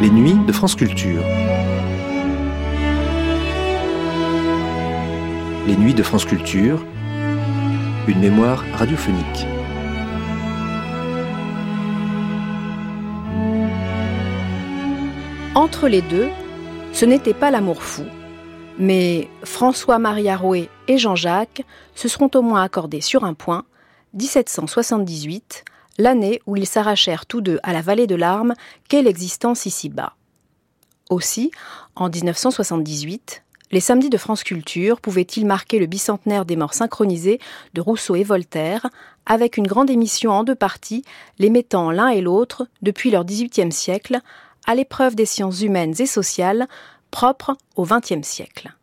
Les nuits de France Culture. Les nuits de France Culture, une mémoire radiophonique. Entre les deux, ce n'était pas l'amour fou, mais François-Marie Arouet et Jean-Jacques se seront au moins accordés sur un point, 1778, l'année où ils s'arrachèrent tous deux à la vallée de larmes qu'est l'existence ici-bas. Aussi, en 1978, les samedis de France Culture pouvaient-ils marquer le bicentenaire des morts synchronisées de Rousseau et Voltaire, avec une grande émission en deux parties, les mettant l'un et l'autre, depuis leur XVIIIe siècle, à l'épreuve des sciences humaines et sociales, propres au XXe siècle.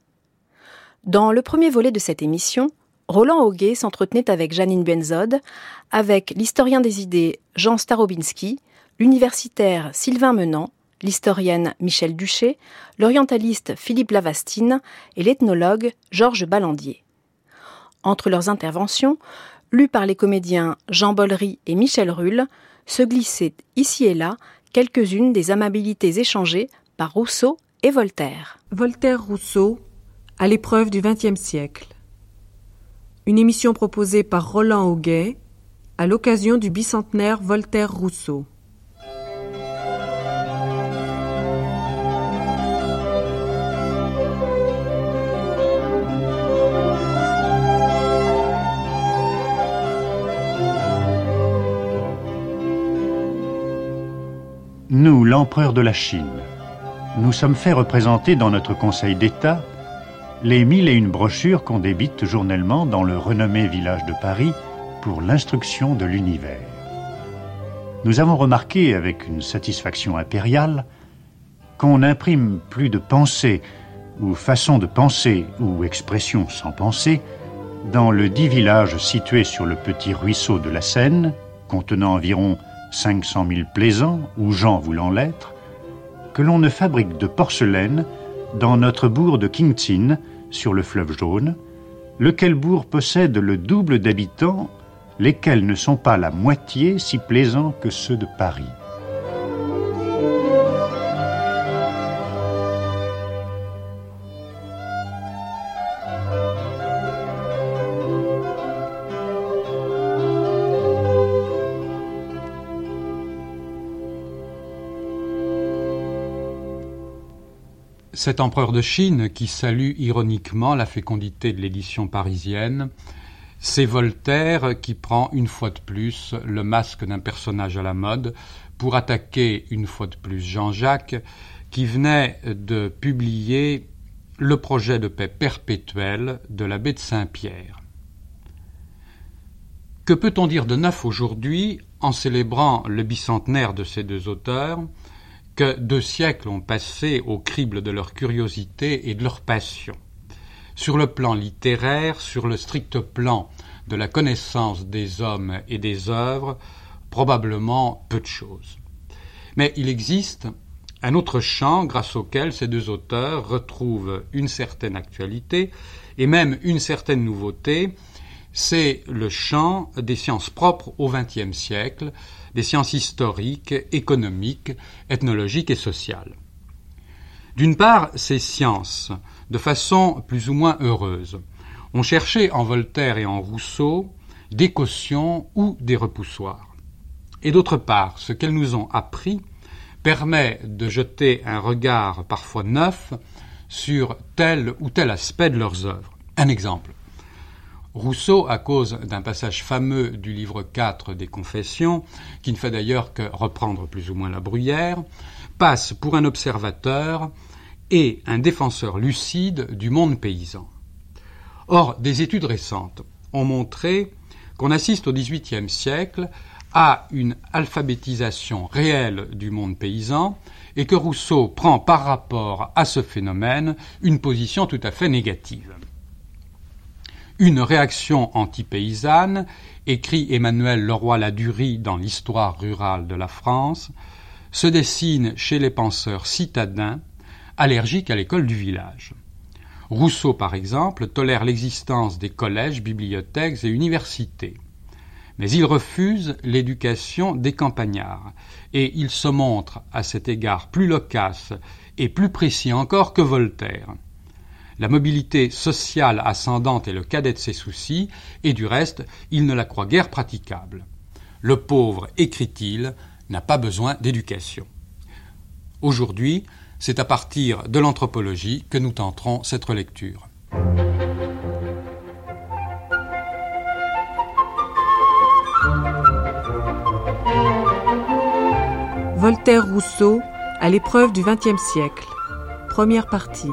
Dans le premier volet de cette émission, Roland Auguet s'entretenait avec Janine Benzod, avec l'historien des idées Jean Starobinski, l'universitaire Sylvain Menant, l'historienne Michel Duché, l'orientaliste Philippe Lavastine et l'ethnologue Georges Ballandier. Entre leurs interventions, lues par les comédiens Jean Bollery et Michel Rulle, se glissaient ici et là quelques-unes des amabilités échangées par Rousseau et Voltaire. Voltaire-Rousseau, à l'épreuve du XXe siècle une émission proposée par Roland Auguet à l'occasion du bicentenaire Voltaire-Rousseau. Nous, l'empereur de la Chine, nous sommes fait représenter dans notre Conseil d'État les mille et une brochures qu'on débite journellement dans le renommé village de Paris pour l'instruction de l'univers. Nous avons remarqué avec une satisfaction impériale qu'on n'imprime plus de pensée ou façon de penser ou expression sans pensée dans le dit village situé sur le petit ruisseau de la Seine, contenant environ 500 000 plaisants ou gens voulant l'être, que l'on ne fabrique de porcelaine dans notre bourg de Kingtin, sur le fleuve jaune, lequel bourg possède le double d'habitants, lesquels ne sont pas la moitié si plaisants que ceux de Paris. Cet empereur de Chine, qui salue ironiquement la fécondité de l'édition parisienne, c'est Voltaire qui prend une fois de plus le masque d'un personnage à la mode pour attaquer une fois de plus Jean-Jacques, qui venait de publier le projet de paix perpétuel de l'abbé de Saint-Pierre. Que peut-on dire de neuf aujourd'hui en célébrant le bicentenaire de ces deux auteurs? Deux siècles ont passé au crible de leur curiosité et de leur passion. Sur le plan littéraire, sur le strict plan de la connaissance des hommes et des œuvres, probablement peu de choses. Mais il existe un autre champ grâce auquel ces deux auteurs retrouvent une certaine actualité et même une certaine nouveauté, c'est le champ des sciences propres au XXe siècle, des sciences historiques, économiques, ethnologiques et sociales. D'une part, ces sciences, de façon plus ou moins heureuse, ont cherché en Voltaire et en Rousseau des cautions ou des repoussoirs. Et d'autre part, ce qu'elles nous ont appris permet de jeter un regard parfois neuf sur tel ou tel aspect de leurs œuvres. Un exemple. Rousseau, à cause d'un passage fameux du livre 4 des Confessions, qui ne fait d'ailleurs que reprendre plus ou moins la bruyère, passe pour un observateur et un défenseur lucide du monde paysan. Or, des études récentes ont montré qu'on assiste au XVIIIe siècle à une alphabétisation réelle du monde paysan et que Rousseau prend par rapport à ce phénomène une position tout à fait négative. Une réaction anti-paysanne, écrit Emmanuel Leroy-Ladurie dans l'histoire rurale de la France, se dessine chez les penseurs citadins allergiques à l'école du village. Rousseau, par exemple, tolère l'existence des collèges, bibliothèques et universités. mais il refuse l'éducation des campagnards, et il se montre à cet égard plus loquace et plus précis encore que Voltaire. La mobilité sociale ascendante est le cadet de ses soucis, et du reste, il ne la croit guère praticable. Le pauvre, écrit-il, n'a pas besoin d'éducation. Aujourd'hui, c'est à partir de l'anthropologie que nous tenterons cette relecture. Voltaire-Rousseau à l'épreuve du XXe siècle. Première partie.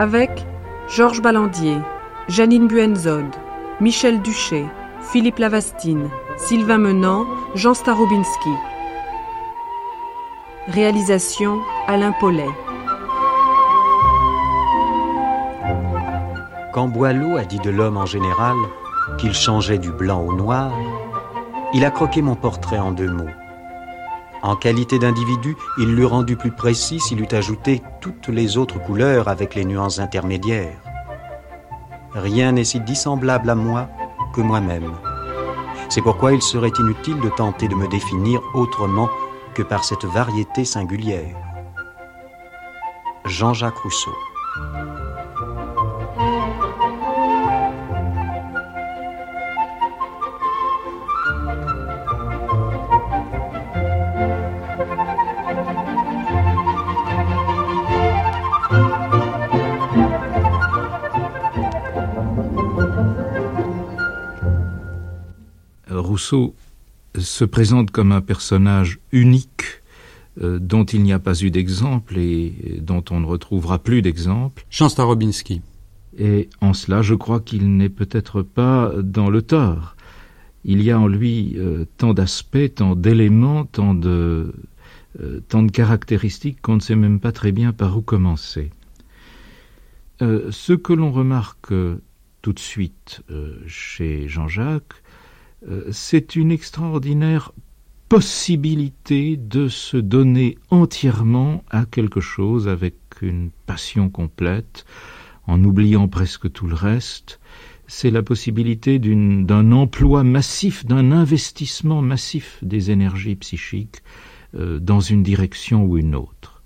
Avec Georges Ballandier, Janine Buenzod, Michel Duché, Philippe Lavastine, Sylvain Menant, Jean Starobinski. Réalisation Alain Paulet. Quand Boileau a dit de l'homme en général qu'il changeait du blanc au noir, il a croqué mon portrait en deux mots. En qualité d'individu, il l'eût rendu plus précis s'il eût ajouté toutes les autres couleurs avec les nuances intermédiaires. Rien n'est si dissemblable à moi que moi-même. C'est pourquoi il serait inutile de tenter de me définir autrement que par cette variété singulière. Jean-Jacques Rousseau Rousseau se présente comme un personnage unique euh, dont il n'y a pas eu d'exemple et dont on ne retrouvera plus d'exemple. Jean Starobinski. Et en cela, je crois qu'il n'est peut-être pas dans le tort. Il y a en lui euh, tant d'aspects, tant d'éléments, tant de, euh, tant de caractéristiques qu'on ne sait même pas très bien par où commencer. Ce que l'on remarque tout de suite chez Jean-Jacques, c'est une extraordinaire possibilité de se donner entièrement à quelque chose avec une passion complète, en oubliant presque tout le reste, c'est la possibilité d'un emploi massif, d'un investissement massif des énergies psychiques euh, dans une direction ou une autre.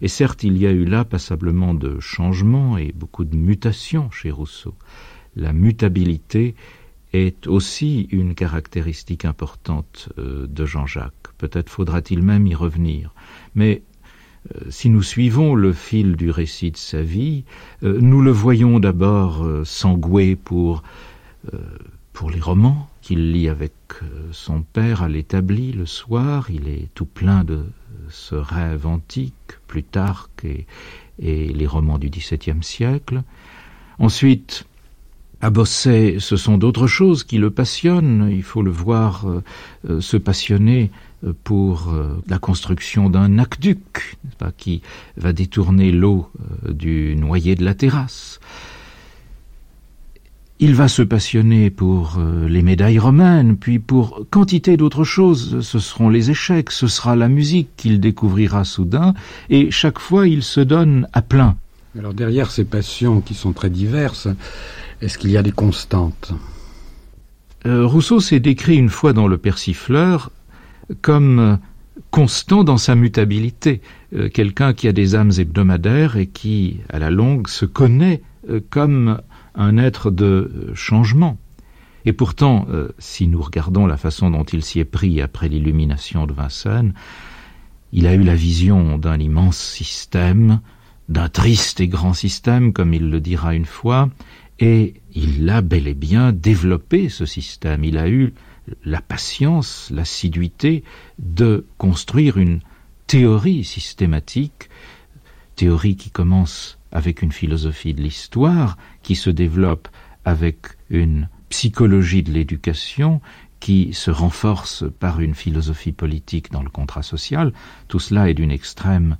Et certes, il y a eu là passablement de changements et beaucoup de mutations chez Rousseau. La mutabilité est aussi une caractéristique importante euh, de Jean-Jacques. Peut-être faudra-t-il même y revenir. Mais euh, si nous suivons le fil du récit de sa vie, euh, nous le voyons d'abord s'engouer pour, pour les romans qu'il lit avec son père à l'établi le soir. Il est tout plein de ce rêve antique, Plutarque et, et les romans du XVIIe siècle. Ensuite, à Bosset, ce sont d'autres choses qui le passionnent. Il faut le voir euh, euh, se passionner euh, pour la construction d'un aqueduc qui va détourner l'eau du noyer de la terrasse. Il va se passionner pour les médailles romaines, puis pour quantité d'autres choses. Ce seront les échecs, ce sera la musique qu'il découvrira soudain, et chaque fois il se donne à plein. Alors derrière ces passions qui sont très diverses, est-ce qu'il y a des constantes? Euh, Rousseau s'est décrit une fois dans le Persifleur comme euh, constant dans sa mutabilité, euh, quelqu'un qui a des âmes hebdomadaires et qui, à la longue, se connaît comme un être de changement. Et pourtant, si nous regardons la façon dont il s'y est pris après l'illumination de Vincennes, il a eu la vision d'un immense système, d'un triste et grand système, comme il le dira une fois, et il a bel et bien développé ce système. Il a eu la patience, l'assiduité de construire une théorie systématique, théorie qui commence avec une philosophie de l'histoire, qui se développe avec une psychologie de l'éducation, qui se renforce par une philosophie politique dans le contrat social. Tout cela est d'une extrême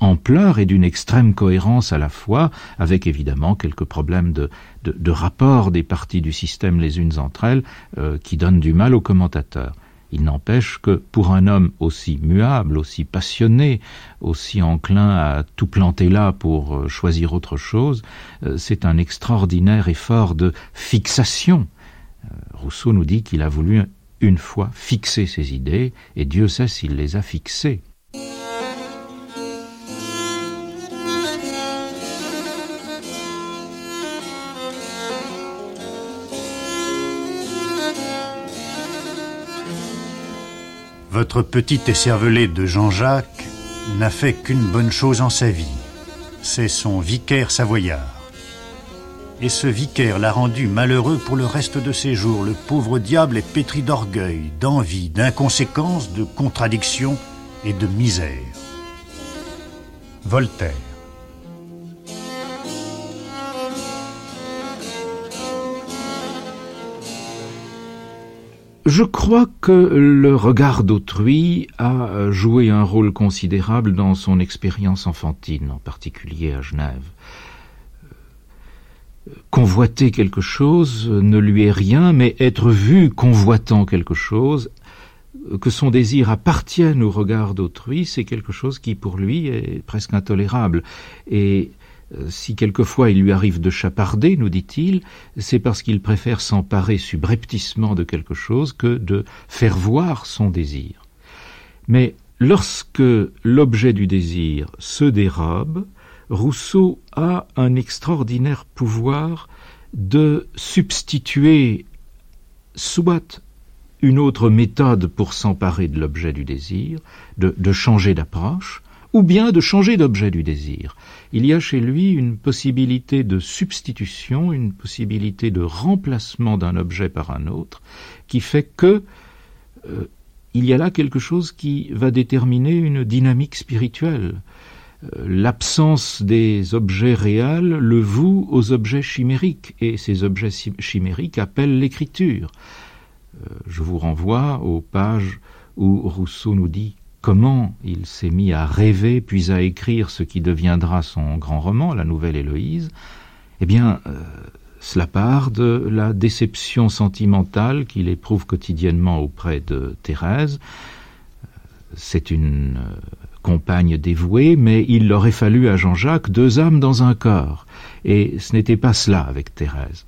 ampleur et d'une extrême cohérence à la fois, avec évidemment quelques problèmes de, de, rapport des parties du système les unes entre elles euh, qui donnent du mal aux commentateurs. Il n'empêche que pour un homme aussi muable, aussi passionné, aussi enclin à tout planter là pour euh, choisir autre chose, c'est un extraordinaire effort de fixation Rousseau nous dit qu'il a voulu une fois fixer ses idées, et Dieu sait s'il les a fixées. Votre petit écervelé de Jean-Jacques n'a fait qu'une bonne chose en sa vie. C'est son vicaire savoyard. Et ce vicaire l'a rendu malheureux pour le reste de ses jours. Le pauvre diable est pétri d'orgueil, d'envie, d'inconséquence, de contradiction et de misère. Voltaire. Je crois que le regard d'autrui a joué un rôle considérable dans son expérience enfantine, en particulier à Genève. Convoiter quelque chose ne lui est rien, mais être vu convoitant quelque chose, que son désir appartienne au regard d'autrui, c'est quelque chose qui pour lui est presque intolérable. Et euh, si quelquefois il lui arrive de chaparder, nous dit-il, c'est parce qu'il préfère s'emparer subrepticement de quelque chose que de faire voir son désir. Mais lorsque l'objet du désir se dérobe, Rousseau a un extraordinaire pouvoir de substituer soit une autre méthode pour s'emparer de l'objet du désir, de, de changer d'approche, ou bien de changer d'objet du désir. Il y a chez lui une possibilité de substitution, une possibilité de remplacement d'un objet par un autre, qui fait que euh, il y a là quelque chose qui va déterminer une dynamique spirituelle. Euh, l'absence des objets réels le voue aux objets chimériques, et ces objets chimériques appellent l'écriture. Euh, je vous renvoie aux pages où Rousseau nous dit comment il s'est mis à rêver puis à écrire ce qui deviendra son grand roman, La Nouvelle Héloïse, eh bien, euh, cela part de la déception sentimentale qu'il éprouve quotidiennement auprès de Thérèse. C'est une euh, compagne dévouée, mais il aurait fallu à Jean-Jacques deux âmes dans un corps, et ce n'était pas cela avec Thérèse.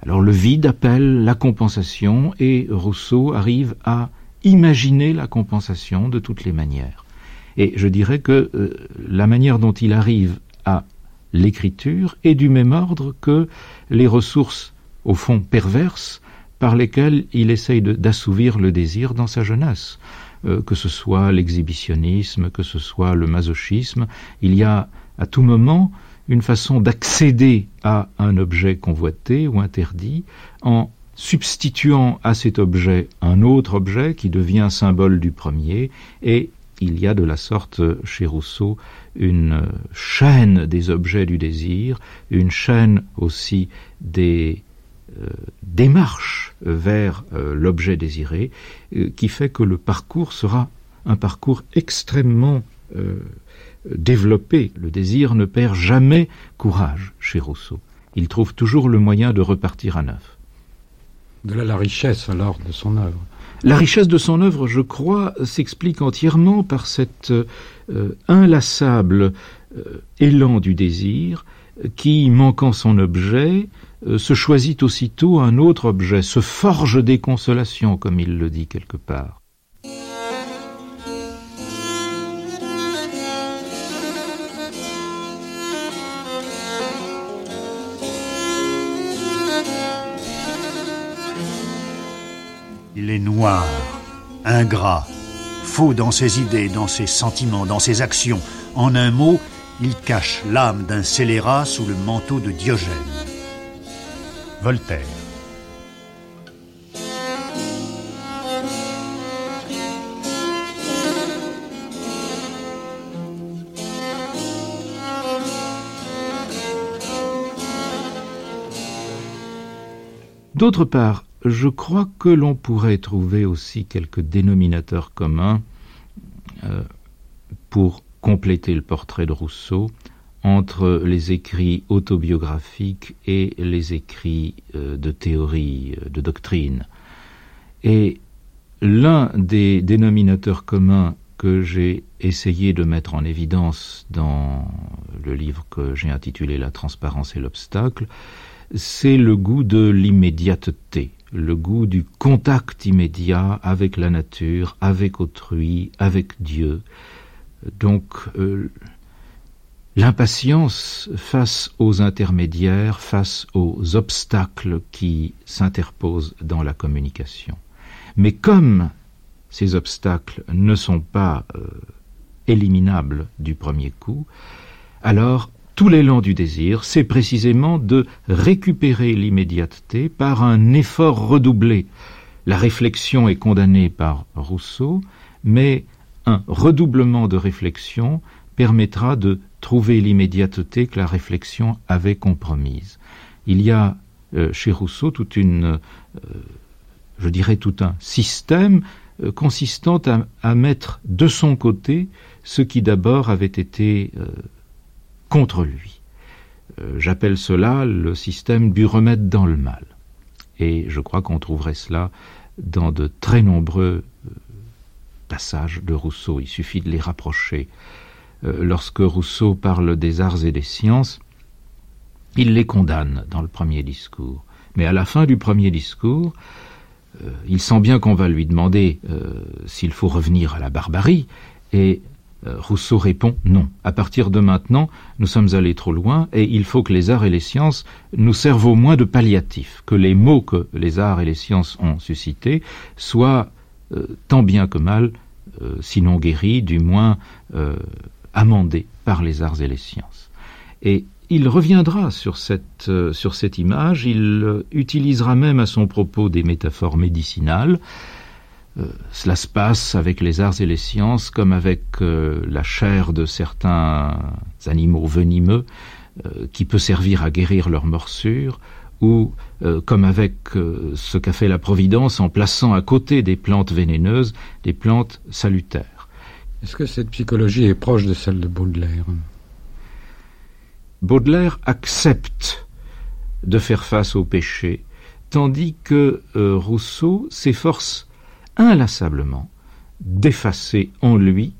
Alors le vide appelle la compensation, et Rousseau arrive à imaginer la compensation de toutes les manières. Et je dirais que euh, la manière dont il arrive à l'écriture est du même ordre que les ressources, au fond, perverses par lesquelles il essaye d'assouvir le désir dans sa jeunesse. Euh, que ce soit l'exhibitionnisme, que ce soit le masochisme, il y a à tout moment une façon d'accéder à un objet convoité ou interdit en substituant à cet objet un autre objet qui devient symbole du premier, et il y a de la sorte chez Rousseau une chaîne des objets du désir, une chaîne aussi des euh, démarches vers euh, l'objet désiré, euh, qui fait que le parcours sera un parcours extrêmement développé. Le désir ne perd jamais courage chez Rousseau. Il trouve toujours le moyen de repartir à neuf. De là la richesse alors de son œuvre. La richesse de son œuvre, je crois, s'explique entièrement par cet euh, inlassable euh, élan du désir qui, manquant son objet, euh, se choisit aussitôt un autre objet, se forge des consolations, comme il le dit quelque part. Noir, ingrat, faux dans ses idées, dans ses sentiments, dans ses actions. En un mot, il cache l'âme d'un scélérat sous le manteau de Diogène. Voltaire. D'autre part, je crois que l'on pourrait trouver aussi quelques dénominateurs communs euh, pour compléter le portrait de Rousseau entre les écrits autobiographiques et les écrits euh, de théorie, euh, de doctrine. Et l'un des dénominateurs communs que j'ai essayé de mettre en évidence dans le livre que j'ai intitulé La transparence et l'obstacle, c'est le goût de l'immédiateté le goût du contact immédiat avec la nature, avec autrui, avec Dieu. Donc euh, l'impatience face aux intermédiaires, face aux obstacles qui s'interposent dans la communication. Mais comme ces obstacles ne sont pas euh, éliminables du premier coup, alors tout l'élan du désir, c'est précisément de récupérer l'immédiateté par un effort redoublé. La réflexion est condamnée par Rousseau, mais un redoublement de réflexion permettra de trouver l'immédiateté que la réflexion avait compromise. Il y a euh, chez Rousseau toute une, euh, je dirais tout un système euh, consistant à, mettre de son côté ce qui d'abord avait été contre lui. Euh, j'appelle cela le système du remède dans le mal. Et je crois qu'on trouverait cela dans de très nombreux euh, passages de Rousseau. Il suffit de les rapprocher. Euh, lorsque Rousseau parle des arts et des sciences, il les condamne dans le premier discours. Mais à la fin du premier discours, il sent bien qu'on va lui demander s'il faut revenir à la barbarie, et Rousseau répond non. À partir de maintenant, nous sommes allés trop loin et il faut que les arts et les sciences nous servent au moins de palliatif, que les mots que les arts et les sciences ont suscités soient euh, tant bien que mal, euh, sinon guéris, du moins amendés par les arts et les sciences. Et il reviendra sur cette, sur cette image, il utilisera même à son propos des métaphores médicinales, euh, cela se passe avec les arts et les sciences comme avec euh, la chair de certains animaux venimeux euh, qui peut servir à guérir leurs morsures, ou comme avec ce qu'a fait la Providence en plaçant à côté des plantes vénéneuses des plantes salutaires. Est-ce que cette psychologie est proche de celle de Baudelaire? Baudelaire accepte de faire face au péché, tandis que Rousseau s'efforce inlassablement d'effacer en lui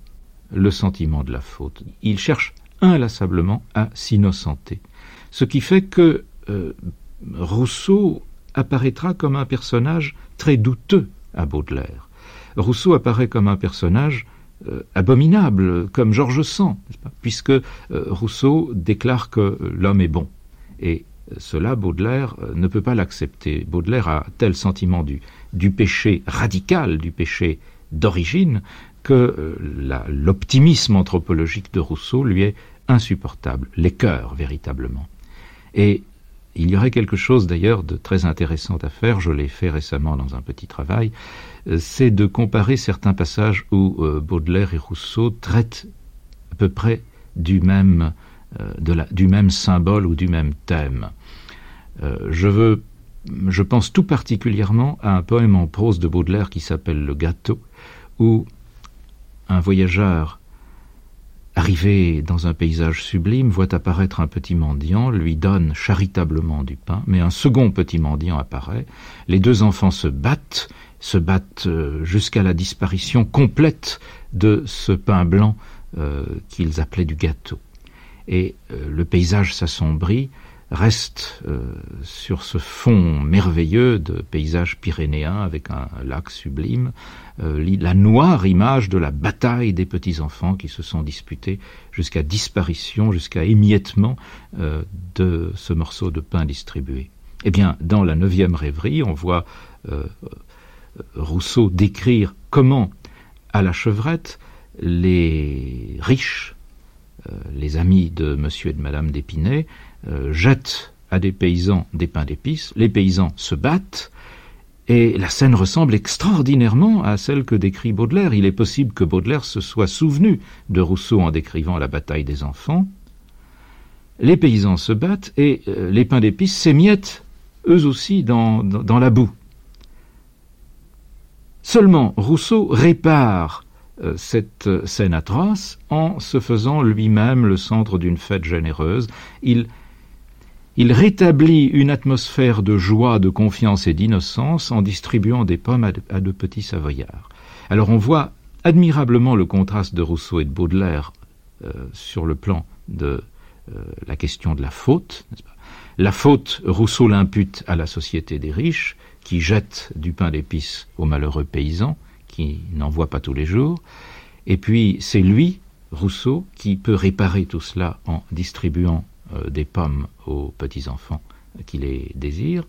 le sentiment de la faute. Il cherche inlassablement à s'innocenter. Ce qui fait que euh, Rousseau apparaîtra comme un personnage très douteux à Baudelaire. Rousseau apparaît comme un personnage euh, abominable, comme Georges Sand, puisque euh, Rousseau déclare que l'homme est bon. Et cela, Baudelaire ne peut pas l'accepter. Baudelaire a tel sentiment du, péché radical, du péché d'origine, que euh, l'optimisme anthropologique de Rousseau lui est insupportable, les cœurs véritablement. Et il y aurait quelque chose d'ailleurs de très intéressant à faire, je l'ai fait récemment dans un petit travail, euh, c'est de comparer certains passages où euh, Baudelaire et Rousseau traitent à peu près du même, du même symbole ou du même thème. je veux je pense tout particulièrement à un poème en prose de Baudelaire qui s'appelle Le Gâteau, où un voyageur arrivé dans un paysage sublime voit apparaître un petit mendiant, lui donne charitablement du pain, mais un second petit mendiant apparaît, les deux enfants se battent, se battent euh, jusqu'à la disparition complète de ce pain blanc euh, qu'ils appelaient du gâteau. Et euh, le paysage s'assombrit, reste euh, sur ce fond merveilleux de paysage pyrénéen avec un lac sublime, euh, la noire image de la bataille des petits-enfants qui se sont disputés jusqu'à disparition, jusqu'à émiettement de ce morceau de pain distribué. Eh bien, dans la neuvième rêverie, on voit Rousseau décrire comment, à la chevrette, les riches, les amis de monsieur et de madame d'Épinay, euh, jette à des paysans des pains d'épices, les paysans se battent, et la scène ressemble extraordinairement à celle que décrit Baudelaire. Il est possible que Baudelaire se soit souvenu de Rousseau en décrivant la bataille des enfants. Les paysans se battent et euh, les pains d'épices s'émiettent eux aussi dans, la boue. Seulement, Rousseau répare euh, cette scène atroce en se faisant lui-même le centre d'une fête généreuse. Il rétablit une atmosphère de joie, de confiance et d'innocence en distribuant des pommes à de, petits savoyards. Alors on voit admirablement le contraste de Rousseau et de Baudelaire euh, sur le plan de euh, la question de la faute. la faute, Rousseau l'impute à la société des riches, qui jette du pain d'épices aux malheureux paysans, qui n'en voit pas tous les jours. Et puis c'est lui, Rousseau, qui peut réparer tout cela en distribuant euh, des pommes aux petits-enfants qui les désirent.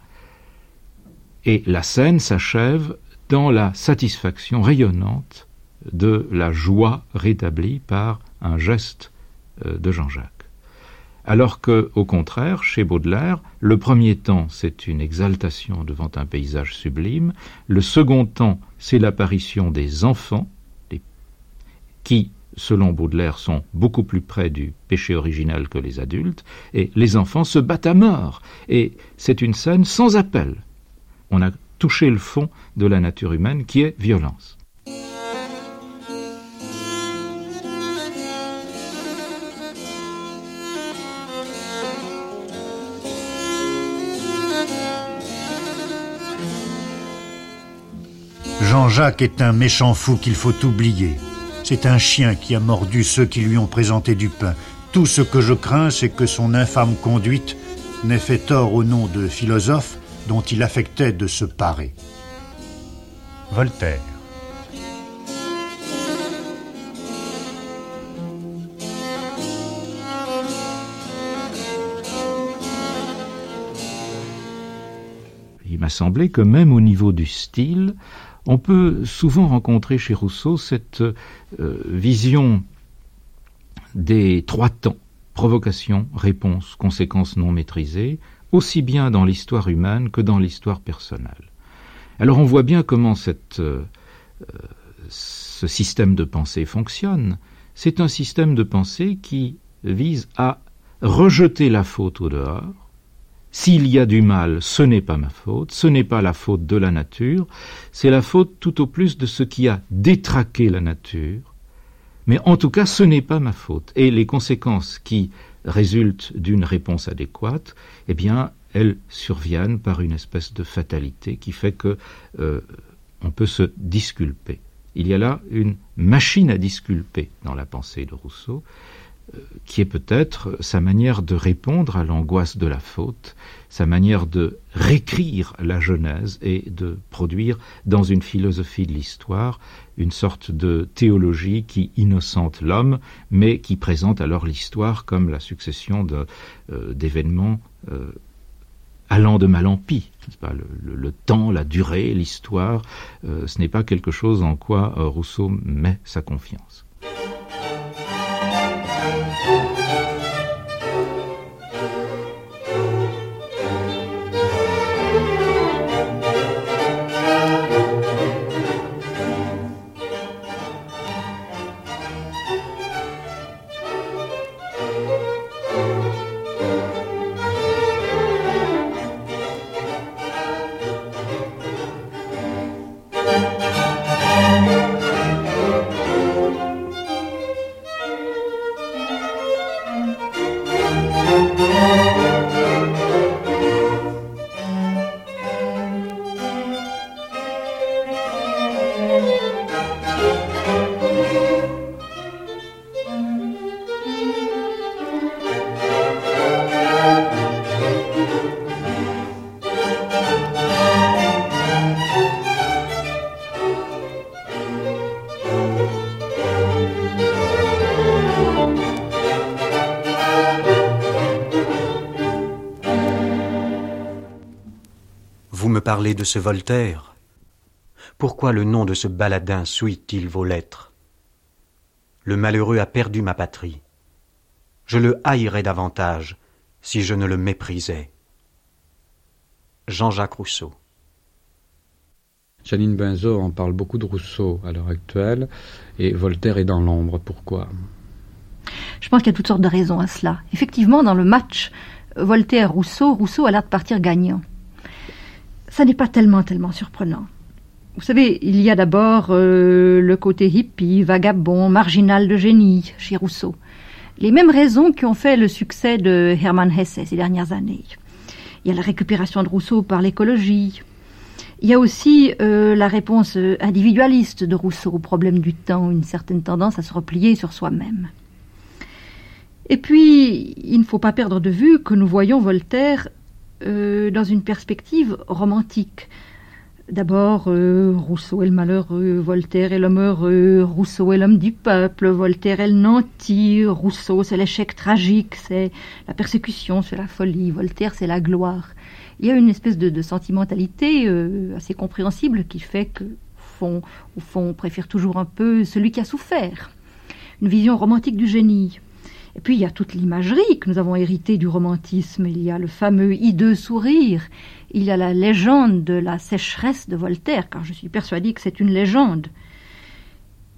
Et la scène s'achève dans la satisfaction rayonnante de la joie rétablie par un geste euh, de Jean-Jacques. Alors que, au contraire, chez Baudelaire, le premier temps, c'est une exaltation devant un paysage sublime, le second temps, c'est l'apparition des enfants, qui, selon Baudelaire, sont beaucoup plus près du péché original que les adultes, et les enfants se battent à mort. Et c'est une scène sans appel. On a touché le fond de la nature humaine qui est violence. Jean-Jacques est un méchant fou qu'il faut oublier. C'est un chien qui a mordu ceux qui lui ont présenté du pain. Tout ce que je crains, c'est que son infâme conduite n'ait fait tort au nom de philosophe dont il affectait de se parer. Voltaire. Il m'a semblé que même au niveau du style, on peut souvent rencontrer chez Rousseau cette euh, vision des trois temps, provocation, réponse, conséquences non maîtrisées, aussi bien dans l'histoire humaine que dans l'histoire personnelle. Alors on voit bien comment euh, ce système de pensée fonctionne. C'est un système de pensée qui vise à rejeter la faute au dehors, s'il y a du mal, ce n'est pas ma faute, ce n'est pas la faute de la nature, c'est la faute tout au plus de ce qui a détraqué la nature, mais en tout cas ce n'est pas ma faute. Et les conséquences qui résultent d'une réponse adéquate, eh bien, elles surviennent par une espèce de fatalité qui fait que euh, on peut se disculper. Il y a là une machine à disculper dans la pensée de Rousseau, qui est peut-être sa manière de répondre à l'angoisse de la faute, sa manière de réécrire la Genèse et de produire dans une philosophie de l'histoire une sorte de théologie qui innocente l'homme, mais qui présente alors l'histoire comme la succession euh, d'événements euh, allant de mal en pis. Pas, le, temps, la durée, l'histoire, euh, ce n'est pas quelque chose en quoi Rousseau met sa confiance. Parler de ce Voltaire Pourquoi le nom de ce baladin souille-t-il vos lettres? Le malheureux a perdu ma patrie. Je le haïrais davantage si je ne le méprisais. Jean-Jacques Rousseau. Janine Benzo en parle beaucoup de Rousseau à l'heure actuelle, et Voltaire est dans l'ombre. Pourquoi? Je pense qu'il y a toutes sortes de raisons à cela. Effectivement, dans le match Voltaire-Rousseau, Rousseau a l'air de partir gagnant ça n'est pas tellement, tellement surprenant. Vous savez, il y a d'abord euh, le côté hippie, vagabond, marginal de génie chez Rousseau. Les mêmes raisons qui ont fait le succès de Hermann Hesse ces dernières années. Il y a la récupération de Rousseau par l'écologie. Il y a aussi euh, la réponse individualiste de Rousseau au problème du temps, une certaine tendance à se replier sur soi-même. Et puis, il ne faut pas perdre de vue que nous voyons Voltaire euh, dans une perspective romantique. D'abord, euh, Rousseau est le malheureux, Voltaire est l'homme heureux, Rousseau est l'homme du peuple, Voltaire est le nanti, Rousseau c'est l'échec tragique, c'est la persécution, c'est la folie, Voltaire c'est la gloire. Il y a une espèce de, sentimentalité euh, assez compréhensible qui fait que, fond, au fond, on préfère toujours un peu celui qui a souffert. Une vision romantique du génie. Et puis il y a toute l'imagerie que nous avons héritée du romantisme. Il y a le fameux hideux sourire. Il y a la légende de la sécheresse de Voltaire, car je suis persuadée que c'est une légende.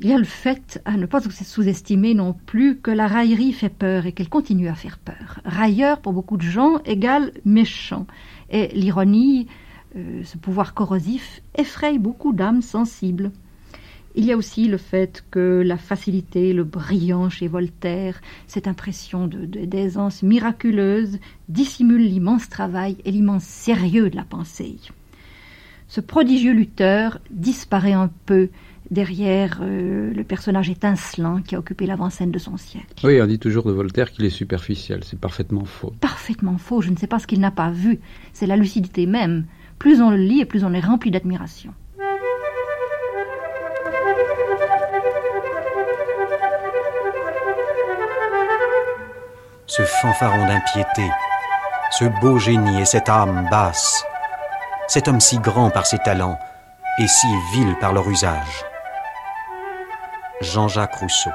Il y a le fait à ne pas sous-estimer non plus que la raillerie fait peur et qu'elle continue à faire peur. Railleur, pour beaucoup de gens, égale méchant. Et l'ironie, euh, ce pouvoir corrosif, effraie beaucoup d'âmes sensibles. Il y a aussi le fait que la facilité, le brillant chez Voltaire, cette impression d'aisance miraculeuse, dissimule l'immense travail et l'immense sérieux de la pensée. Ce prodigieux lutteur disparaît un peu derrière euh, le personnage étincelant qui a occupé l'avant-scène de son siècle. Oui, on dit toujours de Voltaire qu'il est superficiel, c'est parfaitement faux. Parfaitement faux, je ne sais pas ce qu'il n'a pas vu, c'est la lucidité même. Plus on le lit et plus on est rempli d'admiration. Ce fanfaron d'impiété, ce beau génie et cette âme basse, cet homme si grand par ses talents et si vil par leur usage. Jean-Jacques Rousseau.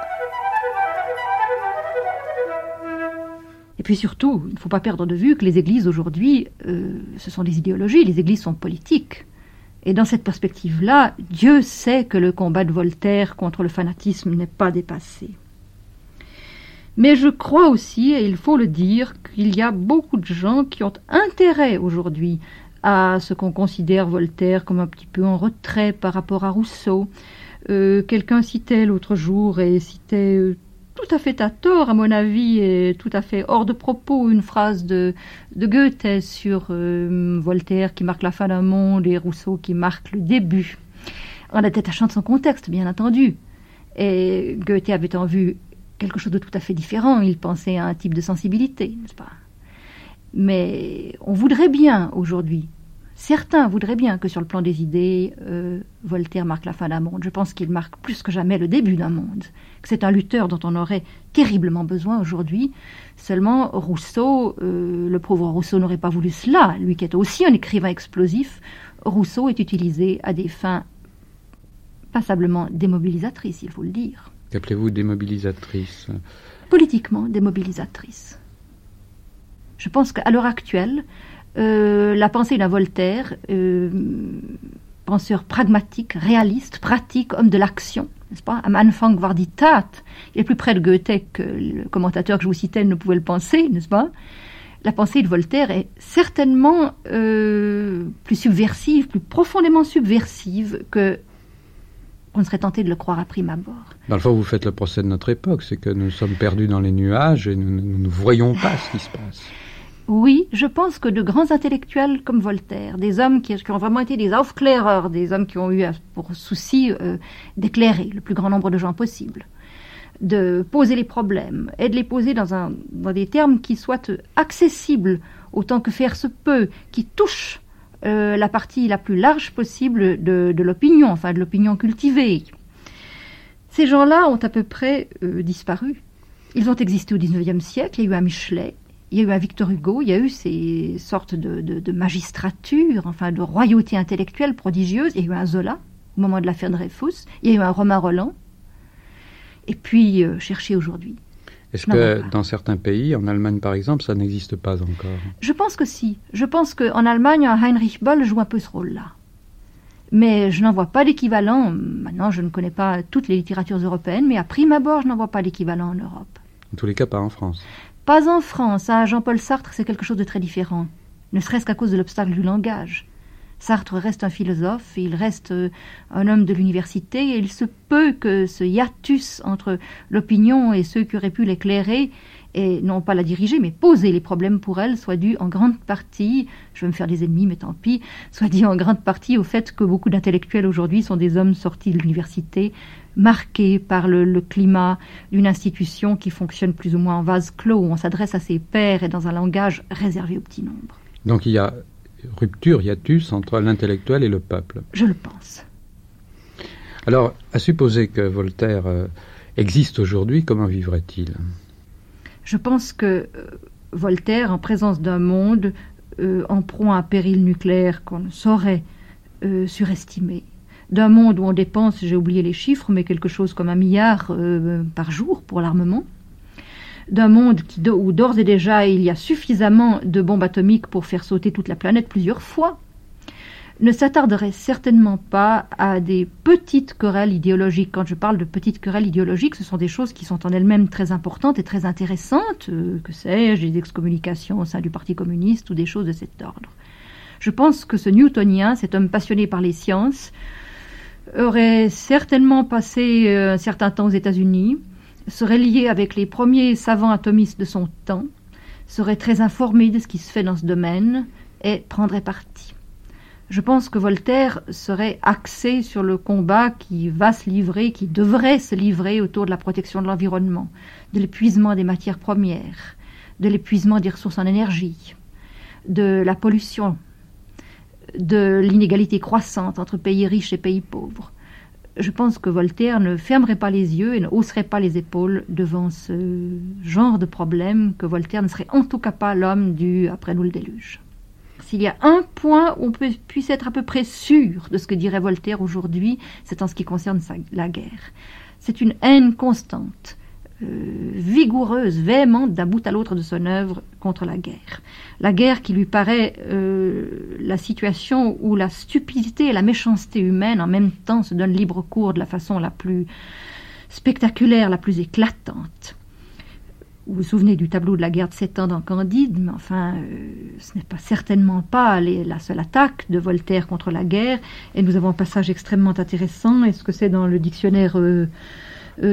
Et puis surtout, il ne faut pas perdre de vue que les églises aujourd'hui, euh, ce sont des idéologies, les églises sont politiques. Et dans cette perspective-là, Dieu sait que le combat de Voltaire contre le fanatisme n'est pas dépassé. Mais je crois aussi, et il faut le dire, qu'il y a beaucoup de gens qui ont intérêt aujourd'hui à ce qu'on considère Voltaire comme un petit peu en retrait par rapport à Rousseau. Euh, quelqu'un citait l'autre jour et citait euh, tout à fait à tort, à mon avis, et tout à fait hors de propos, une phrase de, de Goethe sur euh, Voltaire qui marque la fin d'un monde et Rousseau qui marque le début. En détachant de son contexte, bien entendu. Et Goethe avait en vue quelque chose de tout à fait différent. Il pensait à un type de sensibilité, n'est-ce pas? Mais on voudrait bien aujourd'hui, certains voudraient bien que sur le plan des idées, euh, Voltaire marque la fin d'un monde. Je pense qu'il marque plus que jamais le début d'un monde. Que c'est un lutteur dont on aurait terriblement besoin aujourd'hui. Seulement, Rousseau, euh, le pauvre Rousseau n'aurait pas voulu cela. Lui qui est aussi un écrivain explosif, Rousseau est utilisé à des fins passablement démobilisatrices, il faut le dire. Qu'appelez-vous démobilisatrice Politiquement démobilisatrice. Je pense qu'à l'heure actuelle, euh, la pensée d'un Voltaire, euh, penseur pragmatique, réaliste, pratique, homme de l'action, n'est-ce pas Am Anfang war die Tat. Il est plus près de Goethe que le commentateur que je vous citais ne pouvait le penser, n'est-ce pas La pensée de Voltaire est certainement euh, plus subversive, plus profondément subversive que on serait tenté de le croire à prime abord. Dans le fond, vous faites le procès de notre époque, c'est que nous sommes perdus dans les nuages et nous ne voyons pas ce qui se passe. Oui, je pense que de grands intellectuels comme Voltaire, des hommes qui, ont vraiment été des aufklärers, des hommes qui ont eu pour souci euh, d'éclairer le plus grand nombre de gens possible, de poser les problèmes et de les poser dans, un, dans des termes qui soient accessibles autant que faire se peut, qui touchent euh, la partie la plus large possible de, l'opinion, enfin de l'opinion cultivée. Ces gens-là ont à peu près euh, disparu. Ils ont existé au XIXe siècle. Il y a eu un Michelet, il y a eu un Victor Hugo, il y a eu ces sortes de, magistrature, enfin de royauté intellectuelle prodigieuse. Il y a eu un Zola au moment de l'affaire Dreyfus. Il y a eu un Romain Roland. Et puis, euh, chercher aujourd'hui. Est-ce que dans certains pays, en Allemagne par exemple, ça n'existe pas encore? Je pense que si. Je pense qu'en Allemagne, Heinrich Boll joue un peu ce rôle-là. Mais je n'en vois pas d'équivalent. Maintenant, je ne connais pas toutes les littératures européennes, mais à prime abord, je n'en vois pas d'équivalent en Europe. En tous les cas, pas en France. Pas en France. À Jean-Paul Sartre, c'est quelque chose de très différent. Ne serait-ce qu'à cause de l'obstacle du langage. Sartre reste un philosophe, il reste euh, un homme de l'université, et il se peut que ce hiatus entre l'opinion et ceux qui auraient pu l'éclairer, et non pas la diriger, mais poser les problèmes pour elle, soit dû en grande partie, je vais me faire des ennemis, mais tant pis, soit dû en grande partie au fait que beaucoup d'intellectuels aujourd'hui sont des hommes sortis de l'université, marqués par le, le climat d'une institution qui fonctionne plus ou moins en vase clos, où on s'adresse à ses pairs et dans un langage réservé au petit nombre. Donc il y a rupture, hiatus, entre l'intellectuel et le peuple. Je le pense. Alors, à supposer que Voltaire euh, existe aujourd'hui, comment vivrait-il? Je pense que euh, Voltaire, en présence d'un monde euh, en proie à un péril nucléaire qu'on ne saurait surestimer, d'un monde où on dépense, j'ai oublié les chiffres, mais quelque chose comme un milliard par jour pour l'armement, d'un monde où d'ores et déjà il y a suffisamment de bombes atomiques pour faire sauter toute la planète plusieurs fois, ne s'attarderait certainement pas à des petites querelles idéologiques. Quand je parle de petites querelles idéologiques, ce sont des choses qui sont en elles-mêmes très importantes et très intéressantes, euh, que sais-je, des excommunications au sein du Parti communiste ou des choses de cet ordre. Je pense que ce Newtonien, cet homme passionné par les sciences, aurait certainement passé euh, un certain temps aux États-Unis, serait lié avec les premiers savants atomistes de son temps, serait très informé de ce qui se fait dans ce domaine et prendrait parti. Je pense que Voltaire serait axé sur le combat qui va se livrer, qui devrait se livrer autour de la protection de l'environnement, de l'épuisement des matières premières, de l'épuisement des ressources en énergie, de la pollution, de l'inégalité croissante entre pays riches et pays pauvres, je pense que Voltaire ne fermerait pas les yeux et ne hausserait pas les épaules devant ce genre de problème, que Voltaire ne serait en tout cas pas l'homme du après nous le déluge. S'il y a un point où on puisse être à peu près sûr de ce que dirait Voltaire aujourd'hui, c'est en ce qui concerne la guerre. C'est une haine constante vigoureuse, véhémente d'un bout à l'autre de son œuvre contre la guerre. La guerre qui lui paraît euh, la situation où la stupidité et la méchanceté humaine en même temps se donnent libre cours de la façon la plus spectaculaire, la plus éclatante. Vous vous souvenez du tableau de la guerre de sept ans dans Candide, mais enfin, euh, ce n'est pas certainement pas la seule attaque de Voltaire contre la guerre. Et nous avons un passage extrêmement intéressant. Est-ce que c'est dans le dictionnaire euh,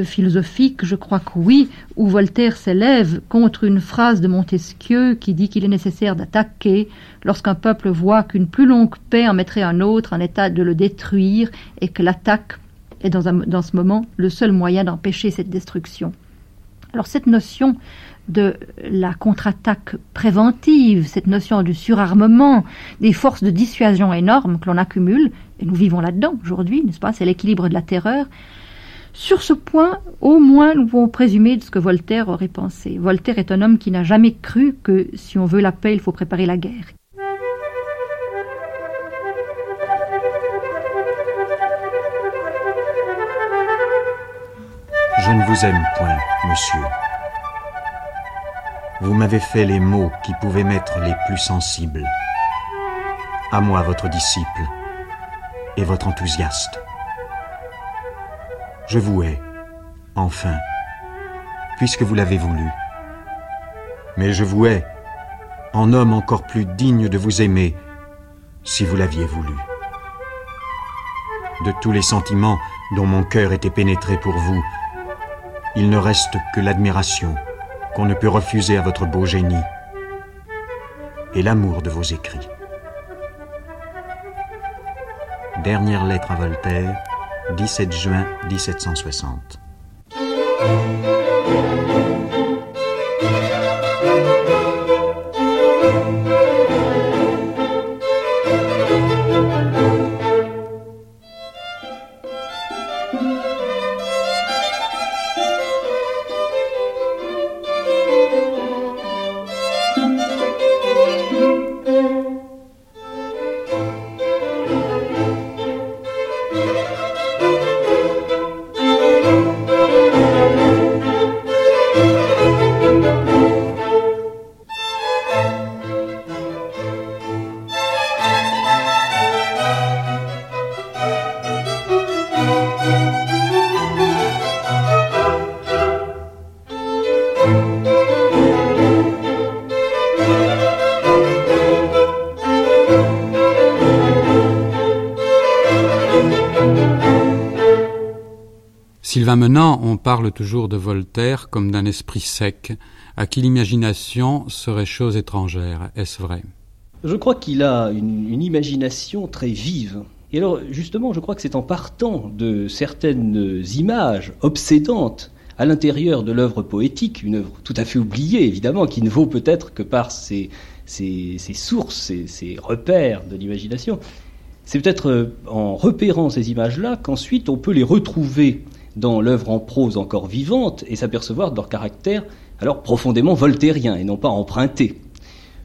philosophique, je crois que oui, où Voltaire s'élève contre une phrase de Montesquieu qui dit qu'il est nécessaire d'attaquer lorsqu'un peuple voit qu'une plus longue paix en mettrait un autre en état de le détruire et que l'attaque est dans, dans ce moment le seul moyen d'empêcher cette destruction. Alors cette notion de la contre-attaque préventive, cette notion du surarmement, des forces de dissuasion énormes que l'on accumule, et nous vivons là-dedans aujourd'hui, n'est-ce pas? C'est l'équilibre de la terreur. Sur ce point, au moins, nous pouvons présumer de ce que Voltaire aurait pensé. Voltaire est un homme qui n'a jamais cru que si on veut la paix, il faut préparer la guerre. Je ne vous aime point, monsieur. Vous m'avez fait les mots qui pouvaient m'être les plus sensibles. À moi, votre disciple, et votre enthousiaste. Je vous hais, enfin, puisque vous l'avez voulu. Mais je vous hais, en homme encore plus digne de vous aimer, si vous l'aviez voulu. De tous les sentiments dont mon cœur était pénétré pour vous, il ne reste que l'admiration qu'on ne peut refuser à votre beau génie et l'amour de vos écrits. Dernière lettre à Voltaire, 17 juin 1760. Sylvain Menant, on parle toujours de Voltaire comme d'un esprit sec, à qui l'imagination serait chose étrangère. Est-ce vrai? Je crois qu'il a une, imagination très vive. Et alors, justement, je crois que c'est en partant de certaines images obsédantes à l'intérieur de l'œuvre poétique, une œuvre tout à fait oubliée, évidemment, qui ne vaut peut-être que par ses, ces, sources, ces, repères de l'imagination. C'est peut-être euh, en repérant ces images-là qu'ensuite on peut les retrouver dans l'œuvre en prose encore vivante et s'apercevoir de leur caractère alors profondément voltairien et non pas emprunté.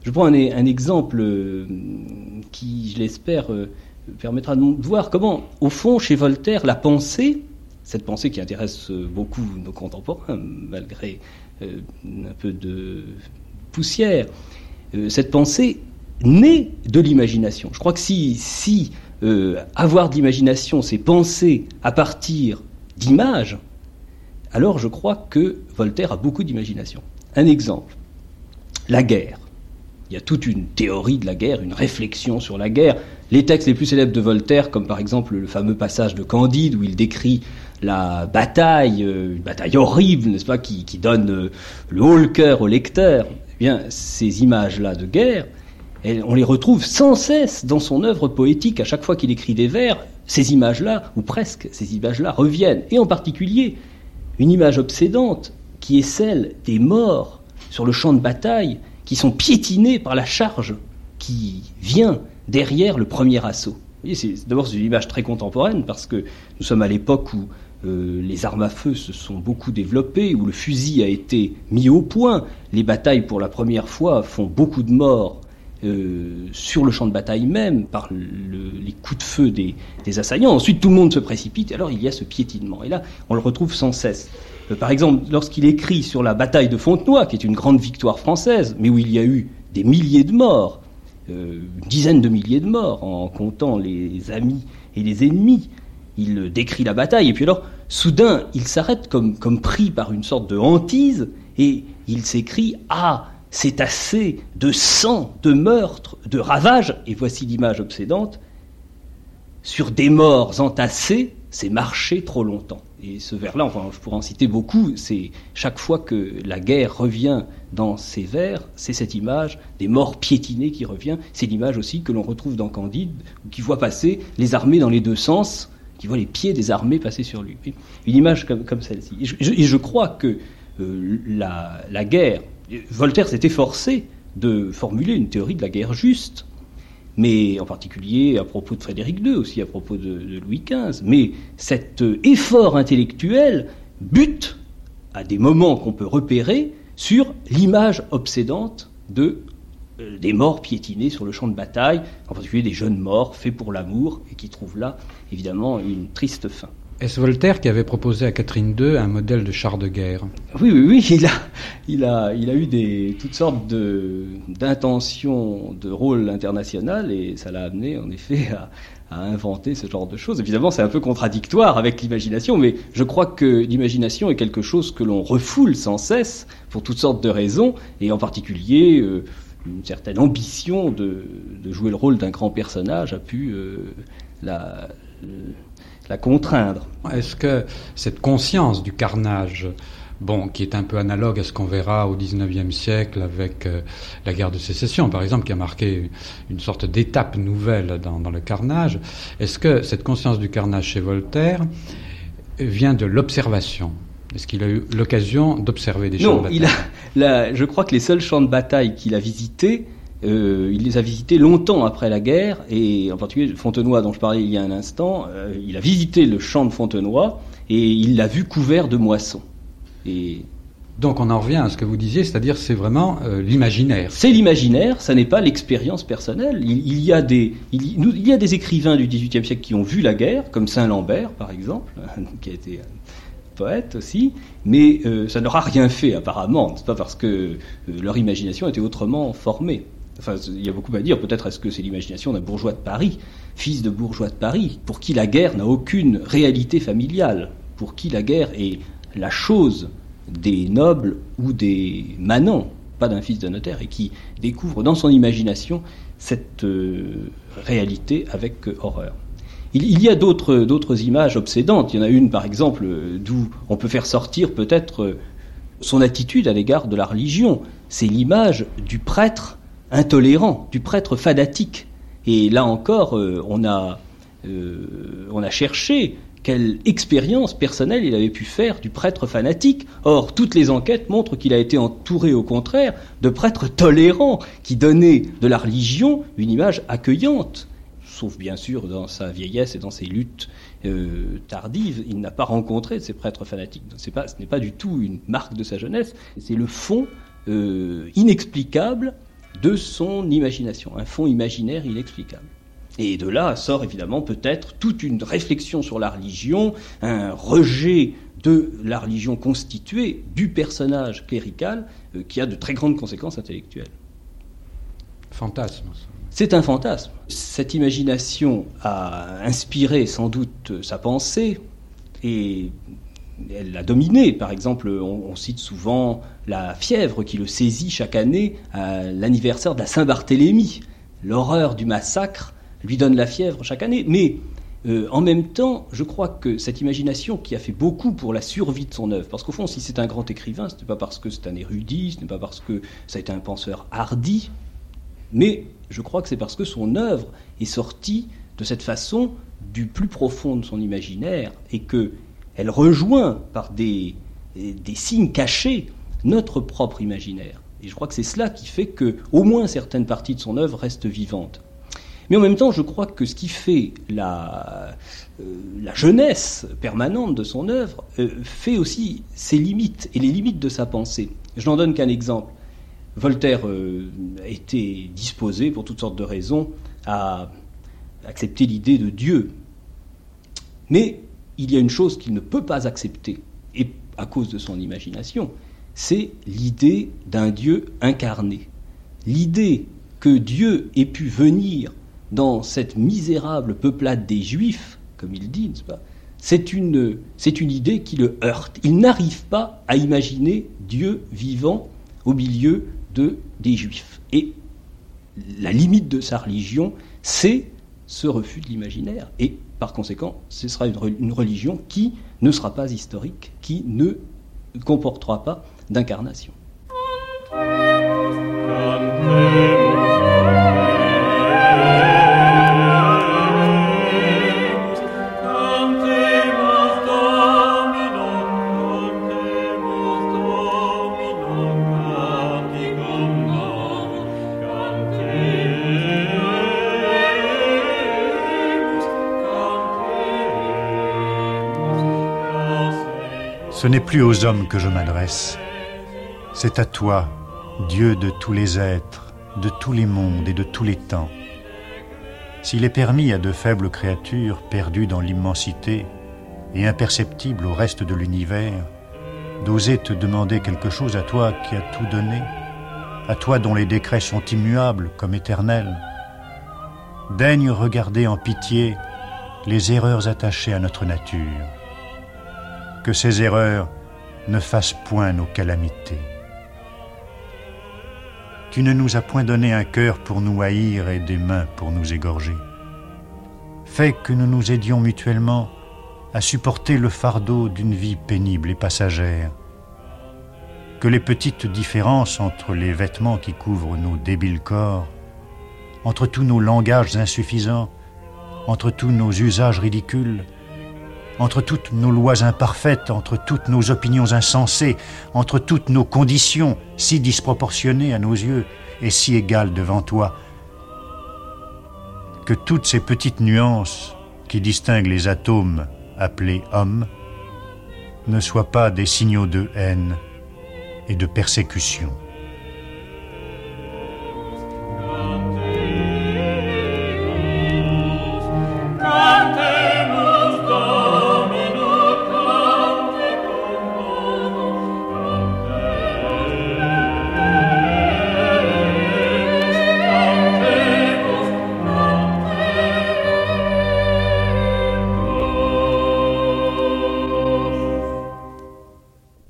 Je prends un, exemple euh, qui, je l'espère, euh, permettra de voir comment, au fond, chez Voltaire, la pensée, cette pensée qui intéresse beaucoup nos contemporains, malgré un peu de poussière, euh, cette pensée naît de l'imagination. Je crois que si, si euh, avoir de l'imagination, c'est penser à partir d'images, alors je crois que Voltaire a beaucoup d'imagination. Un exemple, la guerre. Il y a toute une théorie de la guerre, une réflexion sur la guerre. Les textes les plus célèbres de Voltaire, comme par exemple le fameux passage de Candide où il décrit la bataille, euh, une bataille horrible, n'est-ce pas, qui, donne le haut le cœur au lecteur, eh bien, ces images-là de guerre, on les retrouve sans cesse dans son œuvre poétique. À chaque fois qu'il écrit des vers, ces images-là, ou presque ces images-là, reviennent. Et en particulier, une image obsédante qui est celle des morts sur le champ de bataille qui sont piétinés par la charge qui vient derrière le premier assaut. D'abord, c'est une image très contemporaine parce que nous sommes à l'époque où euh, les armes à feu se sont beaucoup développées, où le fusil a été mis au point. Les batailles, pour la première fois, font beaucoup de morts euh, sur le champ de bataille même, par les coups de feu des, assaillants. Ensuite, tout le monde se précipite, alors il y a ce piétinement. Et là, on le retrouve sans cesse. Euh, par exemple, lorsqu'il écrit sur la bataille de Fontenoy, qui est une grande victoire française, mais où il y a eu des milliers de morts, une dizaine de milliers de morts, en comptant les amis et les ennemis, il décrit la bataille, et puis alors, soudain, il s'arrête comme, comme pris par une sorte de hantise, et il s'écrit Ah, c'est assez de sang, de meurtre, de ravage, et voici l'image obsédante, sur des morts entassés, c'est marcher trop longtemps. Et ce vers-là, enfin, je pourrais en citer beaucoup, c'est chaque fois que la guerre revient dans ces vers, c'est cette image des morts piétinés qui revient. C'est l'image aussi que l'on retrouve dans Candide, qui voit passer les armées dans les deux sens, qui voit les pieds des armées passer sur lui. Une image comme, celle-ci. Et je, crois que euh, la, guerre, Voltaire s'est efforcé de formuler une théorie de la guerre juste, mais en particulier à propos de Frédéric II, aussi à propos de, Louis XV. Mais cet euh, effort intellectuel bute à des moments qu'on peut repérer sur l'image obsédante euh, des morts piétinés sur le champ de bataille, en particulier des jeunes morts faits pour l'amour et qui trouvent là évidemment une triste fin. Est-ce Voltaire qui avait proposé à Catherine II un modèle de char de guerre Oui, oui, oui. Il a, il a, il a eu des, toutes sortes d'intentions de, rôle international et ça l'a amené en effet à, inventer ce genre de choses. Évidemment, c'est un peu contradictoire avec l'imagination, mais je crois que l'imagination est quelque chose que l'on refoule sans cesse pour toutes sortes de raisons, et en particulier euh, une certaine ambition de, jouer le rôle d'un grand personnage a pu euh, la, la contraindre. Est-ce que cette conscience du carnage, bon, qui est un peu analogue à ce qu'on verra au XIXe siècle avec euh, la guerre de sécession, par exemple, qui a marqué une sorte d'étape nouvelle dans, dans le carnage, est-ce que cette conscience du carnage chez Voltaire vient de l'observation? Est-ce qu'il a eu l'occasion d'observer des champs de bataille il a, je crois que les seuls champs de bataille qu'il a visités, euh, il les a visités longtemps après la guerre, et en particulier Fontenoy dont je parlais il y a un instant, euh, il a visité le champ de Fontenoy et il l'a vu couvert de moissons. Et donc on en revient à ce que vous disiez, c'est-à-dire c'est vraiment euh, l'imaginaire. C'est l'imaginaire, ça n'est pas l'expérience personnelle. Il, y a des, il, y a des écrivains du XVIIIe siècle qui ont vu la guerre, comme Saint-Lambert par exemple, qui a été poètes aussi, mais ça n'aura rien fait apparemment. C'est pas parce que leur imagination était autrement formée. Enfin, il y a beaucoup à dire. Peut-être est-ce que c'est l'imagination d'un bourgeois de Paris, fils de bourgeois de Paris, pour qui la guerre n'a aucune réalité familiale, pour qui la guerre est la chose des nobles ou des manants, pas d'un fils de notaire, et qui découvre dans son imagination cette euh, réalité avec horreur. Il, y a d'autres images obsédantes. Il y en a une, par exemple, d'où on peut faire sortir peut-être euh, son attitude à l'égard de la religion. C'est l'image du prêtre intolérant, du prêtre fadatique. Et là encore, euh, on, a, euh, on a cherché quelle expérience personnelle il avait pu faire du prêtre fanatique. Or, toutes les enquêtes montrent qu'il a été entouré, au contraire, de prêtres tolérants, qui donnaient de la religion une image accueillante. Sauf bien sûr dans sa vieillesse et dans ses luttes euh, tardives, il n'a pas rencontré ces prêtres fanatiques. ce n'est pas du tout une marque de sa jeunesse, c'est le fond inexplicable de son imagination, un fond imaginaire inexplicable. Et de là sort évidemment peut-être toute une réflexion sur la religion, un rejet de la religion constituée du personnage clérical euh, qui a de très grandes conséquences intellectuelles. Fantasme. C'est un fantasme. Cette imagination a inspiré sans doute sa pensée et elle l'a dominé. Par exemple, on, cite souvent la fièvre qui le saisit chaque année à l'anniversaire de la Saint-Barthélemy. L'horreur du massacre lui donne la fièvre chaque année. Mais euh, en même temps, je crois que cette imagination qui a fait beaucoup pour la survie de son œuvre, parce qu'au fond, si c'est un grand écrivain, ce n'est pas parce que c'est un érudit, ce n'est pas parce que ça a été un penseur hardi, mais je crois que c'est parce que son œuvre est sortie de cette façon du plus profond de son imaginaire et que elle rejoint par des, signes cachés notre propre imaginaire. Et je crois que c'est cela qui fait que, au moins, certaines parties de son œuvre restent vivantes. Mais en même temps, je crois que ce qui fait la, euh, jeunesse permanente de son œuvre euh, fait aussi ses limites et les limites de sa pensée. Je n'en donne qu'un exemple. Voltaire euh, été disposé, pour toutes sortes de raisons, à accepter l'idée de Dieu. Mais il y a une chose qu'il ne peut pas accepter, et à cause de son imagination, c'est l'idée d'un Dieu incarné. L'idée que Dieu ait pu venir dans cette misérable peuplade des Juifs, comme il dit, c'est une, c'est une idée qui le heurte. Il n'arrive pas à imaginer Dieu vivant au milieu de, des Juifs. Et la limite de sa religion, c'est ce refus de l'imaginaire. Et par conséquent, ce sera une, religion qui ne sera pas historique, qui ne comportera pas d'incarnation. Ce n'est plus aux hommes que je m'adresse, c'est à toi, Dieu de tous les êtres, de tous les mondes et de tous les temps. S'il est permis à de faibles créatures perdues dans l'immensité et imperceptibles au reste de l'univers, d'oser te demander quelque chose à toi qui as tout donné, à toi dont les décrets sont immuables comme éternels, daigne regarder en pitié les erreurs attachées à notre nature que ces erreurs ne fassent point nos calamités. Tu ne nous as point donné un cœur pour nous haïr et des mains pour nous égorger. Fais que nous nous aidions mutuellement à supporter le fardeau d'une vie pénible et passagère. Que les petites différences entre les vêtements qui couvrent nos débiles corps, entre tous nos langages insuffisants, entre tous nos usages ridicules, entre toutes nos lois imparfaites, entre toutes nos opinions insensées, entre toutes nos conditions si disproportionnées à nos yeux et si égales devant toi, que toutes ces petites nuances qui distinguent les atomes appelés hommes ne soient pas des signaux de haine et de persécution.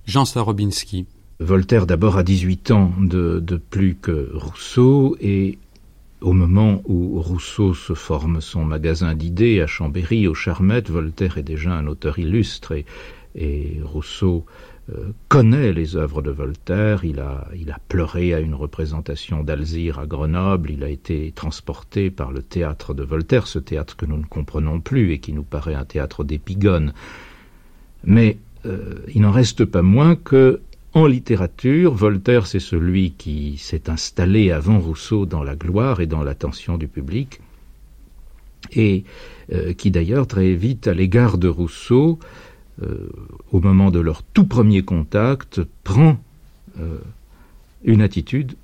Jean. Voltaire d'abord a 18 ans de, plus que Rousseau et au moment où Rousseau se forme son magasin d'idées à Chambéry, aux Charmettes, Voltaire est déjà un auteur illustre et, Rousseau euh, connaît les œuvres de Voltaire. Il a, il a pleuré à une représentation d'Alzire à Grenoble. Il a été transporté par le théâtre de Voltaire, ce théâtre que nous ne comprenons plus et qui nous paraît un théâtre d'épigone. Mais euh, il n'en reste pas moins que en littérature, Voltaire, c'est celui qui s'est installé avant Rousseau dans la gloire et dans l'attention du public, et euh, qui d'ailleurs très vite, à l'égard de Rousseau, euh, au moment de leur tout premier contact, prend une attitude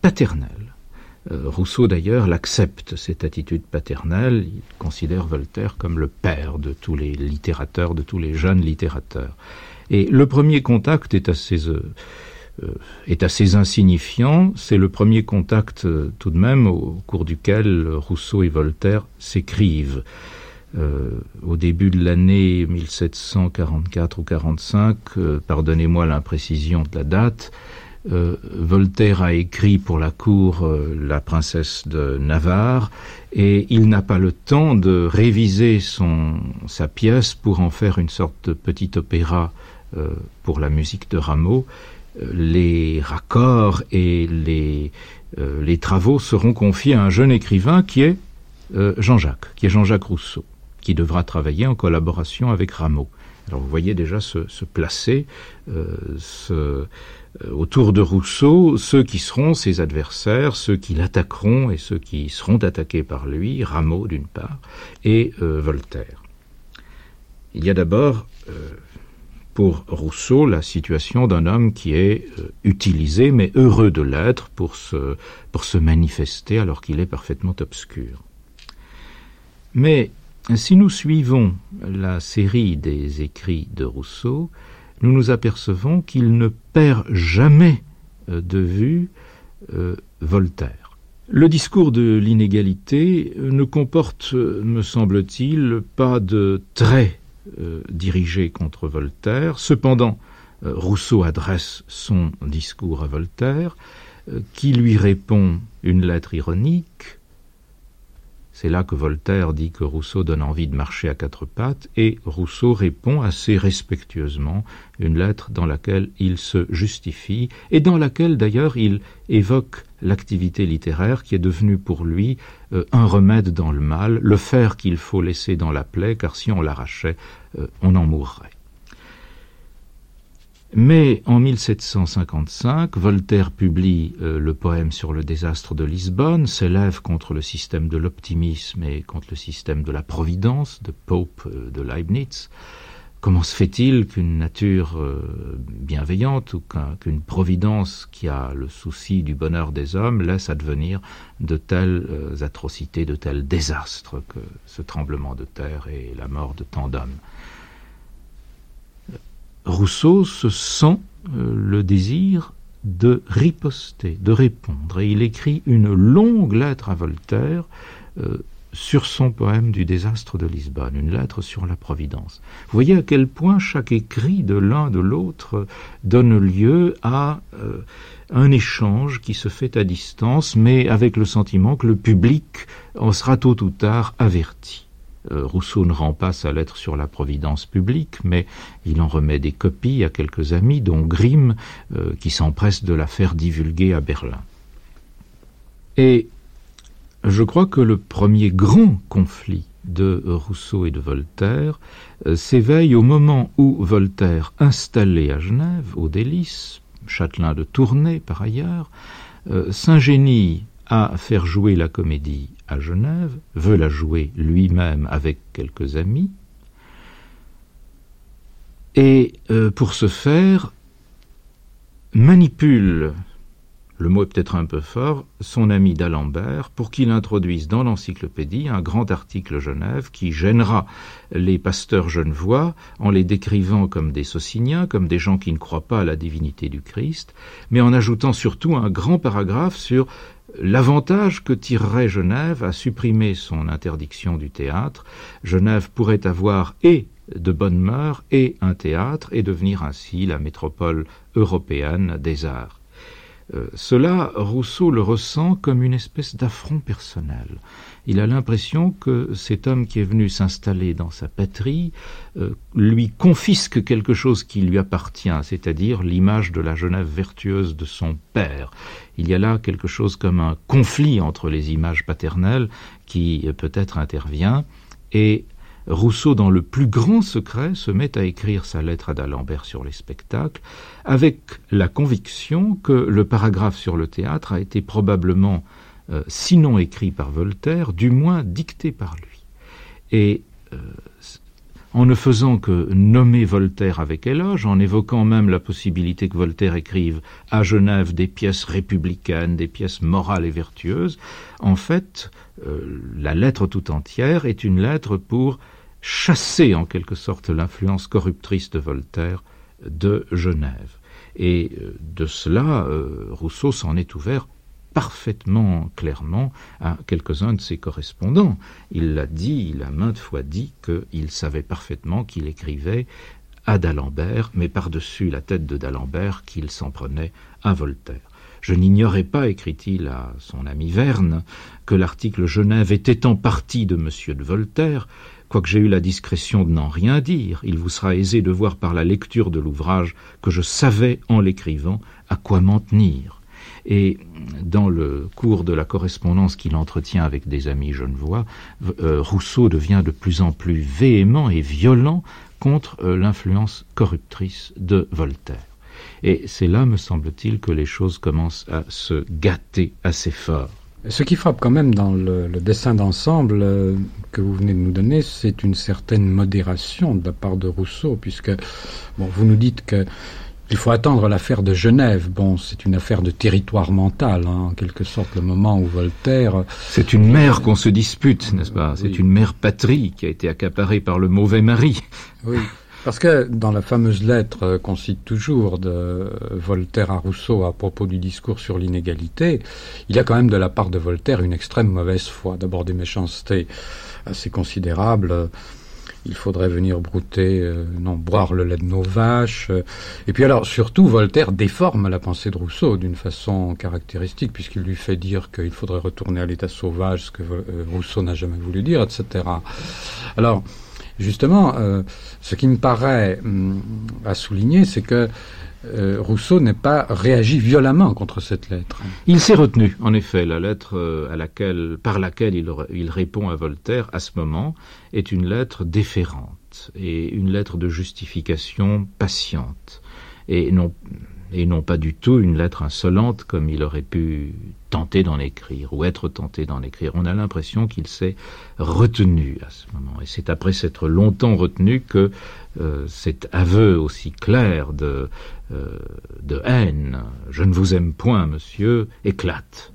paternelle. Rousseau d'ailleurs l'accepte, cette attitude paternelle, il considère Voltaire comme le père de tous les littérateurs, de tous les jeunes littérateurs. Et le premier contact est assez, euh, euh, est assez insignifiant. C'est le premier contact euh, tout de même au cours duquel Rousseau et Voltaire s'écrivent. au début de l'année 1744 ou 45, pardonnez-moi l'imprécision de la date, Voltaire a écrit pour la cour La princesse de Navarre et il n'a pas le temps de réviser sa pièce pour en faire une sorte de petit opéra euh, pour la musique de Rameau, euh, les raccords et les, euh, les travaux seront confiés à un jeune écrivain qui est Jean-Jacques, qui est Jean-Jacques Rousseau, qui devra travailler en collaboration avec Rameau. Alors vous voyez déjà se, placer ce, autour de Rousseau ceux qui seront ses adversaires, ceux qui l'attaqueront et ceux qui seront attaqués par lui, Rameau d'une part, et Voltaire. Il y a d'abord pour Rousseau la situation d'un homme qui est euh, utilisé, mais heureux de l'être, pour se, pour se manifester alors qu'il est parfaitement obscur. Mais si nous suivons la série des écrits de Rousseau, nous nous apercevons qu'il ne perd jamais euh, de vue euh, Voltaire. Le discours de l'inégalité ne comporte, me semble-t-il, pas de traits euh, dirigé contre Voltaire. Cependant, euh, Rousseau adresse son discours à Voltaire, euh, qui lui répond une lettre ironique. C'est là que Voltaire dit que Rousseau donne envie de marcher à quatre pattes, et Rousseau répond assez respectueusement une lettre dans laquelle il se justifie, et dans laquelle d'ailleurs il évoque l'activité littéraire qui est devenue pour lui euh, un remède dans le mal, le fer qu'il faut laisser dans la plaie, car si on l'arrachait, euh, on en mourrait. Mais en 1755, Voltaire publie euh, le poème sur le désastre de Lisbonne, s'élève contre le système de l'optimisme et contre le système de la providence de Pope de Leibniz, Comment se fait-il qu'une nature euh, bienveillante ou qu'une providence qui a le souci du bonheur des hommes laisse advenir de telles euh, atrocités, de tels désastres que ce tremblement de terre et la mort de tant d'hommes? Rousseau se sent euh, le désir de riposter, de répondre, et il écrit une longue lettre à Voltaire sur son poème du désastre de Lisbonne, une lettre sur la Providence. Vous voyez à quel point chaque écrit de l'un de l'autre donne lieu à euh, un échange qui se fait à distance, mais avec le sentiment que le public en sera tôt ou tard averti. Euh, Rousseau ne rend pas sa lettre sur la Providence publique, mais il en remet des copies à quelques amis, dont Grimm, euh, qui s'empresse de la faire divulguer à Berlin. Et je crois que le premier grand conflit de Rousseau et de Voltaire euh, s'éveille au moment où Voltaire, installé à Genève, au délice, châtelain de Tournai par ailleurs, s'ingénie à faire jouer la comédie à Genève, veut la jouer lui-même avec quelques amis, et euh, pour ce faire manipule le mot est peut-être un peu fort, son ami d'Alembert pour qu'il introduise dans l'encyclopédie un grand article Genève qui gênera les pasteurs genevois en les décrivant comme des sociniens, comme des gens qui ne croient pas à la divinité du Christ, mais en ajoutant surtout un grand paragraphe sur l'avantage que tirerait Genève à supprimer son interdiction du théâtre. Genève pourrait avoir et de bonnes mœurs et un théâtre et devenir ainsi la métropole européenne des arts. Euh, cela, Rousseau le ressent comme une espèce d'affront personnel. Il a l'impression que cet homme qui est venu s'installer dans sa patrie euh, lui confisque quelque chose qui lui appartient, c'est-à-dire l'image de la Genève vertueuse de son père. Il y a là quelque chose comme un conflit entre les images paternelles qui euh, peut-être intervient, et Rousseau, dans le plus grand secret, se met à écrire sa lettre à d'Alembert sur les spectacles, avec la conviction que le paragraphe sur le théâtre a été probablement, euh, sinon écrit par Voltaire, du moins dicté par lui. Et euh, en ne faisant que nommer Voltaire avec éloge, en évoquant même la possibilité que Voltaire écrive à Genève des pièces républicaines, des pièces morales et vertueuses, en fait, euh, la lettre tout entière est une lettre pour chasser en quelque sorte l'influence corruptrice de Voltaire de Genève. Et euh, de cela, euh, Rousseau s'en est ouvert parfaitement clairement à quelques-uns de ses correspondants. Il l'a dit, il a maintes fois dit qu'il savait parfaitement qu'il écrivait à d'Alembert, mais par-dessus la tête de d'Alembert qu'il s'en prenait à Voltaire. Je n'ignorais pas, écrit-il à son ami Verne, que l'article Genève était en partie de M. de Voltaire, quoique j'ai eu la discrétion de n'en rien dire. Il vous sera aisé de voir par la lecture de l'ouvrage que je savais, en l'écrivant, à quoi m'en tenir. Et dans le cours de la correspondance qu'il entretient avec des amis genevois, euh, Rousseau devient de plus en plus véhément et violent contre euh, l'influence corruptrice de Voltaire. Et c'est là, me semble-t-il, que les choses commencent à se gâter assez fort. Ce qui frappe quand même dans le, dessin d'ensemble euh, que vous venez de nous donner, c'est une certaine modération de la part de Rousseau, puisque bon, vous nous dites que il faut attendre l'affaire de Genève. Bon, c'est une affaire de territoire mental, hein, en quelque sorte, le moment où Voltaire. C'est une mère qu'on se dispute, n'est-ce pas? C'est une mère patrie qui a été accaparée par le mauvais mari. Oui. Parce que dans la fameuse lettre qu'on cite toujours de Voltaire à Rousseau à propos du discours sur l'inégalité, il y a quand même de la part de Voltaire une extrême mauvaise foi, d'abord des méchancetés assez considérables. Il faudrait venir brouter, euh, non, boire le lait de nos vaches. et puis alors, surtout, Voltaire déforme la pensée de Rousseau d'une façon caractéristique, puisqu'il lui fait dire qu'il faudrait retourner à l'état sauvage, ce que euh, Rousseau n'a jamais voulu dire, etc. Alors, Justement, euh, ce qui me paraît hum, à souligner, c'est que euh, Rousseau n'est pas réagi violemment contre cette lettre. Il s'est retenu, en effet. La lettre euh, à laquelle, par laquelle il, il, répond à Voltaire à ce moment est une lettre déférente et une lettre de justification patiente et non, et non pas du tout une lettre insolente comme il aurait pu tenter d'en écrire ou être tenté d'en écrire. On a l'impression qu'il s'est retenu à ce moment. Et c'est après s'être longtemps retenu que euh, cet aveu aussi clair de, euh, de haine, je ne vous aime point, monsieur, éclate.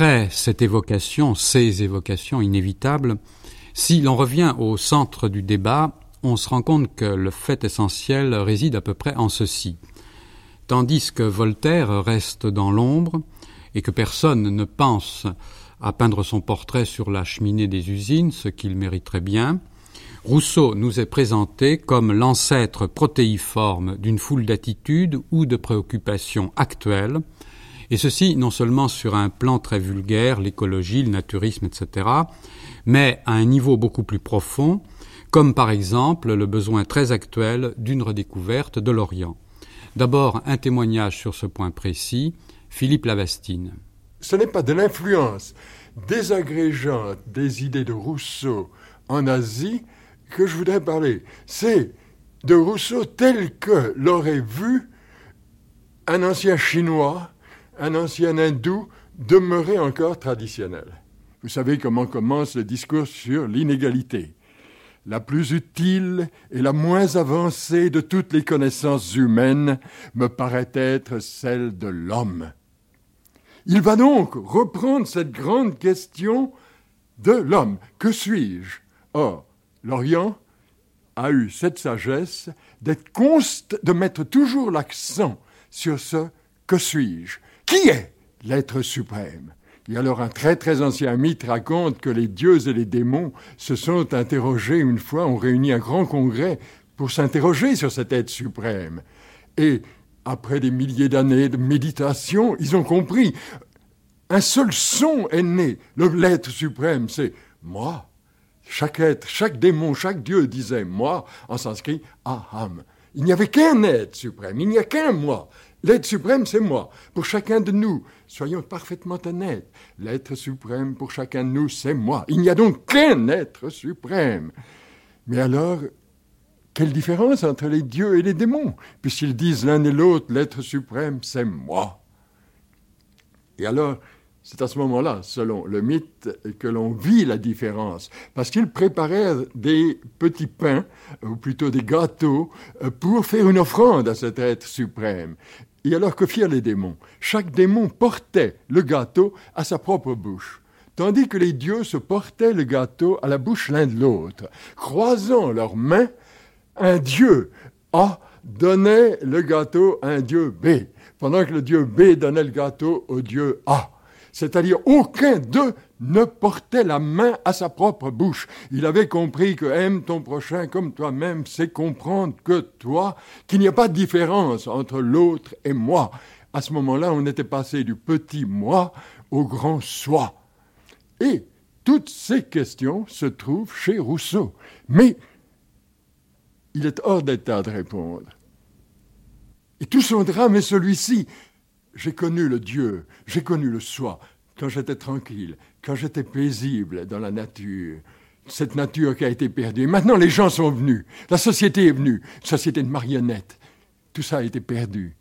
Après cette évocation, ces évocations inévitables, si l'on revient au centre du débat, on se rend compte que le fait essentiel réside à peu près en ceci. Tandis que Voltaire reste dans l'ombre et que personne ne pense à peindre son portrait sur la cheminée des usines, ce qu'il mériterait bien, Rousseau nous est présenté comme l'ancêtre protéiforme d'une foule d'attitudes ou de préoccupations actuelles, et ceci non seulement sur un plan très vulgaire, l'écologie, le naturisme, etc., mais à un niveau beaucoup plus profond, comme par exemple le besoin très actuel d'une redécouverte de l'Orient. D'abord, un témoignage sur ce point précis, Philippe Lavastine. Ce n'est pas de l'influence désagrégeante des idées de Rousseau en Asie que je voudrais parler. C'est de Rousseau tel que l'aurait vu un ancien Chinois, un ancien hindou demeuré encore traditionnel. Vous savez comment commence le discours sur l'inégalité la plus utile et la moins avancée de toutes les connaissances humaines me paraît être celle de l'homme. Il va donc reprendre cette grande question de l'homme. Que suis-je? Or, l'Orient a eu cette sagesse d'être de mettre toujours l'accent sur ce que suis-je Qui est l'être suprême? Et alors un très très ancien mythe raconte que les dieux et les démons se sont interrogés une fois, ont réuni un grand congrès pour s'interroger sur cet être suprême. Et après des milliers d'années de méditation, ils ont compris. Un seul son est né. L'être suprême, c'est moi. Chaque être, chaque démon, chaque dieu disait moi en sanskrit aham. Il n'y avait qu'un être suprême, il n'y a qu'un moi. L'être suprême, c'est moi. Pour chacun de nous, soyons parfaitement honnêtes, l'être suprême pour chacun de nous, c'est moi. Il n'y a donc qu'un être suprême. Mais alors, quelle différence entre les dieux et les démons Puisqu'ils disent l'un et l'autre, l'être suprême, c'est moi. Et alors, c'est à ce moment-là, selon le mythe, que l'on vit la différence, parce qu'ils préparaient des petits pains, ou plutôt des gâteaux, pour faire une offrande à cet être suprême. Et alors que firent les démons? Chaque démon portait le gâteau à sa propre bouche, tandis que les dieux se portaient le gâteau à la bouche l'un de l'autre. Croisant leurs mains, un dieu A donnait le gâteau à un dieu B, pendant que le dieu B donnait le gâteau au dieu A c'est-à-dire aucun d'eux ne portait la main à sa propre bouche. Il avait compris que aime ton prochain comme toi-même, c'est comprendre que toi, qu'il n'y a pas de différence entre l'autre et moi. À ce moment-là, on était passé du petit moi au grand soi. Et toutes ces questions se trouvent chez Rousseau. Mais il est hors d'état de répondre. Et tout son drame est celui-ci. J'ai connu le Dieu, j'ai connu le soi, quand j'étais tranquille, quand j'étais paisible dans la nature. Cette nature qui a été perdue. maintenant, les gens sont venus. La société est venue. Société de marionnettes. Tout ça a été perdu.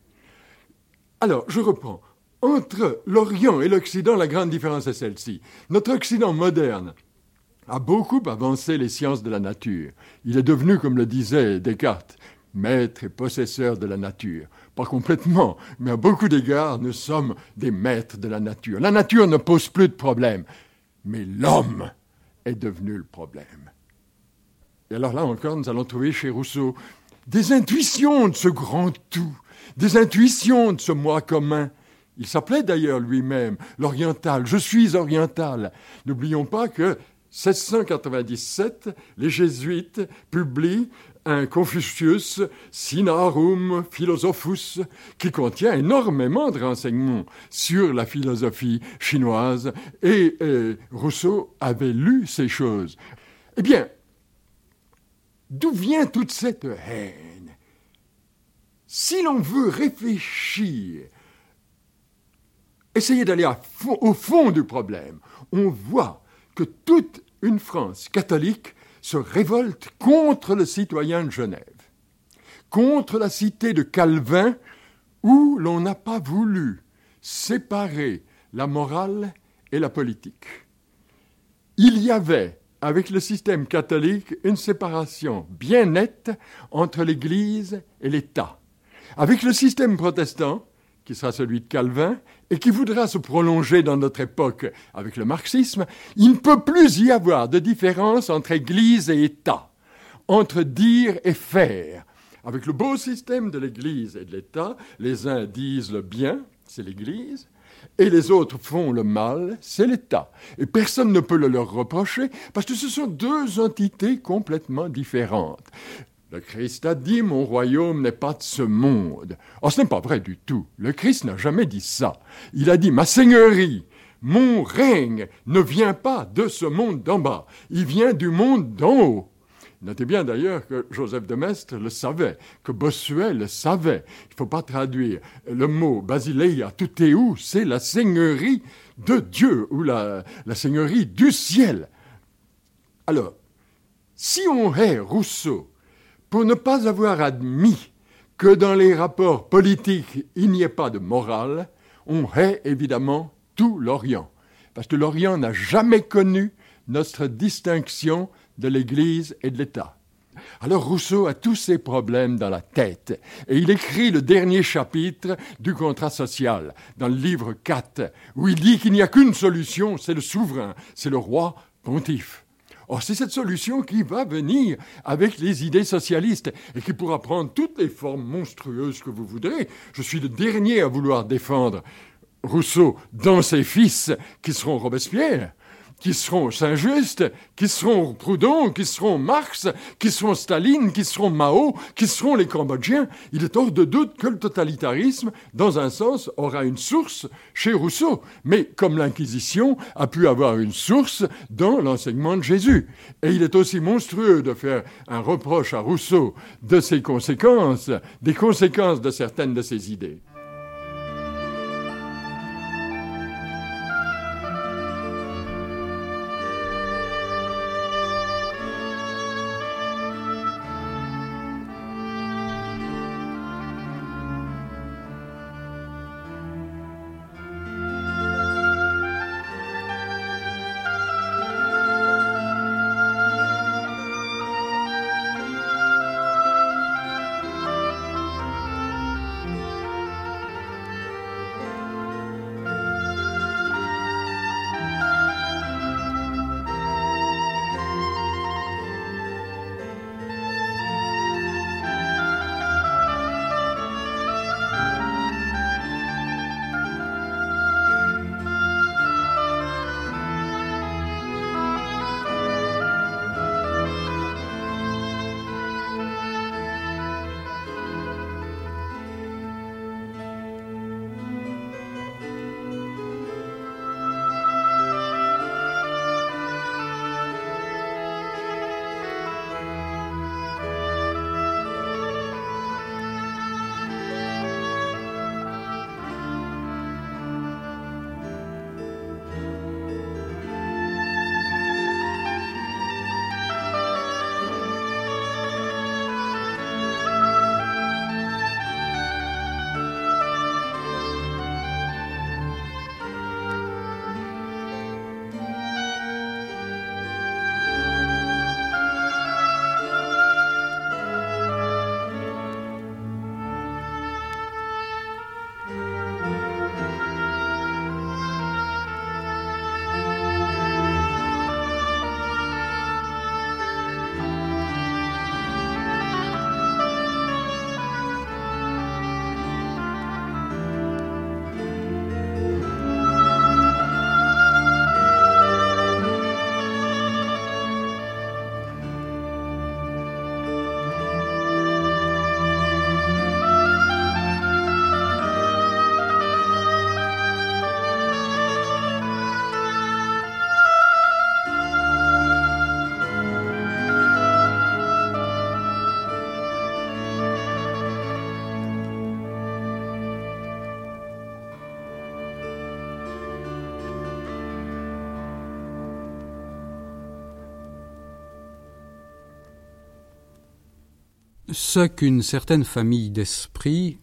Alors, je reprends. Entre l'Orient et l'Occident, la grande différence est celle-ci. Notre Occident moderne a beaucoup avancé les sciences de la nature. Il est devenu, comme le disait Descartes, maître et possesseur de la nature. Pas complètement, mais à beaucoup d'égards, nous sommes des maîtres de la nature. La nature ne pose plus de problème, mais l'homme est devenu le problème. Et alors là encore, nous allons trouver chez Rousseau des intuitions de ce grand tout, des intuitions de ce moi commun. Il s'appelait d'ailleurs lui-même l'oriental. Je suis oriental. N'oublions pas que 1697, les jésuites publient un Confucius Sinarum Philosophus qui contient énormément de renseignements sur la philosophie chinoise et Rousseau avait lu ces choses. Eh bien, d'où vient toute cette haine? Si l'on veut réfléchir, essayer d'aller au fond du problème, on voit que toute une France catholique se révolte contre le citoyen de Genève, contre la cité de Calvin, où l'on n'a pas voulu séparer la morale et la politique. Il y avait, avec le système catholique, une séparation bien nette entre l'Église et l'État. Avec le système protestant, qui sera celui de Calvin, et qui voudra se prolonger dans notre époque avec le marxisme, il ne peut plus y avoir de différence entre Église et État entre dire et faire. Avec le beau système de l'Église et de l'État, les uns disent le bien, c'est l'Église, et les autres font le mal, c'est l'État. Et personne ne peut le leur reprocher parce que ce sont deux entités complètement différentes. Le Christ a dit Mon royaume n'est pas de ce monde. Oh, ce n'est pas vrai du tout. Le Christ n'a jamais dit ça. Il a dit Ma seigneurie, mon règne ne vient pas de ce monde d'en bas, il vient du monde d'en haut. Notez bien d'ailleurs que Joseph de Maistre le savait, que Bossuet le savait. Il ne faut pas traduire le mot Basileia où? C'est la seigneurie de Dieu ou la, la seigneurie du ciel. Alors, si on hait Rousseau pour ne pas avoir admis que dans les rapports politiques il n'y ait pas de morale, on hait évidemment tout l'Orient. Parce que l'Orient n'a jamais connu notre distinction de l'Église et de l'État. Alors Rousseau a tous ces problèmes dans la tête et il écrit le dernier chapitre du contrat social dans le livre 4 où il dit qu'il n'y a qu'une solution, c'est le souverain, c'est le roi pontife. Or, c'est cette solution qui va venir avec les idées socialistes et qui pourra prendre toutes les formes monstrueuses que vous voudrez. Je suis le dernier à vouloir défendre Rousseau dans ses fils qui seront Robespierre qui seront Saint-Just, qui seront Proudhon, qui seront Marx, qui seront Staline, qui seront Mao, qui seront les Cambodgiens, il est hors de doute que le totalitarisme, dans un sens, aura une source chez Rousseau. Mais comme l'Inquisition a pu avoir une source dans l'enseignement de Jésus. Et il est aussi monstrueux de faire un reproche à Rousseau de ses conséquences, des conséquences de certaines de ses idées. Ce qu'une certaine famille d'esprit,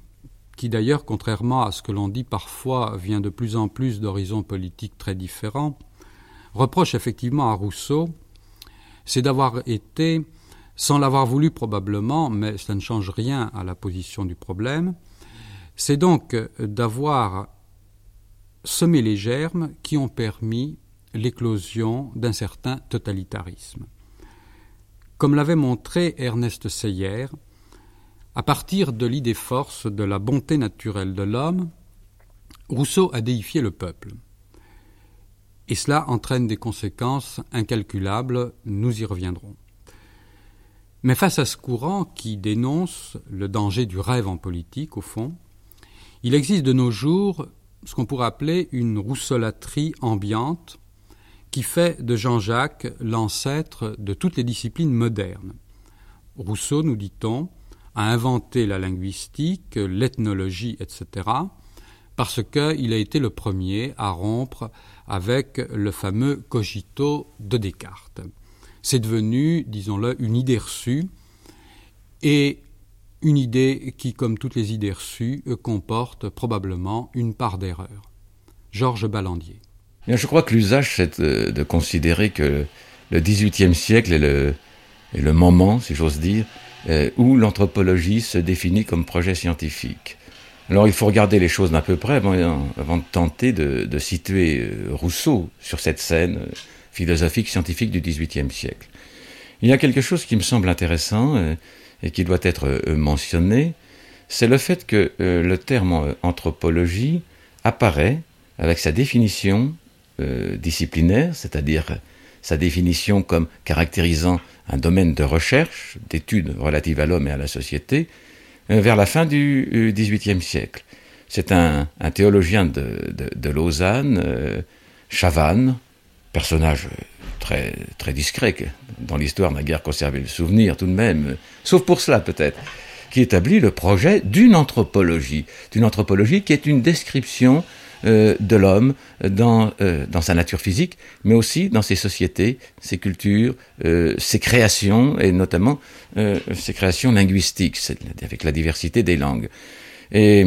qui d'ailleurs, contrairement à ce que l'on dit parfois, vient de plus en plus d'horizons politiques très différents, reproche effectivement à Rousseau, c'est d'avoir été, sans l'avoir voulu probablement, mais ça ne change rien à la position du problème, c'est donc d'avoir semé les germes qui ont permis l'éclosion d'un certain totalitarisme. Comme l'avait montré Ernest Seyer, à partir de l'idée force de la bonté naturelle de l'homme, Rousseau a déifié le peuple. Et cela entraîne des conséquences incalculables, nous y reviendrons. Mais face à ce courant qui dénonce le danger du rêve en politique, au fond, il existe de nos jours ce qu'on pourrait appeler une rousseaulatrie ambiante qui fait de Jean-Jacques l'ancêtre de toutes les disciplines modernes. Rousseau, nous dit-on, a inventé la linguistique, l'ethnologie, etc., parce qu'il a été le premier à rompre avec le fameux cogito de Descartes. C'est devenu, disons-le, une idée reçue, et une idée qui, comme toutes les idées reçues, comporte probablement une part d'erreur. Georges Ballandier. Je crois que l'usage, c'est de, considérer que le XVIIIe siècle est le, est le moment, si j'ose dire, euh, où l'anthropologie se définit comme projet scientifique. Alors il faut regarder les choses d'un peu près avant, avant, de tenter de, de, situer euh, Rousseau sur cette scène euh, philosophique scientifique du XVIIIe siècle. Il y a quelque chose qui me semble intéressant et qui doit être mentionné, c'est le fait que le terme anthropologie apparaît avec sa définition disciplinaire, c'est-à-dire sa définition comme caractérisant un domaine de recherche, d'études relatives à l'homme et à la société, euh, vers la fin du XVIIIe siècle. C'est un, théologien de, Lausanne, euh, Chavannes, personnage très, très discret, dans l'histoire n'a guère conservé le souvenir tout de même, sauf pour cela peut-être, qui établit le projet d'une anthropologie, d'une anthropologie qui est une description euh, de l'homme dans, euh, dans sa nature physique, mais aussi dans ses sociétés, ses cultures, euh, ses créations, et notamment ses créations linguistiques, avec la diversité des langues. Et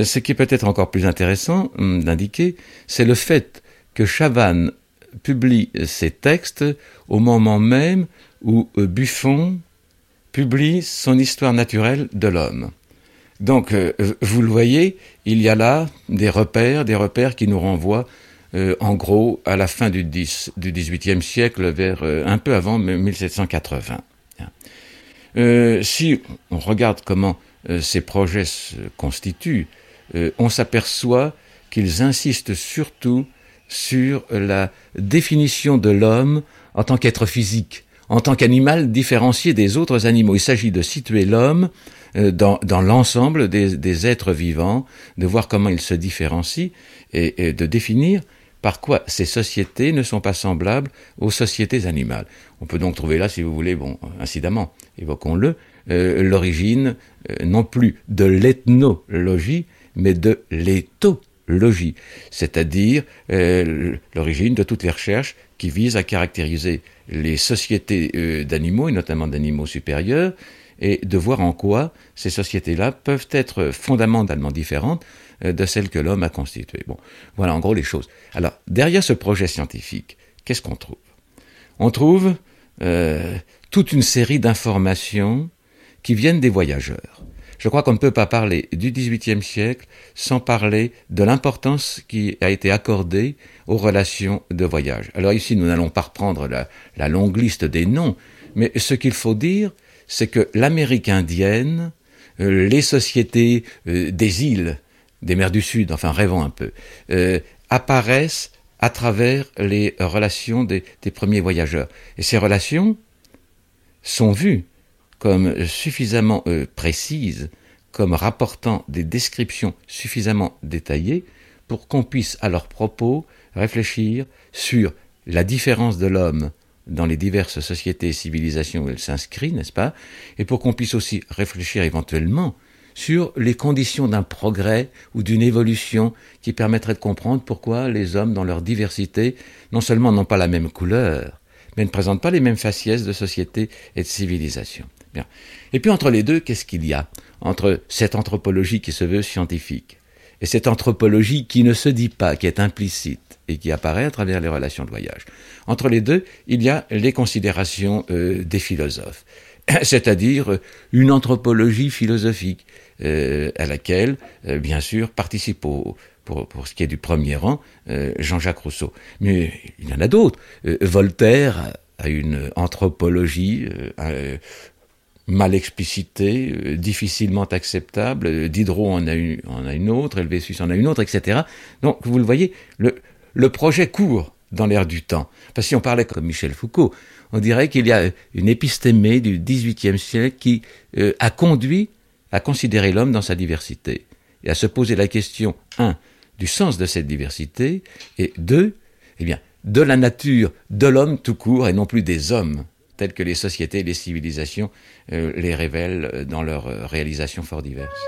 ce qui est peut-être encore plus intéressant hum, d'indiquer, c'est le fait que Chavannes publie ses textes au moment même où Buffon publie son histoire naturelle de l'homme. Donc, euh, vous le voyez, il y a là des repères, des repères qui nous renvoient, euh, en gros, à la fin du, XVIIIe du XVIIIe siècle, vers euh, un peu avant 1780. si on regarde comment ces projets se constituent, on s'aperçoit qu'ils insistent surtout sur la définition de l'homme en tant qu'être physique, en tant qu'animal différencié des autres animaux. Il s'agit de situer l'homme euh, dans, l'ensemble des, êtres vivants, de voir comment ils se différencient et, de définir par quoi ces sociétés ne sont pas semblables aux sociétés animales. On peut donc trouver là, si vous voulez, bon, incidemment, évoquons-le, euh, l'origine euh, non plus de l'ethnologie, mais de l'éthologie, c'est-à-dire l'origine de toutes les recherches qui visent à caractériser les sociétés d'animaux, et notamment d'animaux supérieurs, et de voir en quoi ces sociétés-là peuvent être fondamentalement différentes euh, de celles que l'homme a constituées. Bon, voilà en gros les choses. Alors, derrière ce projet scientifique, qu'est-ce qu'on trouve? On trouve euh, toute une série d'informations qui viennent des voyageurs. Je crois qu'on ne peut pas parler du XVIIIe siècle sans parler de l'importance qui a été accordée aux relations de voyage. Alors ici, nous n'allons pas reprendre la, longue liste des noms, mais ce qu'il faut dire, c'est que l'Amérique indienne, euh, les sociétés euh, des îles, des mers du Sud, enfin rêvons un peu, euh, apparaissent à travers les relations des, premiers voyageurs. Et ces relations sont vues comme suffisamment précises, comme rapportant des descriptions suffisamment détaillées pour qu'on puisse à leur propos réfléchir sur la différence de l'homme dans les diverses sociétés et civilisations où elle s'inscrit, n'est-ce pas Et pour qu'on puisse aussi réfléchir éventuellement sur les conditions d'un progrès ou d'une évolution qui permettrait de comprendre pourquoi les hommes, dans leur diversité, non seulement n'ont pas la même couleur, mais ne présentent pas les mêmes faciès de société et de civilisation. Bien. Et puis entre les deux, qu'est-ce qu'il y a Entre cette anthropologie qui se veut scientifique et cette anthropologie qui ne se dit pas, qui est implicite et qui apparaît à travers les relations de voyage? Entre les deux, il y a les considérations euh, des philosophes, c'est-à-dire une anthropologie philosophique euh, à laquelle, euh, bien sûr, participe pour, pour, ce qui est du premier rang, Jean-Jacques Rousseau. Mais il y en a d'autres. Voltaire a une anthropologie mal explicité, euh, difficilement acceptable. Diderot en a, une, en a une autre, Helvétius en a une autre, etc. Donc, vous le voyez, le, le projet court dans l'air du temps. Parce que si on parlait comme Michel Foucault, on dirait qu'il y a une épistémée du XVIIIe siècle qui euh, a conduit à considérer l'homme dans sa diversité et à se poser la question, un, du sens de cette diversité, et deux, eh bien, de la nature de l'homme tout court et non plus des hommes telles que les sociétés et les civilisations euh, les révèlent euh, dans leurs euh, réalisations fort diverses.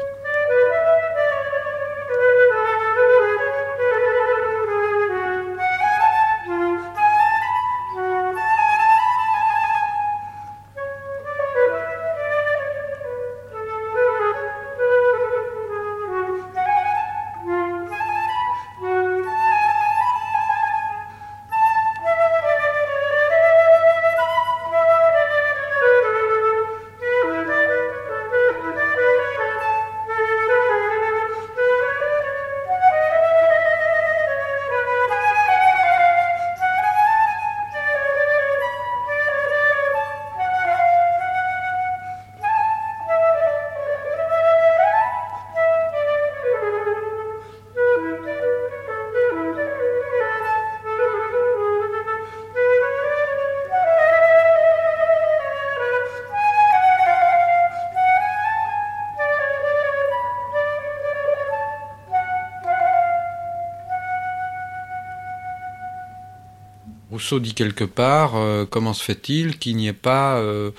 Rousseau dit quelque part, euh, comment se fait-il qu'il n'y ait pas euh,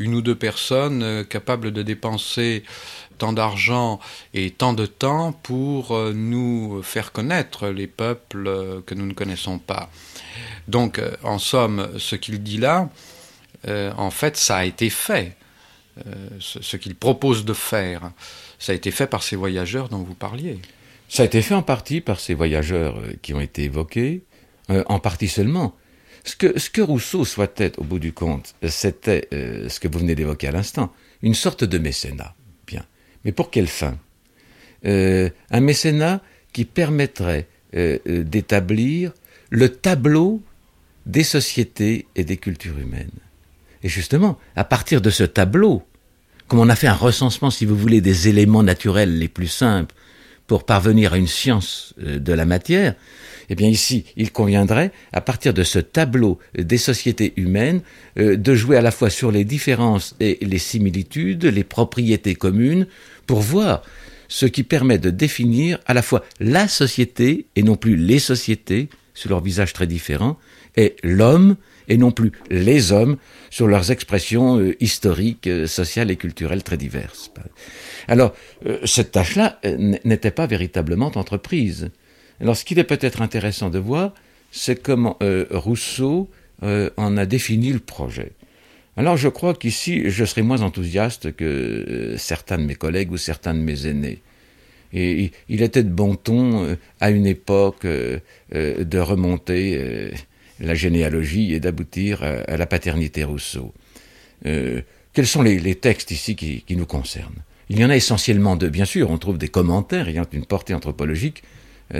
une ou deux personnes euh, capables de dépenser tant d'argent et tant de temps pour nous faire connaître les peuples que nous ne connaissons pas. Donc, en somme, ce qu'il dit là, en fait, ça a été fait. ce, qu'il propose de faire, ça a été fait par ces voyageurs dont vous parliez. Ça a été fait en partie par ces voyageurs qui ont été évoqués, en partie seulement. Ce que, Rousseau souhaitait, au bout du compte, c'était euh, ce que vous venez d'évoquer à l'instant, une sorte de mécénat. Bien. Mais pour quelle fin? Euh, Un mécénat qui permettrait euh, d'établir le tableau des sociétés et des cultures humaines. Et justement, à partir de ce tableau, comme on a fait un recensement, si vous voulez, des éléments naturels les plus simples pour parvenir à une science de la matière, eh bien ici, il conviendrait, à partir de ce tableau des sociétés humaines, euh, de jouer à la fois sur les différences et les similitudes, les propriétés communes, pour voir ce qui permet de définir à la fois la société et non plus les sociétés, sur leurs visages très différents, et l'homme et non plus les hommes sur leurs expressions euh, historiques, euh, sociales et culturelles très diverses. Alors, cette tâche-là n'était pas véritablement entreprise. Alors ce qu'il est peut-être intéressant de voir, c'est comment euh, Rousseau euh, en a défini le projet. Alors je crois qu'ici, je serai moins enthousiaste que euh, certains de mes collègues ou certains de mes aînés. Et il était de bon ton à une époque de remonter la généalogie et d'aboutir à, la paternité Rousseau. quels sont les, textes ici qui, nous concernent? Il y en a essentiellement deux. Bien sûr, on trouve des commentaires ayant une portée anthropologique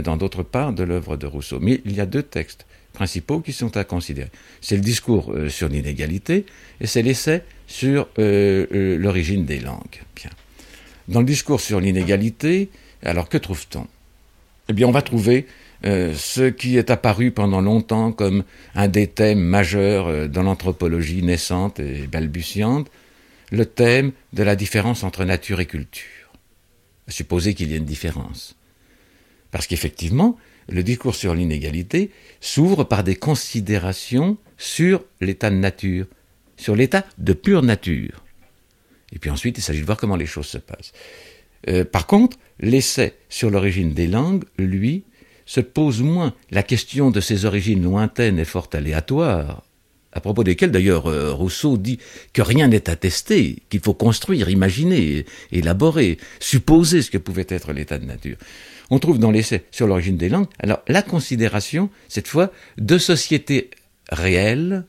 dans d'autres parts de l'œuvre de Rousseau. Mais il y a deux textes principaux qui sont à considérer. C'est le discours euh, sur l'inégalité et c'est l'essai sur euh, l'origine des langues. Bien. Dans le discours sur l'inégalité, alors que trouve-t-on? Eh bien, on va trouver ce qui est apparu pendant longtemps comme un des thèmes majeurs dans l'anthropologie naissante et balbutiante, le thème de la différence entre nature et culture. Supposer qu'il y ait une différence. Parce qu'effectivement, le discours sur l'inégalité s'ouvre par des considérations sur l'état de nature, sur l'état de pure nature. Et puis ensuite, il s'agit de voir comment les choses se passent. Euh, par contre, l'essai sur l'origine des langues, lui, se pose moins la question de ces origines lointaines et fort aléatoires, à propos desquels d'ailleurs euh, Rousseau dit que rien n'est attesté, qu'il faut construire, imaginer, élaborer, supposer ce que pouvait être l'état de nature. On trouve dans l'essai sur l'origine des langues, alors la considération, cette fois, de sociétés réelles,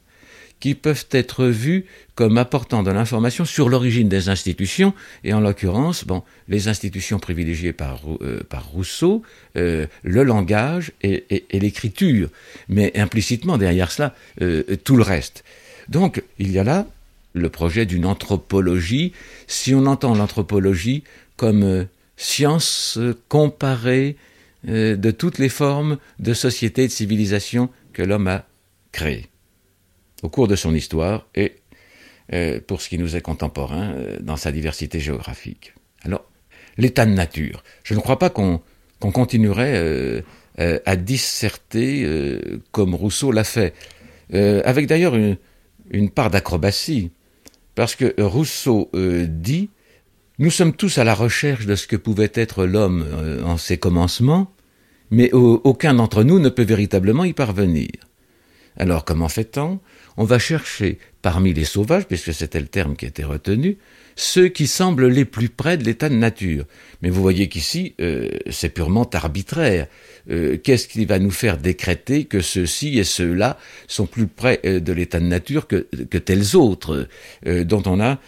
qui peuvent être vus comme apportant de l'information sur l'origine des institutions, et en l'occurrence, bon, les institutions privilégiées par, euh, par Rousseau, euh, le langage et, et, l'écriture, mais implicitement derrière cela, euh, tout le reste. Donc, il y a là le projet d'une anthropologie, si on entend l'anthropologie comme science comparée de toutes les formes de société et de civilisation que l'homme a créées au cours de son histoire et euh, pour ce qui nous est contemporain euh, dans sa diversité géographique. Alors, l'état de nature. Je ne crois pas qu'on continuerait euh, à disserter comme Rousseau l'a fait, avec d'ailleurs une, part d'acrobatie, parce que Rousseau dit Nous sommes tous à la recherche de ce que pouvait être l'homme en ses commencements, mais aucun d'entre nous ne peut véritablement y parvenir. Alors comment fait-on On va chercher parmi les sauvages, puisque c'était le terme qui était retenu, ceux qui semblent les plus près de l'état de nature. Mais vous voyez qu'ici, euh, c'est purement arbitraire. Euh, qu'est-ce qui va nous faire décréter que ceux-ci et ceux-là sont plus près euh, de l'état de nature que, tels autres, dont on a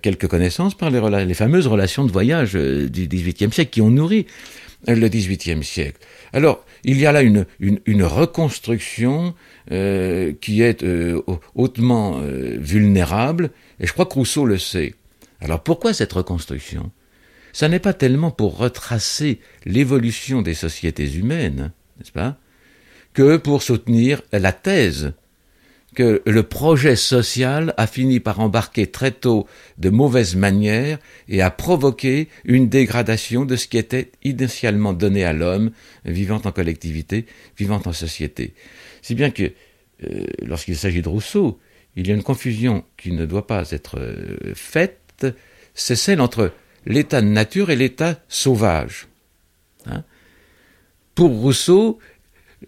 quelques connaissances par les, fameuses relations de voyage du XVIIIe siècle qui ont nourri le XVIIIe siècle. Alors, il y a là une, reconstruction euh, qui est euh, hautement euh, vulnérable, et je crois que Rousseau le sait. Alors pourquoi cette reconstruction? Ça n'est pas tellement pour retracer l'évolution des sociétés humaines, n'est-ce pas, que pour soutenir la thèse que le projet social a fini par embarquer très tôt de mauvaises manières et a provoqué une dégradation de ce qui était initialement donné à l'homme vivant en collectivité, vivant en société. Si bien que, euh, lorsqu'il s'agit de Rousseau, il y a une confusion qui ne doit pas être euh, faite, c'est celle entre l'état de nature et l'état sauvage. Hein. Pour Rousseau,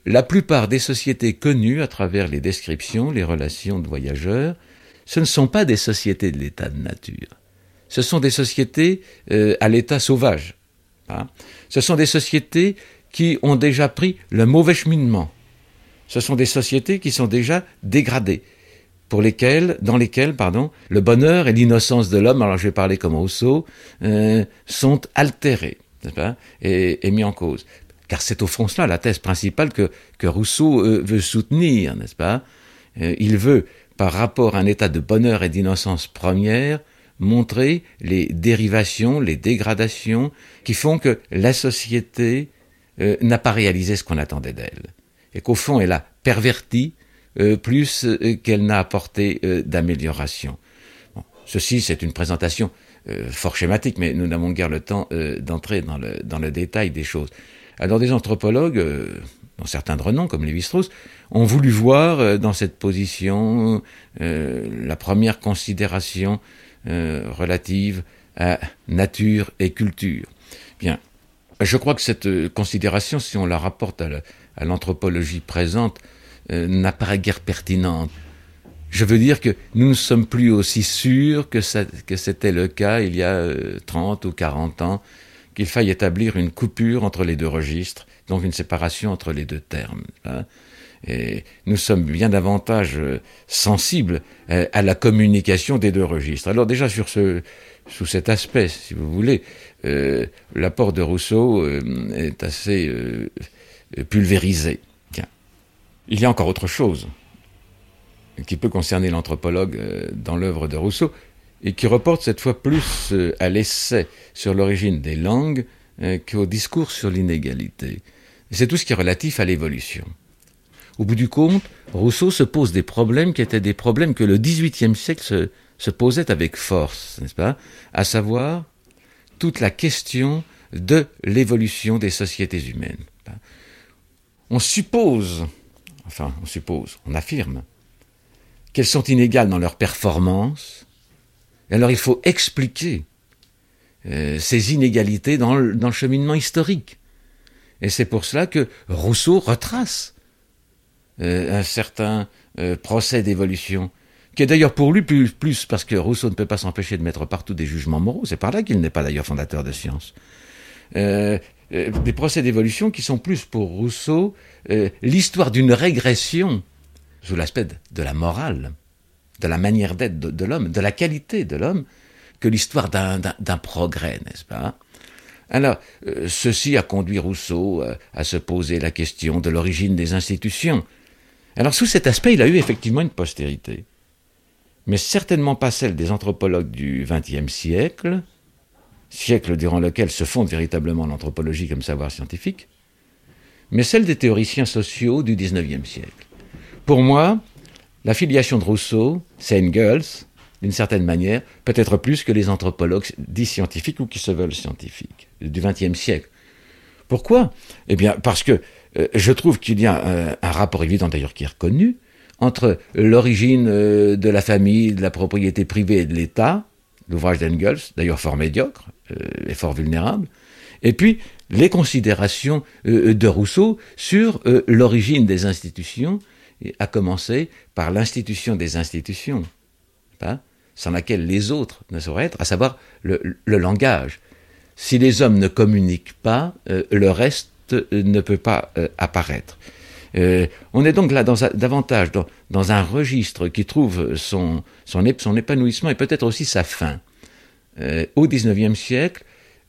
la plupart des sociétés connues à travers les descriptions, les relations de voyageurs, ce ne sont pas des sociétés de l'état de nature. Ce sont des sociétés euh, à l'état sauvage. Hein. Ce sont des sociétés qui ont déjà pris le mauvais cheminement. Ce sont des sociétés qui sont déjà dégradées, pour lesquelles, dans lesquelles, pardon, le bonheur et l'innocence de l'homme, alors je vais parler comme Rousseau, euh, sont altérés et, et mis en cause. Car c'est au fond cela la thèse principale que, Rousseau euh, veut soutenir, n'est-ce pas. Euh, Il veut, par rapport à un état de bonheur et d'innocence première, montrer les dérivations, les dégradations qui font que la société n'a pas réalisé ce qu'on attendait d'elle, et qu'au fond elle a perverti plus qu'elle n'a apporté d'amélioration. ceci, c'est une présentation fort schématique, mais nous n'avons guère le temps d'entrer dans le, dans le détail des choses. Alors des anthropologues, euh, dont certains de renom, comme Lévi-Strauss, ont voulu voir euh, dans cette position euh, la première considération relative à nature et culture. Bien, je crois que cette considération, si on la rapporte à l'anthropologie présente, n'apparaît guère pertinente. Je veux dire que nous ne sommes plus aussi sûrs que, que c'était le cas il y a 30 ou 40 ans qu'il faille établir une coupure entre les deux registres, donc une séparation entre les deux termes. Hein. Et nous sommes bien davantage euh, sensibles euh, à la communication des deux registres. Alors déjà sur ce, sous cet aspect, si vous voulez, euh, l'apport de Rousseau est assez pulvérisé. Il y a encore autre chose qui peut concerner l'anthropologue dans l'œuvre de Rousseau, et qui reporte cette fois plus euh, à l'essai sur l'origine des langues euh, qu'au discours sur l'inégalité. C'est tout ce qui est relatif à l'évolution. Au bout du compte, Rousseau se pose des problèmes qui étaient des problèmes que le XVIIIe siècle se, posait avec force, n'est-ce pas? À savoir toute la question de l'évolution des sociétés humaines. On suppose, enfin on suppose, on affirme, qu'elles sont inégales dans leur performance, alors il faut expliquer euh, ces inégalités dans le, cheminement historique. Et c'est pour cela que Rousseau retrace euh, un certain euh, procès d'évolution, qui est d'ailleurs pour lui plus, plus parce que Rousseau ne peut pas s'empêcher de mettre partout des jugements moraux, c'est par là qu'il n'est pas d'ailleurs fondateur de science. Euh, euh, des procès d'évolution qui sont plus pour Rousseau l'histoire d'une régression sous l'aspect de la morale, de la manière d'être de, l'homme, de la qualité de l'homme, que l'histoire d'un progrès, n'est-ce pas? Alors, ceci a conduit Rousseau à se poser la question de l'origine des institutions. Alors, sous cet aspect, il a eu effectivement une postérité mais certainement pas celle des anthropologues du XXe siècle, siècle durant lequel se fonde véritablement l'anthropologie comme savoir scientifique, mais celle des théoriciens sociaux du XIXe siècle. Pour moi, la filiation de Rousseau, c'est Engels, d'une certaine manière, peut-être plus que les anthropologues dits scientifiques ou qui se veulent scientifiques du XXe siècle. Pourquoi? Eh bien, parce que euh, je trouve qu'il y a un rapport évident d'ailleurs qui est reconnu entre l'origine euh, de la famille, de la propriété privée et de l'État, l'ouvrage d'Engels, d'ailleurs fort médiocre euh, et fort vulnérable, et puis les considérations euh, de Rousseau sur l'origine des institutions, à commencer par l'institution des institutions, hein, sans laquelle les autres ne sauraient être, à savoir le, langage. Si les hommes ne communiquent pas, le reste ne peut pas apparaître. Euh, on est donc là dans davantage dans, un registre qui trouve son, son, épanouissement et peut-être aussi sa fin euh, au XIXe siècle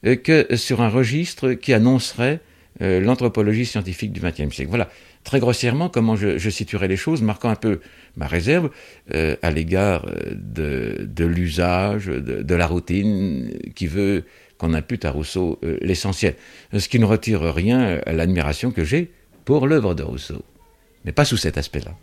euh, que sur un registre qui annoncerait l'anthropologie scientifique du XXe siècle. Voilà très grossièrement comment je, je, situerai les choses, marquant un peu ma réserve à l'égard de, l'usage, de, de, la routine qui veut qu'on impute à Rousseau l'essentiel. Ce qui ne retire rien à l'admiration que j'ai pour l'œuvre de Rousseau, mais pas sous cet aspect-là.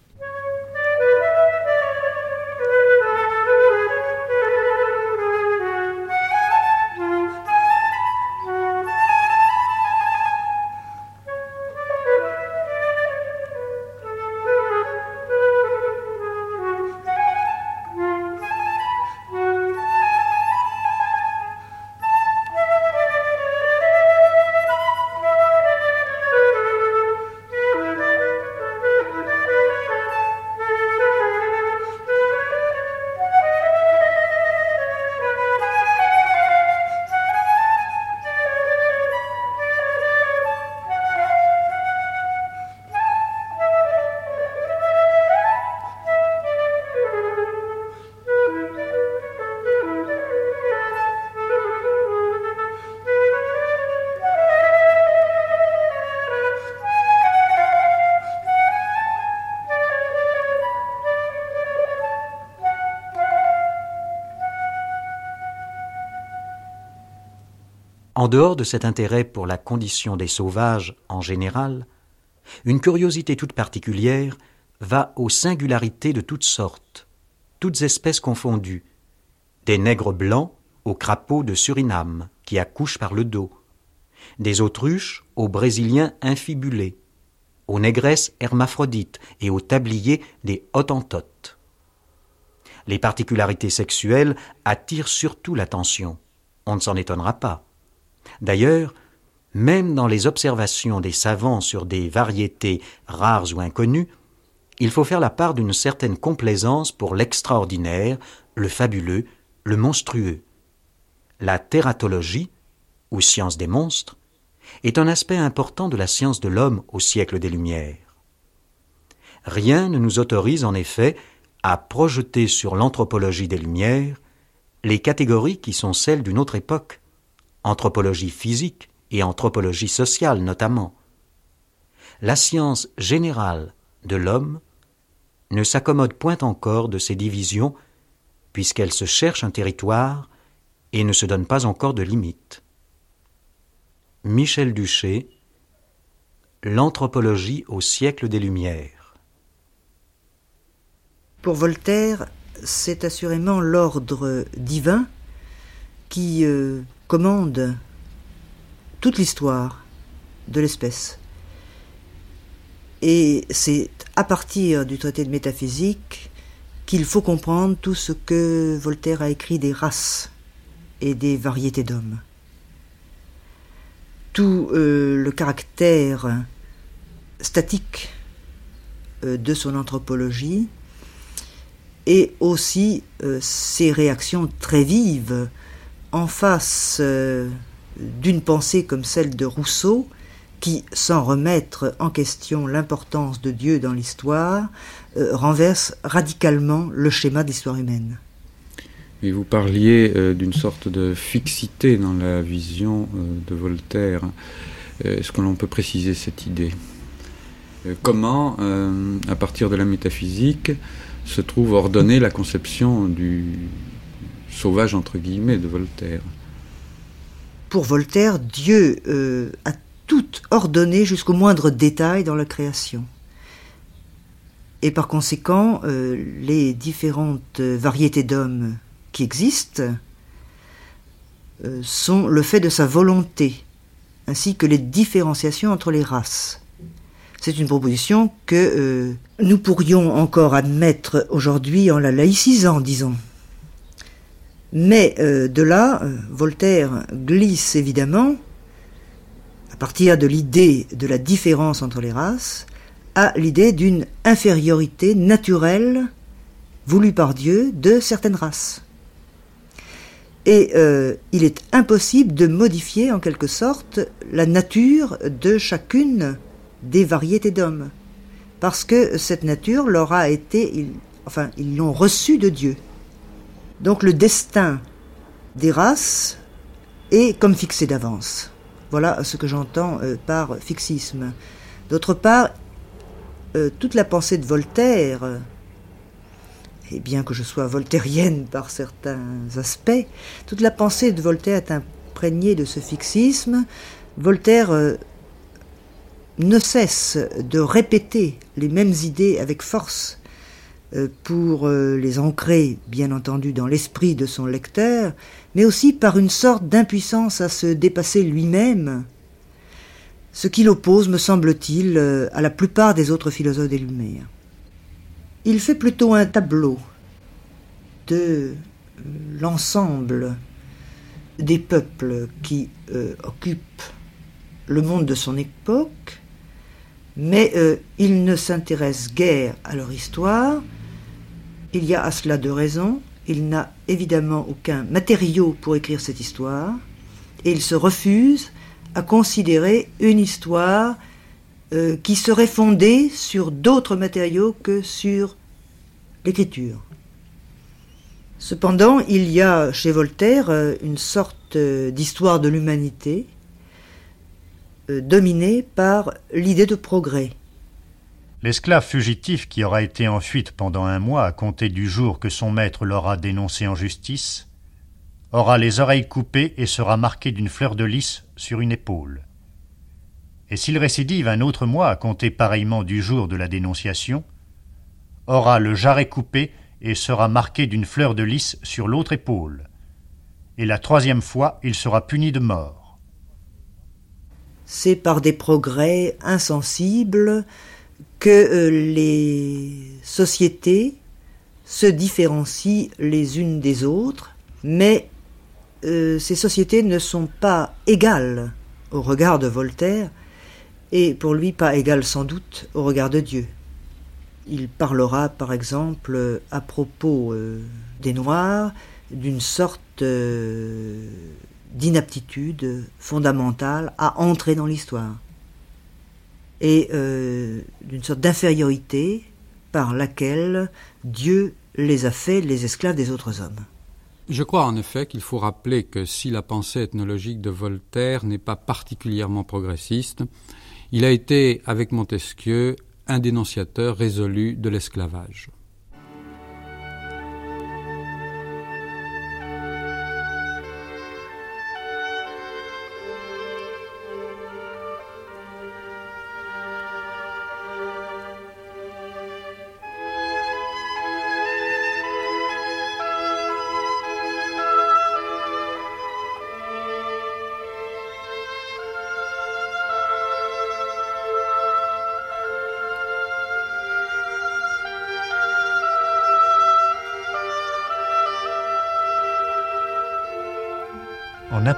Dehors de cet intérêt pour la condition des sauvages en général, une curiosité toute particulière va aux singularités de toutes sortes, toutes espèces confondues, des nègres blancs aux crapauds de Suriname qui accouchent par le dos, des autruches aux brésiliens infibulés, aux négresses hermaphrodites et aux tabliers des hottentotes. Les particularités sexuelles attirent surtout l'attention. On ne s'en étonnera pas. D'ailleurs, même dans les observations des savants sur des variétés rares ou inconnues, il faut faire la part d'une certaine complaisance pour l'extraordinaire, le fabuleux, le monstrueux. La tératologie, ou science des monstres, est un aspect important de la science de l'homme au siècle des Lumières. Rien ne nous autorise en effet à projeter sur l'anthropologie des Lumières les catégories qui sont celles d'une autre époque, anthropologie physique et anthropologie sociale notamment. La science générale de l'homme ne s'accommode point encore de ces divisions, puisqu'elle se cherche un territoire et ne se donne pas encore de limites. Michel Duché, L'anthropologie au siècle des Lumières. Pour Voltaire, c'est assurément l'ordre divin qui euh, toute l'histoire de l'espèce. Et c'est à partir du traité de métaphysique qu'il faut comprendre tout ce que Voltaire a écrit des races et des variétés d'hommes. Tout euh, le caractère statique euh, de son anthropologie et aussi euh, ses réactions très vives en face euh, d'une pensée comme celle de Rousseau, qui, sans remettre en question l'importance de Dieu dans l'histoire, renverse radicalement le schéma d'histoire humaine. Et vous parliez d'une sorte de fixité dans la vision de Voltaire. Est-ce que l'on peut préciser cette idée? Euh, comment, euh, à partir de la métaphysique, se trouve ordonnée la conception du sauvage, entre guillemets, de Voltaire. Pour Voltaire, Dieu euh, a tout ordonné jusqu'au moindre détail dans la création. Et par conséquent, les différentes variétés d'hommes qui existent sont le fait de sa volonté, ainsi que les différenciations entre les races. C'est une proposition que euh, nous pourrions encore admettre aujourd'hui en la laïcisant, disons. Mais euh, de là, euh, Voltaire glisse évidemment, à partir de l'idée de la différence entre les races, à l'idée d'une infériorité naturelle voulue par Dieu de certaines races. Et il est impossible de modifier en quelque sorte la nature de chacune des variétés d'hommes, parce que cette nature leur a été, enfin, ils l'ont reçue de Dieu. Donc le destin des races est comme fixé d'avance. Voilà ce que j'entends euh, par fixisme. D'autre part, euh, toute la pensée de Voltaire, et bien que je sois voltairienne par certains aspects, toute la pensée de Voltaire est imprégnée de ce fixisme. Voltaire euh, ne cesse de répéter les mêmes idées avec force pour euh, les ancrer, bien entendu, dans l'esprit de son lecteur, mais aussi par une sorte d'impuissance à se dépasser lui-même, ce qui l'oppose, me semble-t-il, euh, à la plupart des autres philosophes des Lumières. Il fait plutôt un tableau de l'ensemble des peuples qui occupent le monde de son époque, mais euh, il ne s'intéresse guère à leur histoire. Il y a à cela deux raisons. Il n'a évidemment aucun matériau pour écrire cette histoire, et il se refuse à considérer une histoire euh, qui serait fondée sur d'autres matériaux que sur l'écriture. Cependant, il y a chez Voltaire euh, une sorte d'histoire de l'humanité euh, dominé par l'idée de progrès. L'esclave fugitif qui aura été en fuite pendant un mois à compter du jour que son maître l'aura dénoncé en justice aura les oreilles coupées et sera marqué d'une fleur de lys sur une épaule. Et s'il récidive un autre mois à compter pareillement du jour de la dénonciation, aura le jarret coupé et sera marqué d'une fleur de lys sur l'autre épaule. Et la troisième fois, il sera puni de mort c'est par des progrès insensibles que euh, les sociétés se différencient les unes des autres, mais euh, ces sociétés ne sont pas égales au regard de Voltaire, et pour lui pas égales sans doute au regard de Dieu. Il parlera par exemple à propos euh, des Noirs d'une sorte d'inaptitude fondamentale à entrer dans l'histoire et euh, d'une sorte d'infériorité par laquelle Dieu les a fait les esclaves des autres hommes. Je crois en effet qu'il faut rappeler que si la pensée ethnologique de Voltaire n'est pas particulièrement progressiste, il a été, avec Montesquieu, un dénonciateur résolu de l'esclavage.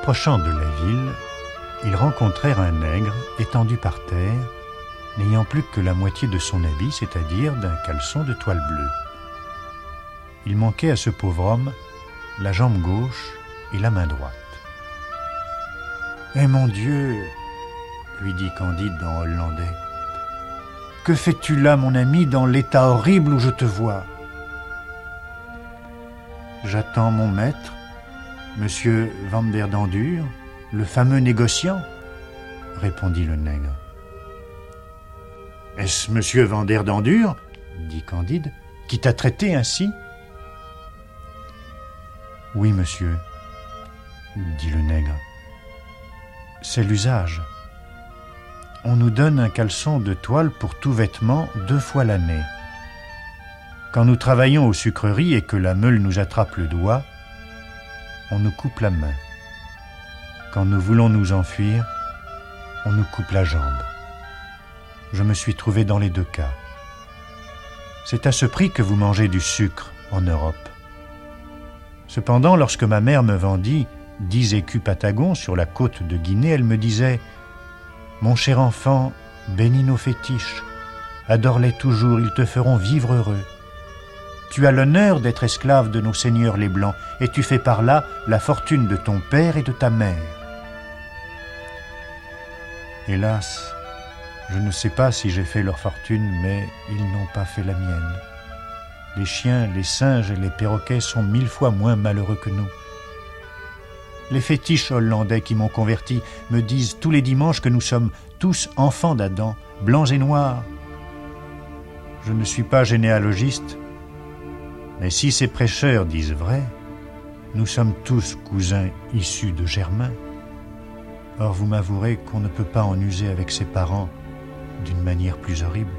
Approchant de la ville, ils rencontrèrent un nègre étendu par terre, n'ayant plus que la moitié de son habit, c'est-à-dire d'un caleçon de toile bleue. Il manquait à ce pauvre homme la jambe gauche et la main droite. Eh mon Dieu lui dit Candide en hollandais, que fais-tu là, mon ami, dans l'état horrible où je te vois J'attends mon maître, monsieur Van der Dendur, le fameux négociant, répondit le nègre. Est-ce monsieur Van der Dendur, dit Candide, qui t'a traité ainsi? Oui, monsieur, dit le nègre. C'est l'usage. On nous donne un caleçon de toile pour tout vêtement deux fois l'année. Quand nous travaillons aux sucreries et que la meule nous attrape le doigt, on nous coupe la main. Quand nous voulons nous enfuir, on nous coupe la jambe. Je me suis trouvé dans les deux cas. C'est à ce prix que vous mangez du sucre en Europe. Cependant, lorsque ma mère me vendit dix écus patagons sur la côte de Guinée, elle me disait Mon cher enfant, bénis nos fétiches, adore-les toujours, ils te feront vivre heureux. Tu as l'honneur d'être esclave de nos seigneurs les Blancs, et tu fais par là la fortune de ton père et de ta mère. Hélas, je ne sais pas si j'ai fait leur fortune, mais ils n'ont pas fait la mienne. Les chiens, les singes et les perroquets sont mille fois moins malheureux que nous. Les fétiches hollandais qui m'ont converti me disent tous les dimanches que nous sommes tous enfants d'Adam, blancs et noirs. Je ne suis pas généalogiste, mais si ces prêcheurs disent vrai, nous sommes tous cousins issus de Germain. Or vous m'avouerez qu'on ne peut pas en user avec ses parents d'une manière plus horrible.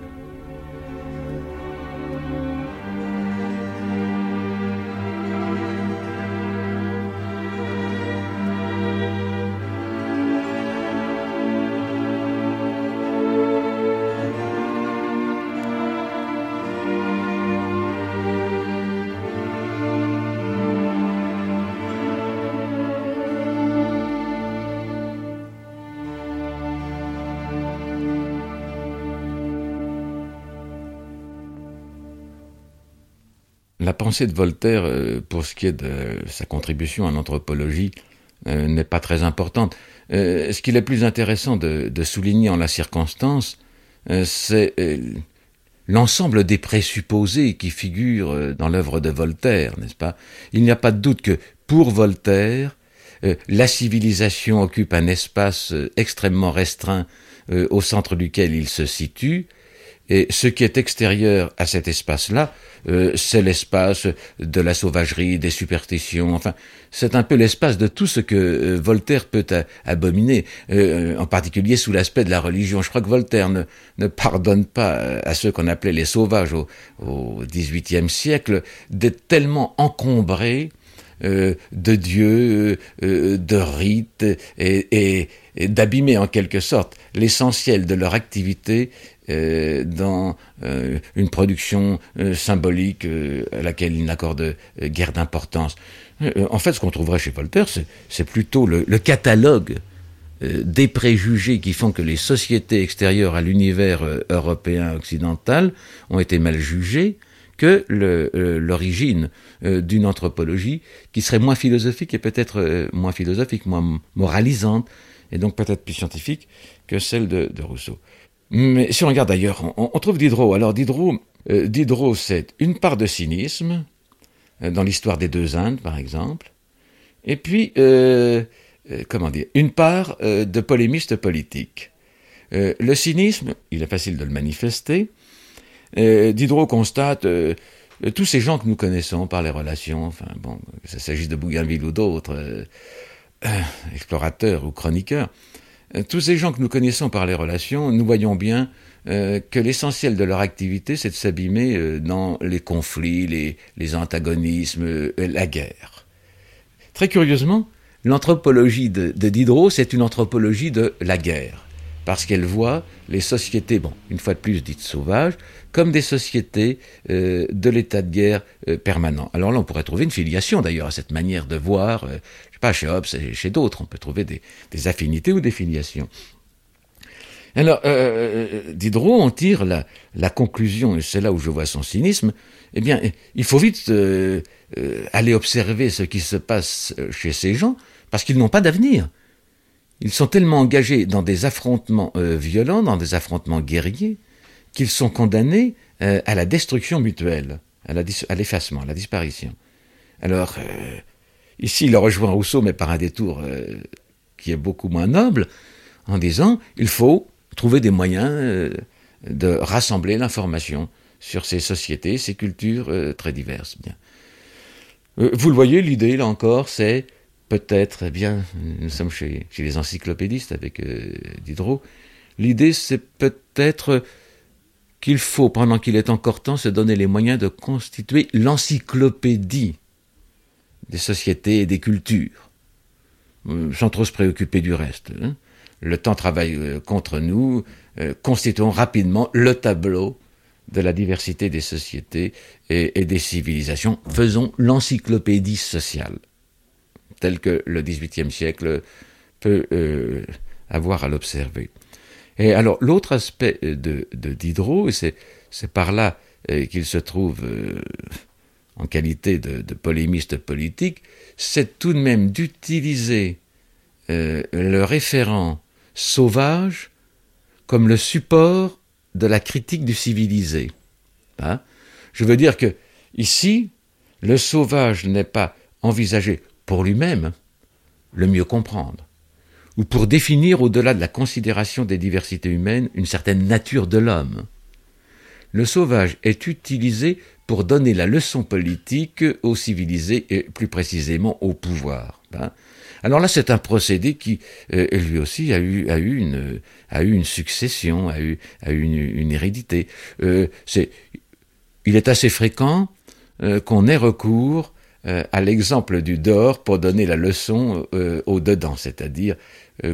Pensée de Voltaire, euh, pour ce qui est de sa contribution à l'anthropologie, euh, n'est pas très importante. Euh, ce qu'il est plus intéressant de, souligner en la circonstance, c'est l'ensemble des présupposés qui figurent dans l'œuvre de Voltaire, n'est-ce pas? Il n'y a pas de doute que pour Voltaire, la civilisation occupe un espace extrêmement restreint au centre duquel il se situe, et ce qui est extérieur à cet espace-là, euh, c'est l'espace de la sauvagerie, des superstitions, enfin, c'est un peu l'espace de tout ce que euh, Voltaire peut abominer, euh, en particulier sous l'aspect de la religion. Je crois que Voltaire ne, ne pardonne pas à ceux qu'on appelait les sauvages au, XVIIIe siècle d'être tellement encombrés de dieux, de rites, et d'abîmer en quelque sorte l'essentiel de leur activité euh, dans euh, une production euh, symbolique à laquelle il n'accorde guère d'importance. en fait, ce qu'on trouverait chez Voltaire, c'est plutôt le, catalogue des préjugés qui font que les sociétés extérieures à l'univers européen occidental ont été mal jugées que l'origine d'une anthropologie qui serait moins philosophique et peut-être moins philosophique, moins moralisante, et donc peut-être plus scientifique que celle de Rousseau. Mais si on regarde ailleurs, on, trouve Diderot. Alors Diderot, euh, Diderot, c'est une part de cynisme, euh, dans l'histoire des deux Indes, par exemple, et puis, euh, comment dire, une part de polémiste politique. le cynisme, il est facile de le manifester. Diderot constate tous ces gens que nous connaissons par les relations, enfin bon, que s'agisse de Bougainville ou d'autres, explorateurs ou chroniqueurs, tous ces gens que nous connaissons par les relations, nous voyons bien euh, que l'essentiel de leur activité, c'est de s'abîmer euh, dans les conflits, les, antagonismes, la guerre. Très curieusement, l'anthropologie de, Diderot, c'est une anthropologie de la guerre, parce qu'elle voit les sociétés, bon, une fois de plus dites sauvages, comme des sociétés de l'état de guerre permanent. Alors là, on pourrait trouver une filiation d'ailleurs à cette manière de voir pas chez Hobbes et chez d'autres, on peut trouver des, affinités ou des filiations. Alors, euh, Diderot en tire la, conclusion, et c'est là où je vois son cynisme, eh bien, il faut vite euh, euh, aller observer ce qui se passe chez ces gens, parce qu'ils n'ont pas d'avenir. Ils sont tellement engagés dans des affrontements euh, violents, dans des affrontements guerriers, qu'ils sont condamnés euh, à la destruction mutuelle, à l'effacement, à, la disparition. Alors, euh, ici, il rejoint Rousseau, mais par un détour qui est beaucoup moins noble, en disant il faut trouver des moyens de rassembler l'information sur ces sociétés, ces cultures très diverses. Bien. vous le voyez, l'idée, là encore, c'est peut-être, eh bien, nous sommes chez, les encyclopédistes avec euh, Diderot, l'idée c'est peut-être qu'il faut, pendant qu'il est encore temps, se donner les moyens de constituer l'encyclopédie des sociétés et des cultures, euh, sans trop se préoccuper du reste. Hein. Le temps travaille euh, contre nous, constituons rapidement le tableau de la diversité des sociétés et des civilisations. Faisons l'encyclopédie sociale tel que le XVIIIe siècle peut euh, avoir à l'observer. Et alors l'autre aspect de, Diderot, c'est par là euh, qu'il se trouve euh, en qualité de, polémiste politique, c'est tout de même d'utiliser le référent sauvage comme le support de la critique du civilisé. Hein? Je veux dire que ici, le sauvage n'est pas envisagé pour lui-même le mieux comprendre, ou pour définir au-delà de la considération des diversités humaines une certaine nature de l'homme. Le sauvage est utilisé pour donner la leçon politique aux civilisés et plus précisément au pouvoir. Hein. Alors là, c'est un procédé qui, euh, lui aussi, a eu, a eu, une, a eu une succession, a eu, a eu une, hérédité. Euh, il est assez fréquent euh, qu'on ait recours euh, à l'exemple du dehors pour donner la leçon au dedans, c'est-à-dire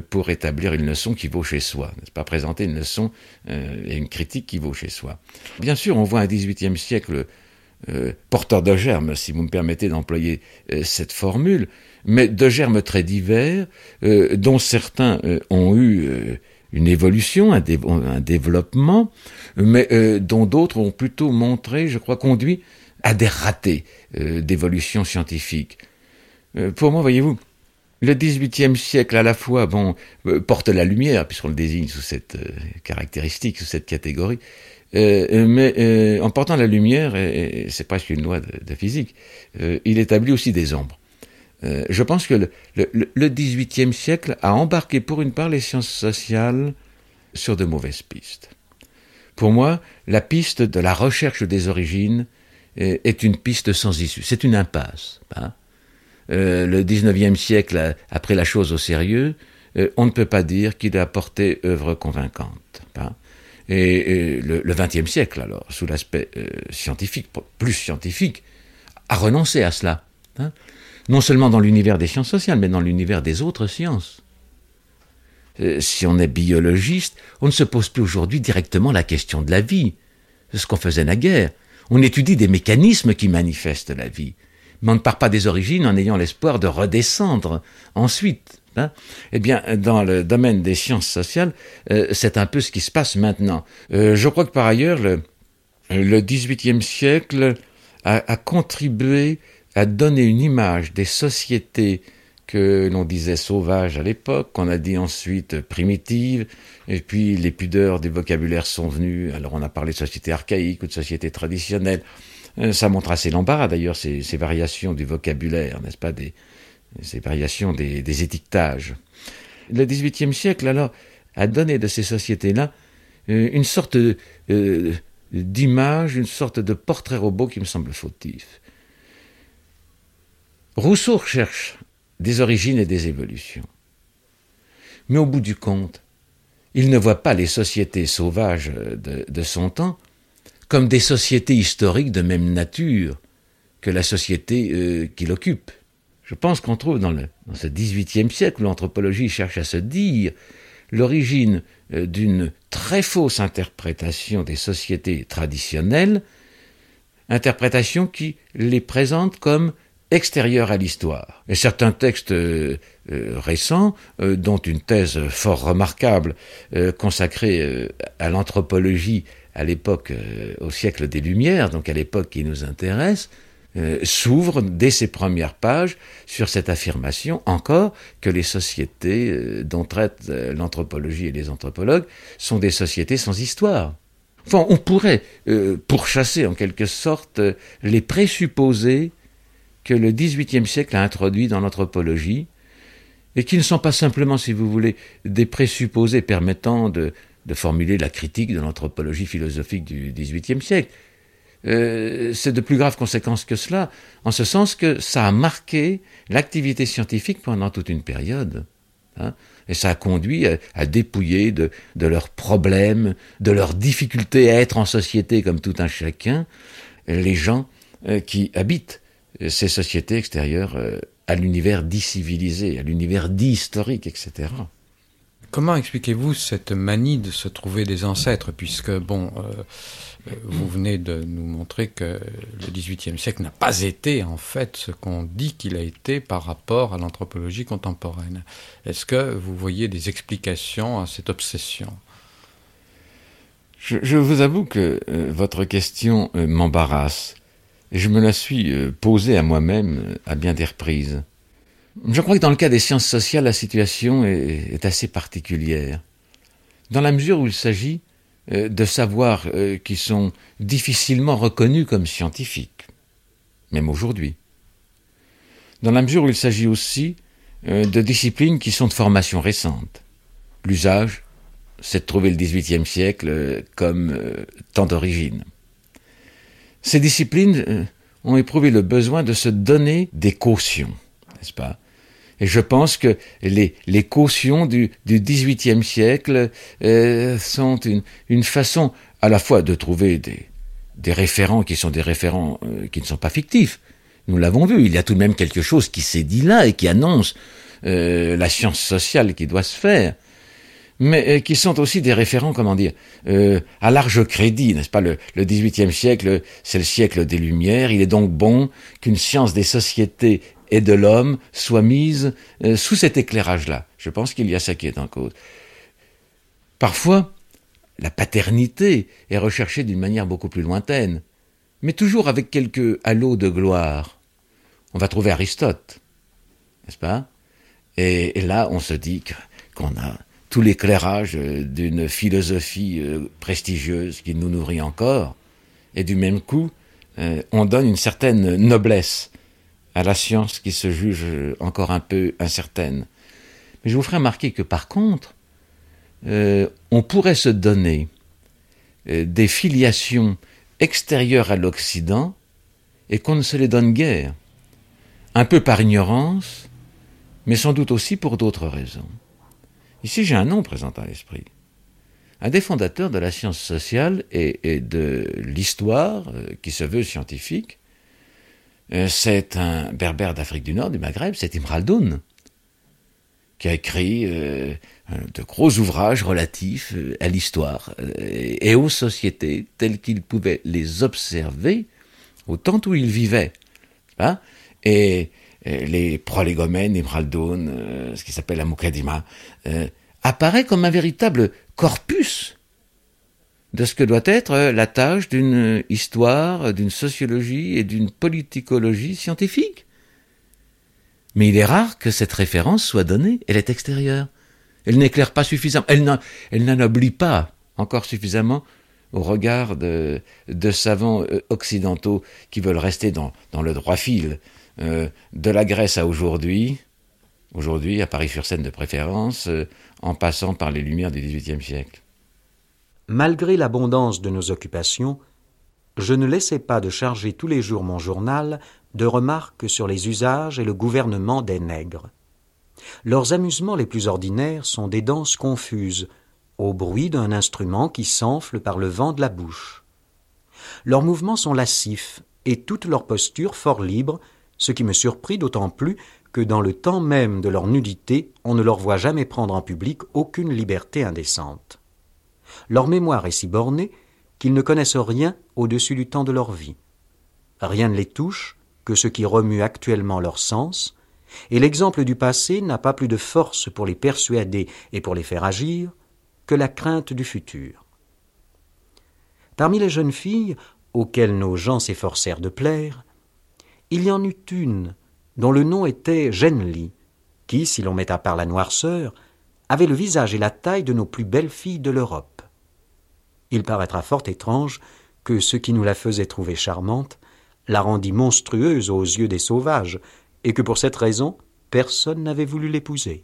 pour établir une leçon qui vaut chez soi, n'est-ce pas? Présenter une leçon et une critique qui vaut chez soi. Bien sûr, on voit un XVIIIe siècle porteur de germes, si vous me permettez d'employer cette formule, mais de germes très divers, dont certains ont eu une évolution, un, développement, mais dont d'autres ont plutôt montré, je crois, conduit à des ratés euh, d'évolution scientifique. Euh, pour moi, voyez-vous, le XVIIIe siècle à la fois euh, porte la lumière puisqu'on le désigne sous cette caractéristique, sous cette catégorie, mais en portant la lumière, c'est presque une loi de, physique, il établit aussi des ombres. je pense que le, XVIIIe siècle a embarqué pour une part les sciences sociales sur de mauvaises pistes. Pour moi, la piste de la recherche des origines est une piste sans issue. C'est une impasse. Hein. Euh, le XIXe siècle a, pris la chose au sérieux. Euh, on ne peut pas dire qu'il a apporté œuvre convaincante. Hein. Et, le, XXe siècle, alors, sous l'aspect euh, scientifique, plus scientifique, a renoncé à cela. Hein. Non seulement dans l'univers des sciences sociales, mais dans l'univers des autres sciences. si on est biologiste, on ne se pose plus aujourd'hui directement la question de la vie. Ce qu'on faisait naguère. On étudie des mécanismes qui manifestent la vie, mais on ne part pas des origines en ayant l'espoir de redescendre ensuite. Hein. eh bien, dans le domaine des sciences sociales, euh, c'est un peu ce qui se passe maintenant. Euh, je crois que par ailleurs, le, le XVIIIe siècle a, contribué à donner une image des sociétés que l'on disait sauvages à l'époque, qu'on a dit ensuite primitives, et puis les pudeurs des vocabulaires sont venues. Alors on a parlé de société archaïque ou de société traditionnelle. Euh, ça montre assez l'embarras d'ailleurs, ces, variations du vocabulaire, n'est-ce pas, ces variations des, étiquetages. Le XVIIIe siècle, alors, a donné de ces sociétés-là euh, une sorte euh, d'image, une sorte de portrait robot qui me semble fautif. Rousseau recherche des origines et des évolutions. Mais au bout du compte, il ne voit pas les sociétés sauvages de, son temps comme des sociétés historiques de même nature que la société euh, qu'il occupe. Je pense qu'on trouve dans, le, dans ce XVIIIe siècle où l'anthropologie cherche à se dire l'origine euh, d'une très fausse interprétation des sociétés traditionnelles, interprétation qui les présente comme extérieur à l'histoire. Et certains textes euh, récents, dont une thèse fort remarquable consacrée à l'anthropologie à l'époque, au siècle des Lumières, donc à l'époque qui nous intéresse, s'ouvre dès ses premières pages sur cette affirmation encore que les sociétés dont traite l'anthropologie et les anthropologues sont des sociétés sans histoire. Enfin, on pourrait pourchasser en quelque sorte les présupposés que le XVIIIe siècle a introduit dans l'anthropologie, et qui ne sont pas simplement, si vous voulez, des présupposés permettant de, formuler la critique de l'anthropologie philosophique du XVIIIe siècle. Euh, c'est de plus graves conséquences que cela, en ce sens que ça a marqué l'activité scientifique pendant toute une période. Hein, et ça a conduit à, dépouiller de, leurs problèmes, de leurs difficultés à être en société comme tout un chacun, les gens euh, qui habitent ces sociétés extérieures euh, à l'univers dit civilisé, à l'univers dit historique, etc. Comment expliquez-vous cette manie de se trouver des ancêtres, puisque, bon, euh, vous venez de nous montrer que le XVIIIe siècle n'a pas été, en fait, ce qu'on dit qu'il a été par rapport à l'anthropologie contemporaine. Est-ce que vous voyez des explications à cette obsession? Je, vous avoue que euh, votre question m'embarrasse et je me la suis euh, posée à moi-même euh, à bien des reprises. Je crois que dans le cas des sciences sociales, la situation est, assez particulière, dans la mesure où il s'agit euh, de savoirs qui sont difficilement reconnus comme scientifiques, même aujourd'hui. Dans la mesure où il s'agit aussi de disciplines qui sont de formation récente. L'usage, c'est de trouver le XVIIIe siècle comme temps d'origine. Ces disciplines euh, ont éprouvé le besoin de se donner des cautions, n'est-ce pas? Et je pense que les, cautions du, du XVIIIe siècle euh, sont une, façon à la fois de trouver des, référents qui sont des référents euh, qui ne sont pas fictifs. Nous l'avons vu, il y a tout de même quelque chose qui s'est dit là et qui annonce la science sociale qui doit se faire mais euh, qui sont aussi des référents, comment dire, euh, à large crédit, n'est-ce pas? Le, le XVIIIe siècle, c'est le siècle des Lumières. Il est donc bon qu'une science des sociétés et de l'homme soit mise euh, sous cet éclairage-là. Je pense qu'il y a ça qui est en cause. Parfois, la paternité est recherchée d'une manière beaucoup plus lointaine, mais toujours avec quelques halos de gloire. On va trouver Aristote, n'est-ce pas? Et, et, là, on se dit qu'on a tout l'éclairage euh, d'une philosophie euh, prestigieuse qui nous nourrit encore, et du même coup, on donne une certaine noblesse à la science qui se juge encore un peu incertaine. Mais je vous ferai remarquer que par contre, on pourrait se donner des filiations extérieures à l'Occident et qu'on ne se les donne guère, un peu par ignorance, mais sans doute aussi pour d'autres raisons. Ici, j'ai un nom présent à l'esprit. Un des fondateurs de la science sociale et, de l'histoire, euh, qui se veut scientifique, euh, c'est un berbère d'Afrique du Nord, du Maghreb, c'est Imraldoun, qui a écrit euh, de gros ouvrages relatifs à l'histoire et aux sociétés telles qu'il pouvait les observer au temps où il vivait. Hein et euh, les prolégomènes, Imraldoun, euh, ce qui s'appelle la Mukadima, euh, apparaît comme un véritable corpus de ce que doit être la tâche d'une histoire, d'une sociologie et d'une politicologie scientifique. Mais il est rare que cette référence soit donnée, elle est extérieure. Elle n'éclaire pas suffisamment, elle n'anoblit pas encore suffisamment au regard de, savants occidentaux qui veulent rester dans, le droit fil euh, de la Grèce à aujourd'hui, aujourd'hui à Paris-sur-Seine de préférence, euh, en passant par les lumières du XVIIIe siècle. Malgré l'abondance de nos occupations, je ne laissais pas de charger tous les jours mon journal de remarques sur les usages et le gouvernement des nègres. Leurs amusements les plus ordinaires sont des danses confuses, au bruit d'un instrument qui s'enfle par le vent de la bouche. Leurs mouvements sont lascifs et toutes leurs postures fort libres ce qui me surprit d'autant plus que dans le temps même de leur nudité, on ne leur voit jamais prendre en public aucune liberté indécente. Leur mémoire est si bornée qu'ils ne connaissent rien au-dessus du temps de leur vie. Rien ne les touche que ce qui remue actuellement leur sens, et l'exemple du passé n'a pas plus de force pour les persuader et pour les faire agir que la crainte du futur. Parmi les jeunes filles, auxquelles nos gens s'efforcèrent de plaire, il y en eut une dont le nom était Genli, qui, si l'on met à part la noirceur, avait le visage et la taille de nos plus belles filles de l'Europe. Il paraîtra fort étrange que ce qui nous la faisait trouver charmante la rendit monstrueuse aux yeux des sauvages, et que pour cette raison personne n'avait voulu l'épouser.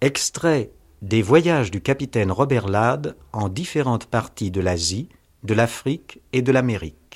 Extrait des voyages du capitaine Robert Lade en différentes parties de l'Asie, de l'Afrique et de l'Amérique.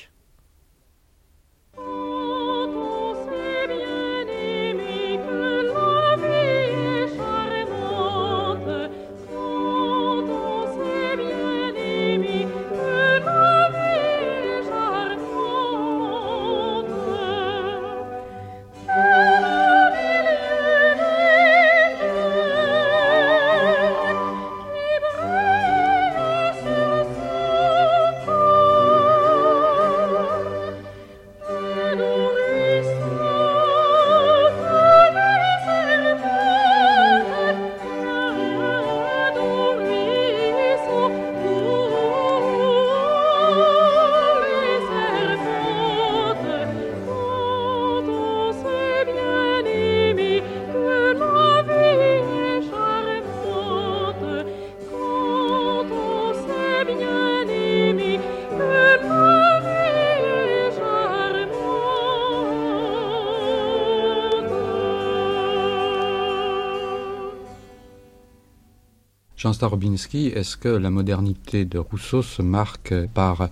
Est-ce que la modernité de Rousseau se marque par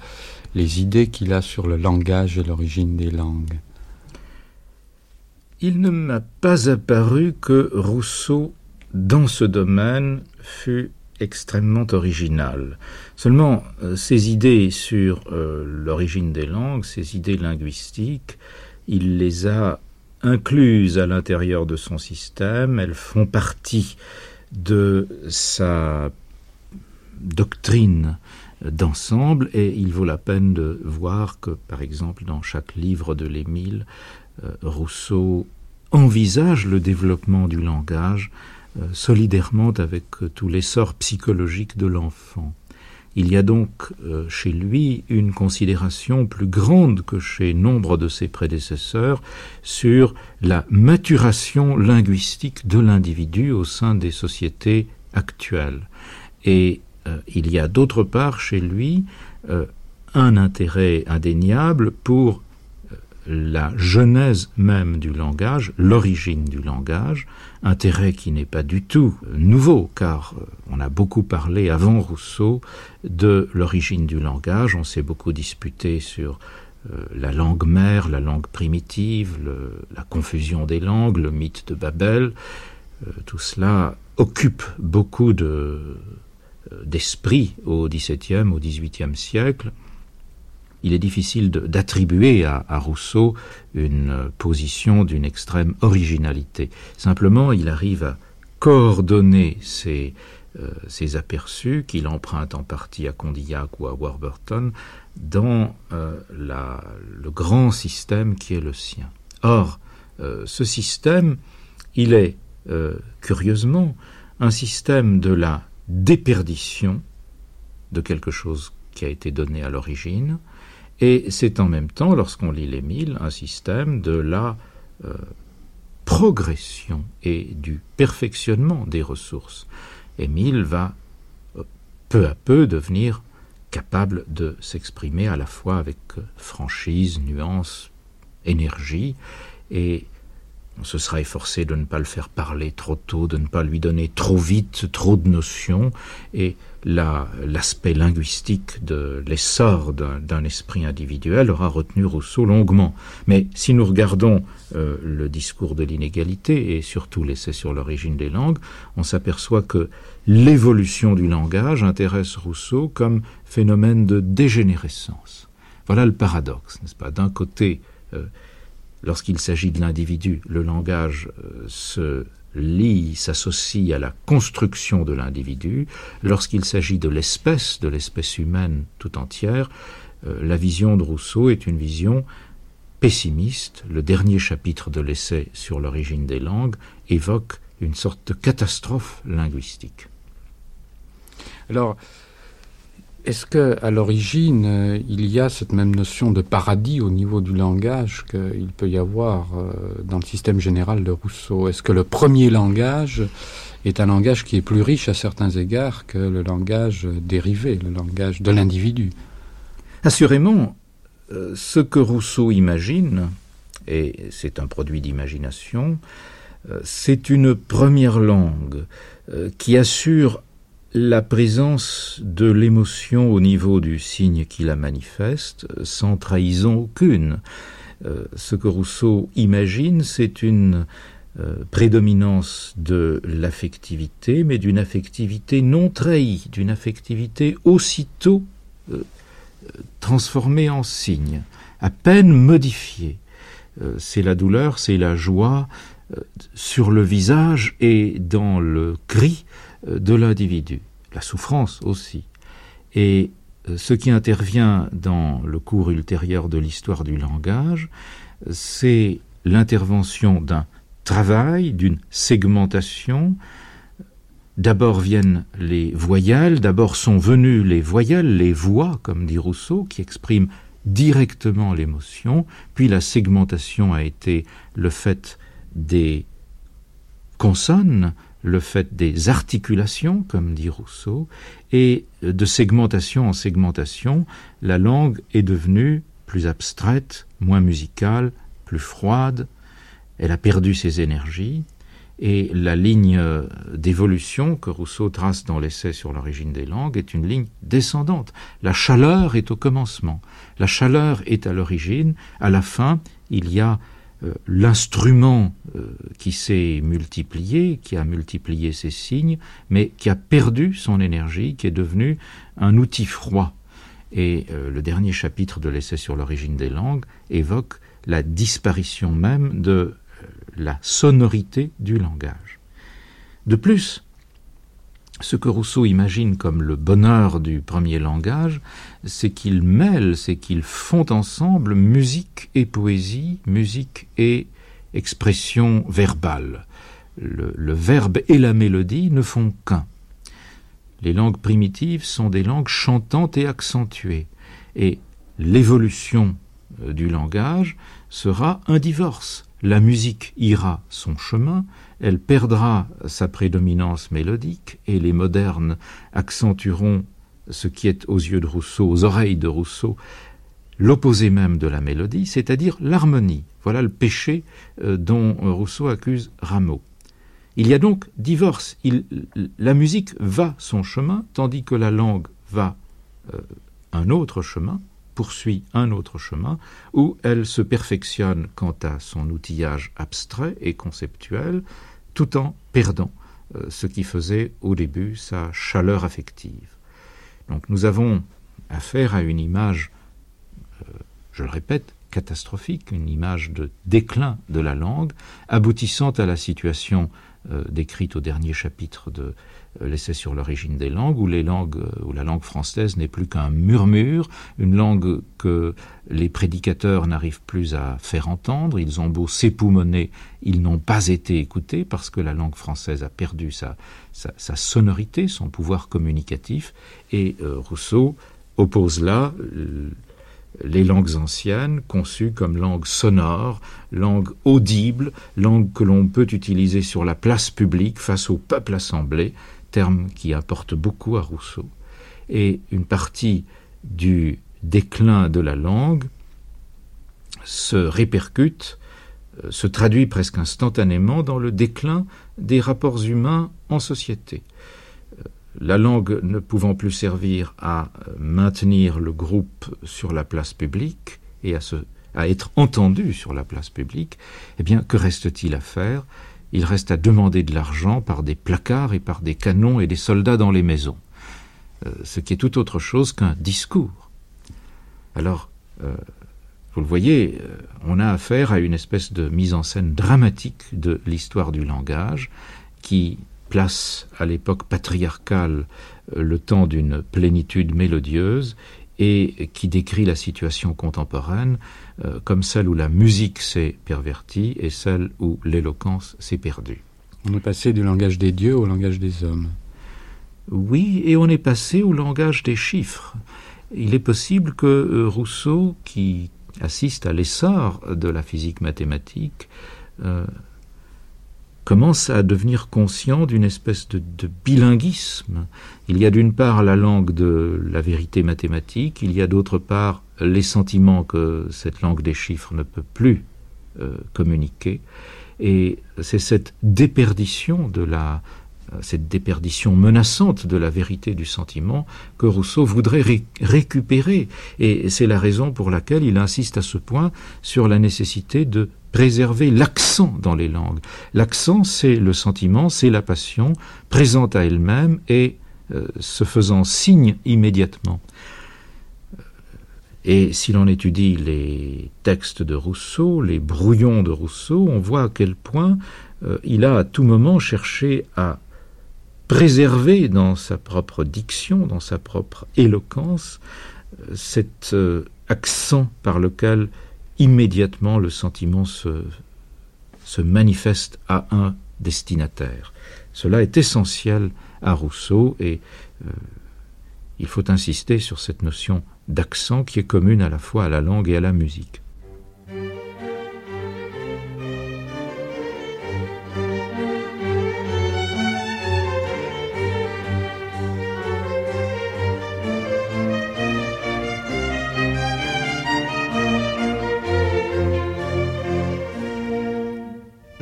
les idées qu'il a sur le langage et l'origine des langues? Il ne m'a pas apparu que Rousseau, dans ce domaine, fût extrêmement original. Seulement, euh, ses idées sur euh, l'origine des langues, ses idées linguistiques, il les a incluses à l'intérieur de son système, elles font partie de sa doctrine d'ensemble et il vaut la peine de voir que, par exemple, dans chaque livre de l'Émile, euh, Rousseau envisage le développement du langage euh, solidairement avec tout l'essor psychologique de l'enfant. Il y a donc chez lui une considération plus grande que chez nombre de ses prédécesseurs sur la maturation linguistique de l'individu au sein des sociétés actuelles. Et euh, il y a d'autre part chez lui euh, un intérêt indéniable pour euh, la genèse même du langage, l'origine du langage, intérêt qui n'est pas du tout nouveau, car on a beaucoup parlé avant Rousseau de l'origine du langage, on s'est beaucoup disputé sur la langue mère, la langue primitive, la confusion des langues, le mythe de Babel, tout cela occupe beaucoup de, d'esprit au XVIIe, au XVIIIe siècle, il est difficile d'attribuer à, Rousseau une position d'une extrême originalité. Simplement, il arrive à coordonner euh, aperçus qu'il emprunte en partie à Condillac ou à Warburton dans euh, le grand système qui est le sien. Or, euh, ce système, il est, curieusement, un système de la déperdition de quelque chose qui a été donné à l'origine, et c'est en même temps, lorsqu'on lit l'Émile, un système de la euh, progression et du perfectionnement des ressources. Émile va euh, peu à peu devenir capable de s'exprimer à la fois avec euh, franchise, nuance, énergie, et on se sera efforcé de ne pas le faire parler trop tôt, de ne pas lui donner trop vite trop de notions, et l'aspect linguistique de l'essor d'un esprit individuel aura retenu Rousseau longuement. Mais si nous regardons euh, le discours de l'inégalité et surtout l'essai sur l'origine des langues, on s'aperçoit que l'évolution du langage intéresse Rousseau comme phénomène de dégénérescence. Voilà le paradoxe, n'est-ce pas? D'un côté, euh, lorsqu'il s'agit de l'individu, le langage euh, se lie, s'associe à la construction de l'individu. Lorsqu'il s'agit de l'espèce, de l'espèce humaine tout entière, euh, la vision de Rousseau est une vision pessimiste, le dernier chapitre de l'essai sur l'origine des langues évoque une sorte de catastrophe linguistique. Alors, est-ce que à l'origine euh, il y a cette même notion de paradis au niveau du langage qu'il peut y avoir euh, dans le système général de Rousseau? Est-ce que le premier langage est un langage qui est plus riche à certains égards que le langage dérivé, le langage de l'individu? Assurément, euh, ce que Rousseau imagine, et c'est un produit d'imagination, c'est une première langue qui assure la présence de l'émotion au niveau du signe qui la manifeste, sans trahison aucune. Euh, ce que Rousseau imagine, c'est une euh, prédominance de l'affectivité, mais d'une affectivité non trahie, d'une affectivité aussitôt euh, transformée en signe, à peine modifiée. c'est la douleur, c'est la joie sur le visage et dans le cri de l'individu, la souffrance aussi. Et euh, ce qui intervient dans le cours ultérieur de l'histoire du langage, c'est l'intervention d'un travail, d'une segmentation. D'abord viennent les voyelles, d'abord sont venues les voyelles, les voix, comme dit Rousseau, qui expriment directement l'émotion, puis la segmentation a été le fait des consonnes, le fait des articulations, comme dit Rousseau, et de segmentation en segmentation, la langue est devenue plus abstraite, moins musicale, plus froide, elle a perdu ses énergies, et la ligne d'évolution que Rousseau trace dans l'essai sur l'origine des langues est une ligne descendante. La chaleur est au commencement, la chaleur est à l'origine, à la fin, il y a euh, l'instrument euh, qui s'est multiplié, qui a multiplié ses signes, mais qui a perdu son énergie, qui est devenu un outil froid. Et euh, le dernier chapitre de l'essai sur l'origine des langues évoque la disparition même de la sonorité du langage. De plus, ce que Rousseau imagine comme le bonheur du premier langage, c'est qu'ils mêlent, c'est qu'ils font ensemble musique et poésie, musique et expression verbale. Le, le verbe et la mélodie ne font qu'un. Les langues primitives sont des langues chantantes et accentuées, et l'évolution euh, du langage sera un divorce. La musique ira son chemin, elle perdra sa prédominance mélodique et les modernes accentueront ce qui est aux yeux de Rousseau, aux oreilles de Rousseau, l'opposé même de la mélodie, c'est-à-dire l'harmonie. Voilà le péché euh, dont Rousseau accuse Rameau. Il y a donc divorce. la musique va son chemin, tandis que la langue va euh, un autre chemin, poursuit un autre chemin, où elle se perfectionne quant à son outillage abstrait et conceptuel, tout en perdant euh, ce qui faisait au début sa chaleur affective. Donc nous avons affaire à une image, euh, je le répète, catastrophique, une image de déclin de la langue, aboutissant à la situation euh, décrite au dernier chapitre de l'essai sur l'origine des langues, où, les langues, euh, où la langue française n'est plus qu'un murmure, une langue que les prédicateurs n'arrivent plus à faire entendre, ils ont beau s'époumoner, ils n'ont pas été écoutés parce que la langue française a perdu sa, sonorité, son pouvoir communicatif, et Rousseau oppose là les langues anciennes, conçues comme langues sonores, langues audibles, langues que l'on peut utiliser sur la place publique face au peuple assemblé, terme qui apporte beaucoup à Rousseau. Et une partie du déclin de la langue se répercute, euh, se traduit presque instantanément dans le déclin des rapports humains en société la langue ne pouvant plus servir à maintenir le groupe sur la place publique et à, à être entendu sur la place publique, eh bien, que reste-t-il à faire? Il reste à demander de l'argent par des placards et par des canons et des soldats dans les maisons, euh, ce qui est tout autre chose qu'un discours. Alors, euh, vous le voyez, euh, on a affaire à une espèce de mise en scène dramatique de l'histoire du langage qui place à l'époque patriarcale le temps d'une plénitude mélodieuse et qui décrit la situation contemporaine euh, comme celle où la musique s'est pervertie et celle où l'éloquence s'est perdue. On est passé du langage des dieux au langage des hommes. Oui, et on est passé au langage des chiffres. Il est possible que euh, Rousseau, qui assiste à l'essor de la physique mathématique, euh, commence à devenir conscient d'une espèce de, bilinguisme. Il y a d'une part la langue de la vérité mathématique, il y a d'autre part les sentiments que cette langue des chiffres ne peut plus euh, communiquer, et c'est cette déperdition de la euh, cette déperdition menaçante de la vérité du sentiment que Rousseau voudrait récupérer. Et c'est la raison pour laquelle il insiste à ce point sur la nécessité de préserver l'accent dans les langues. L'accent, c'est le sentiment, c'est la passion, présente à elle-même et euh, se faisant signe immédiatement. Et si l'on étudie les textes de Rousseau, les brouillons de Rousseau, on voit à quel point euh, il a à tout moment cherché à préserver dans sa propre diction, dans sa propre éloquence, euh, cet euh, accent par lequel immédiatement le sentiment se, manifeste à un destinataire. Cela est essentiel à Rousseau et euh, il faut insister sur cette notion d'accent qui est commune à la fois à la langue et à la musique.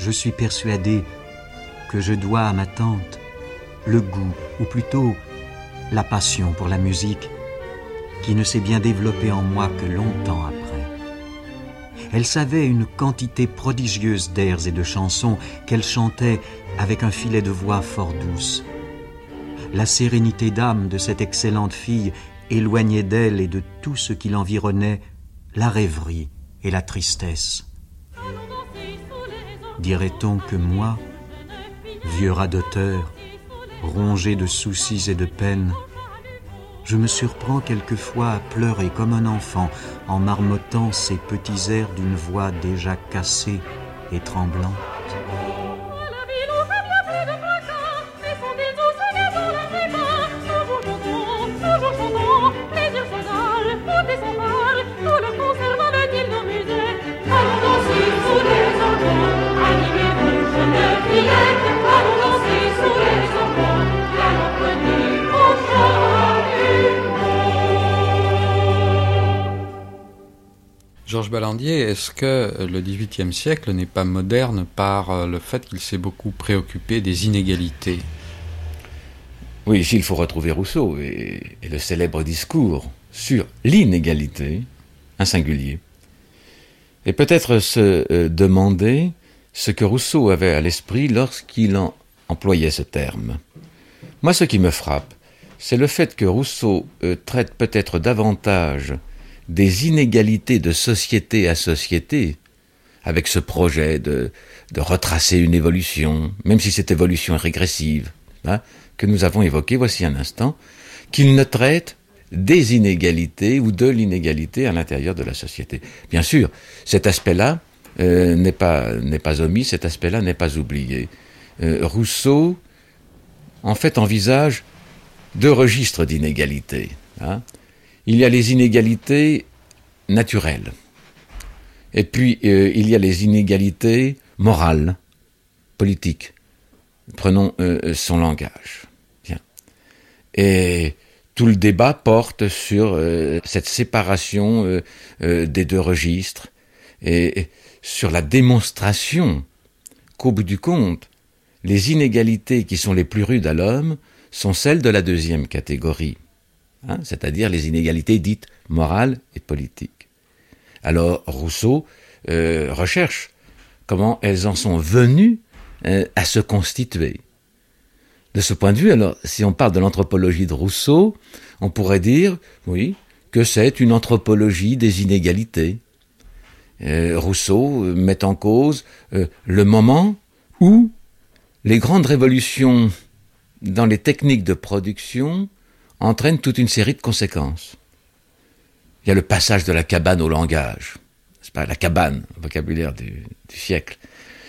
Je suis persuadé que je dois à ma tante le goût, ou plutôt la passion pour la musique, qui ne s'est bien développée en moi que longtemps après. Elle savait une quantité prodigieuse d'airs et de chansons qu'elle chantait avec un filet de voix fort douce. La sérénité d'âme de cette excellente fille éloignait d'elle et de tout ce qui l'environnait la rêverie et la tristesse. Dirait-on que moi, vieux radoteur, rongé de soucis et de peines, je me surprends quelquefois à pleurer comme un enfant en marmottant ces petits airs d'une voix déjà cassée et tremblante. Est-ce que le XVIIIe siècle n'est pas moderne par euh, le fait qu'il s'est beaucoup préoccupé des inégalités? Oui, ici il faut retrouver Rousseau et, le célèbre discours sur l'inégalité, un singulier. Et peut-être se euh, demander ce que Rousseau avait à l'esprit lorsqu'il employait ce terme. Moi, ce qui me frappe, c'est le fait que Rousseau euh, traite peut-être davantage des inégalités de société à société, avec ce projet de, retracer une évolution, même si cette évolution est régressive, hein, que nous avons évoqué voici un instant, qu'il ne traite des inégalités ou de l'inégalité à l'intérieur de la société. Bien sûr, cet aspect-là euh, n'est pas n'est pas omis, cet aspect-là n'est pas oublié. Euh, Rousseau, en fait, envisage deux registres d'inégalités. Hein il y a les inégalités naturelles. Et puis, euh, il y a les inégalités morales, politiques. Prenons euh, son langage. Et tout le débat porte sur euh, cette séparation des deux registres et sur la démonstration qu'au bout du compte, les inégalités qui sont les plus rudes à l'homme sont celles de la deuxième catégorie. Hein, c'est-à-dire les inégalités dites morales et politiques. Alors Rousseau euh, recherche comment elles en sont venues euh, à se constituer. De ce point de vue, alors, si on parle de l'anthropologie de Rousseau, on pourrait dire, oui, que c'est une anthropologie des inégalités. Euh, Rousseau met en cause le moment où les grandes révolutions dans les techniques de production entraîne toute une série de conséquences. il y a le passage de la cabane au langage. C'est pas la cabane, vocabulaire du, siècle.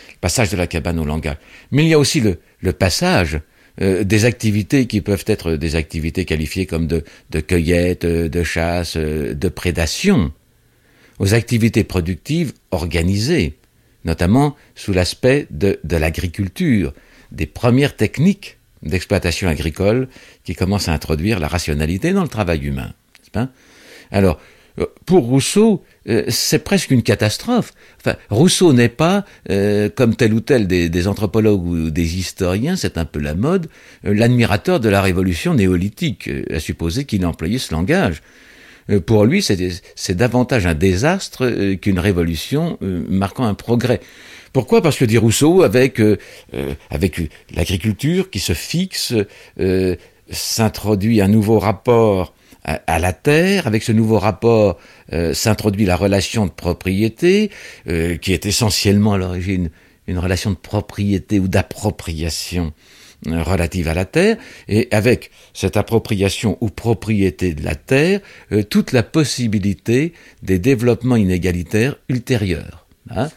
Le passage de la cabane au langage. Mais il y a aussi le, le passage euh, des activités qui peuvent être des activités qualifiées comme de, cueillette, euh, de chasse, euh, de prédation, aux activités productives organisées, notamment sous l'aspect de l'agriculture, des premières techniques d'exploitation agricole qui commencent à introduire la rationalité dans le travail humain. Alors, pour Rousseau, euh, c'est presque une catastrophe. Rousseau n'est pas, euh, comme tel ou tel des, anthropologues ou des historiens, c'est un peu la mode, euh, l'admirateur de la révolution néolithique, à supposer qu'il employait ce langage. pour lui, c'est davantage un désastre qu'une révolution marquant un progrès. Pourquoi? Parce que dit Rousseau, avec, avec l'agriculture qui se fixe, s'introduit un nouveau rapport à, la terre. Avec ce nouveau rapport euh, s'introduit la relation de propriété, euh, qui est essentiellement à l'origine une relation de propriété ou d'appropriation euh, relative à la terre, et avec cette appropriation ou propriété de la terre, toute la possibilité des développements inégalitaires ultérieurs. Hein.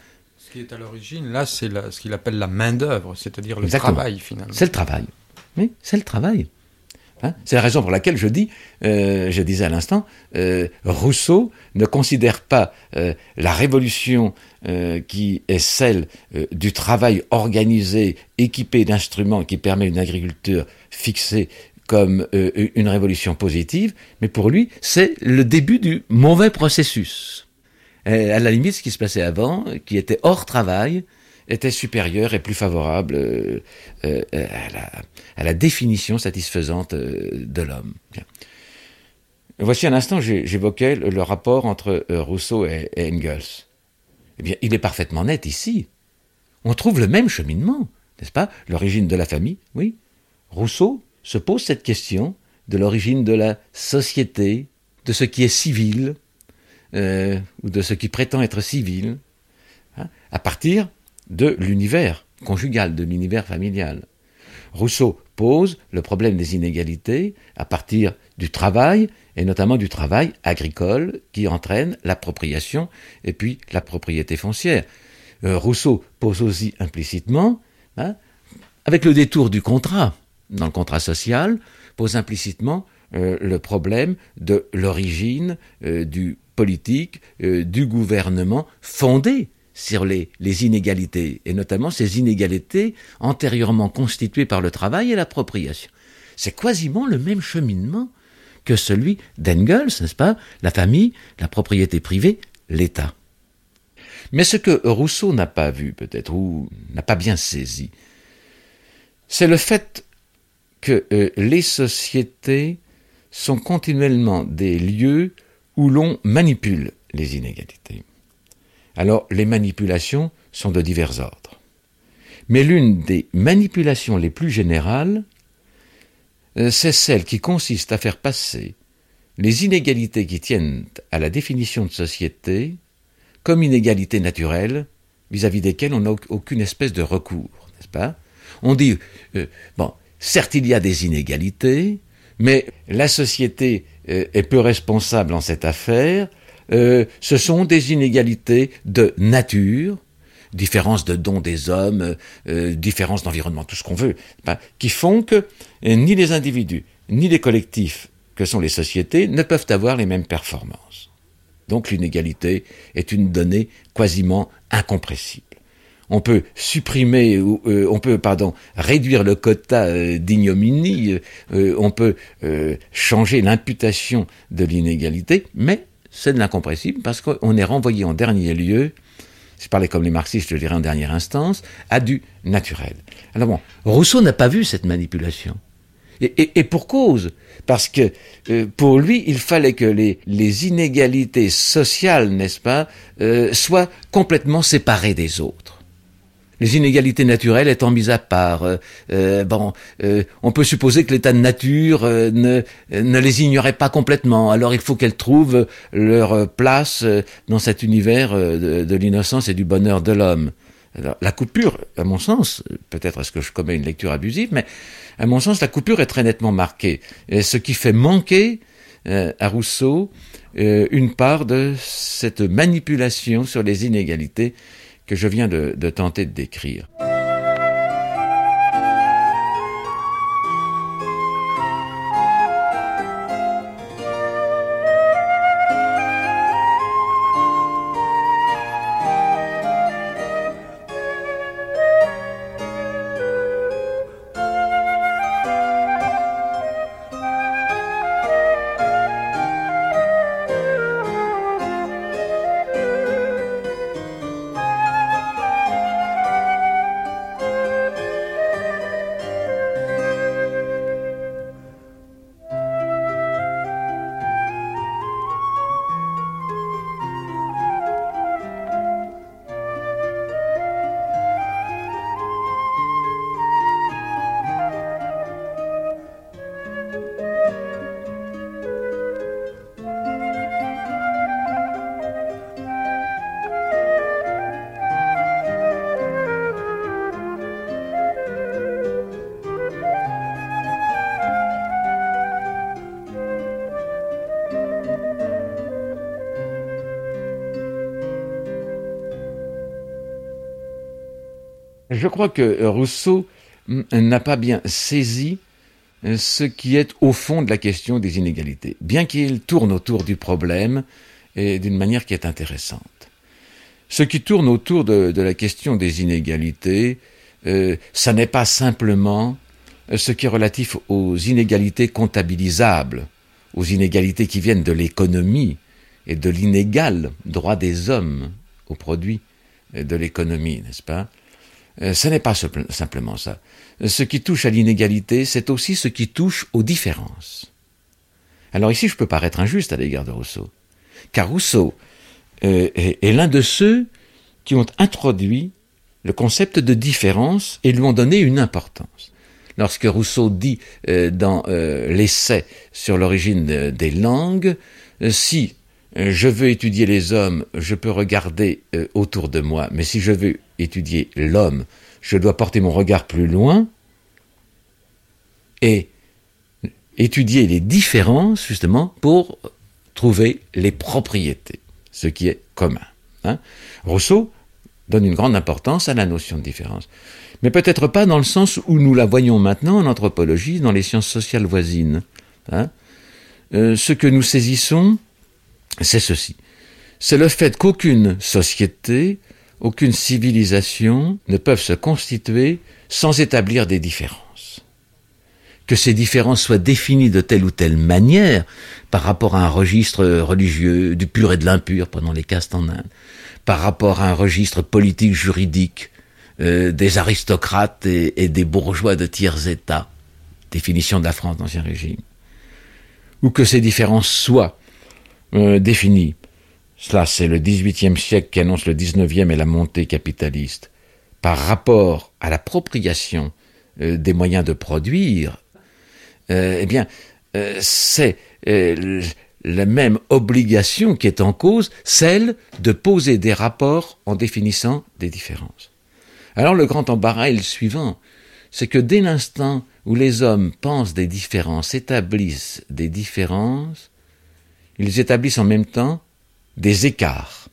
Qui est à l'origine, là, c'est ce qu'il appelle la main-d'œuvre, c'est-à-dire le travail, finalement. C'est le travail. Oui, c'est le travail. Hein? C'est la raison pour laquelle je dis, euh, je disais à l'instant, euh, Rousseau ne considère pas euh, la révolution qui est celle du travail organisé, équipé d'instruments qui permet une agriculture fixée comme une révolution positive, mais pour lui, c'est le début du mauvais processus. À la limite, ce qui se passait avant, qui était hors travail, était supérieur et plus favorable euh, euh, à, la, définition satisfaisante euh, de l'homme. Voici un instant, j'évoquais le, rapport entre Rousseau et, Engels. Eh bien, il est parfaitement net ici. On trouve le même cheminement, n'est-ce pas? L'origine de la famille, oui. Rousseau se pose cette question de l'origine de la société, de ce qui est civil, ou de ce qui prétend être civil, hein, à partir de l'univers conjugal, de l'univers familial. Rousseau pose le problème des inégalités à partir du travail, et notamment du travail agricole qui entraîne l'appropriation et puis la propriété foncière. Euh, Rousseau pose aussi implicitement, hein, avec le détour du contrat, dans le contrat social, pose implicitement euh, le problème de l'origine euh, du politique, du gouvernement fondé sur les, inégalités, et notamment ces inégalités antérieurement constituées par le travail et l'appropriation. C'est quasiment le même cheminement que celui d'Engels, n'est-ce pas? La famille, la propriété privée, l'État. Mais ce que Rousseau n'a pas vu peut-être, ou n'a pas bien saisi, c'est le fait que euh, les sociétés sont continuellement des lieux où l'on manipule les inégalités. Alors les manipulations sont de divers ordres. Mais l'une des manipulations les plus générales, euh, c'est celle qui consiste à faire passer les inégalités qui tiennent à la définition de société comme inégalités naturelles vis-à-vis desquelles on n'a aucune espèce de recours, n'est-ce pas? On dit, euh, bon, certes il y a des inégalités, mais la société euh, est peu responsable en cette affaire, euh, ce sont des inégalités de nature, différence de dons des hommes, euh, euh, différence d'environnement, tout ce qu'on veut, qui font que ni les individus, ni les collectifs que sont les sociétés ne peuvent avoir les mêmes performances. Donc l'inégalité est une donnée quasiment incompressible. On peut supprimer, on peut, pardon, réduire le quota d'ignominie, on peut changer l'imputation de l'inégalité, mais c'est de l'incompréhensible parce qu'on est renvoyé en dernier lieu, je parlais comme les marxistes, je dirais en dernière instance, à du naturel. Alors bon, Rousseau n'a pas vu cette manipulation. Et, pour cause, parce que euh, pour lui, il fallait que les, inégalités sociales, n'est-ce pas, euh, soient complètement séparées des autres les inégalités naturelles étant mises à part. Euh, euh, euh, on peut supposer que l'état de nature ne, les ignorait pas complètement. Alors il faut qu'elles trouvent leur place dans cet univers de, l'innocence et du bonheur de l'homme. la coupure, à mon sens, peut-être est-ce que je commets une lecture abusive, mais à mon sens, la coupure est très nettement marquée. Ce qui fait manquer à Rousseau une part de cette manipulation sur les inégalités que je viens de, tenter de décrire. Je crois que Rousseau mm, n'a pas bien saisi euh, ce qui est au fond de la question des inégalités, bien qu'il tourne autour du problème et d'une manière qui est intéressante. Ce qui tourne autour de, la question des inégalités, euh, ça n'est pas simplement euh, ce qui est relatif aux inégalités comptabilisables, aux inégalités qui viennent de l'économie et de l'inégal droit des hommes au produit de l'économie, n'est-ce pas? euh, ce n'est pas simplement ça. Ce qui touche à l'inégalité, c'est aussi ce qui touche aux différences. Alors ici, je peux paraître injuste à l'égard de Rousseau, car Rousseau euh, est, l'un de ceux qui ont introduit le concept de différence et lui ont donné une importance. Lorsque Rousseau dit euh, dans l'essai sur l'origine des langues, si je veux étudier les hommes, je peux regarder autour de moi, mais si je veux étudier l'homme, je dois porter mon regard plus loin et étudier les différences, justement, pour trouver les propriétés, ce qui est commun. Hein. Rousseau donne une grande importance à la notion de différence. Mais peut-être pas dans le sens où nous la voyons maintenant en anthropologie, dans les sciences sociales voisines. Hein. Euh, ce que nous saisissons, c'est ceci. C'est le fait qu'aucune société aucune civilisation ne peuvent se constituer sans établir des différences. Que ces différences soient définies de telle ou telle manière par rapport à un registre religieux du pur et de l'impur, pendant les castes en Inde, par rapport à un registre politique juridique euh, des aristocrates et, des bourgeois de tiers états, définition de la France d'Ancien Régime, ou que ces différences soient euh, définies cela, c'est le XVIIIe siècle qui annonce le XIXe et la montée capitaliste. Par rapport à l'appropriation euh, des moyens de produire, euh, eh bien, c'est la même obligation qui est en cause, celle de poser des rapports en définissant des différences. Alors le grand embarras est le suivant, c'est que dès l'instant où les hommes pensent des différences, établissent des différences, ils établissent en même temps des écarts.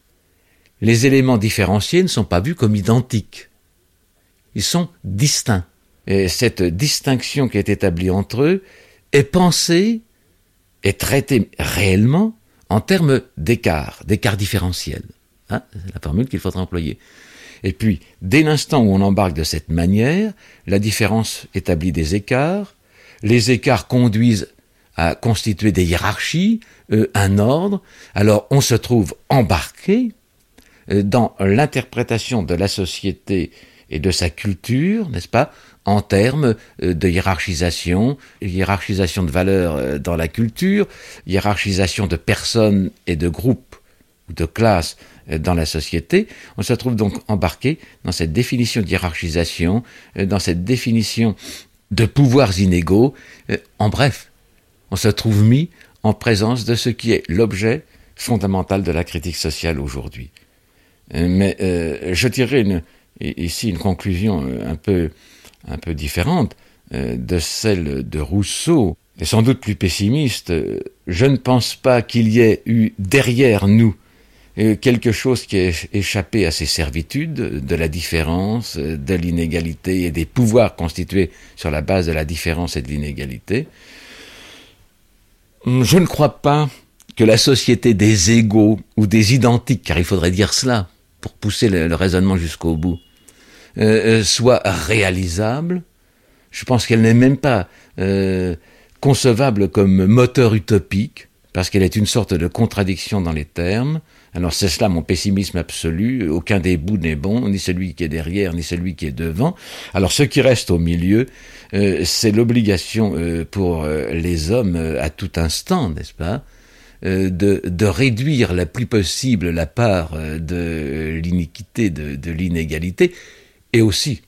Les éléments différenciés ne sont pas vus comme identiques. Ils sont distincts. Et cette distinction qui est établie entre eux est pensée et traitée réellement en termes d'écart, d'écart différentiel. Hein, c'est la formule qu'il faudra employer. Et puis, dès l'instant où on embarque de cette manière, la différence établit des écarts, les écarts conduisent à constituer des hiérarchies, euh, un ordre, alors on se trouve embarqué euh, dans l'interprétation de la société et de sa culture, n'est-ce pas, en termes euh, de hiérarchisation, hiérarchisation de valeurs dans la culture, hiérarchisation de personnes et de groupes ou de classes dans la société. On se trouve donc embarqué dans cette définition de hiérarchisation, dans cette définition de pouvoirs inégaux, en bref, on se trouve mis en présence de ce qui est l'objet fondamental de la critique sociale aujourd'hui. Euh, mais euh, je tirerai ici une conclusion euh, un peu, différente de celle de Rousseau. et sans doute plus pessimiste, je ne pense pas qu'il y ait eu derrière nous quelque chose qui ait échappé à ces servitudes de la différence, de l'inégalité et des pouvoirs constitués sur la base de la différence et de l'inégalité. Je ne crois pas que la société des égaux ou des identiques, car il faudrait dire cela pour pousser le, raisonnement jusqu'au bout, euh, euh, soit réalisable. Je pense qu'elle n'est même pas concevable comme moteur utopique, parce qu'elle est une sorte de contradiction dans les termes. Alors c'est cela mon pessimisme absolu, aucun des bouts n'est bon, ni celui qui est derrière, ni celui qui est devant. Alors ce qui reste au milieu, euh, c'est l'obligation euh, pour euh, les hommes à tout instant, n'est-ce pas, de, réduire la plus possible la part de l'iniquité, de, l'inégalité, et aussi,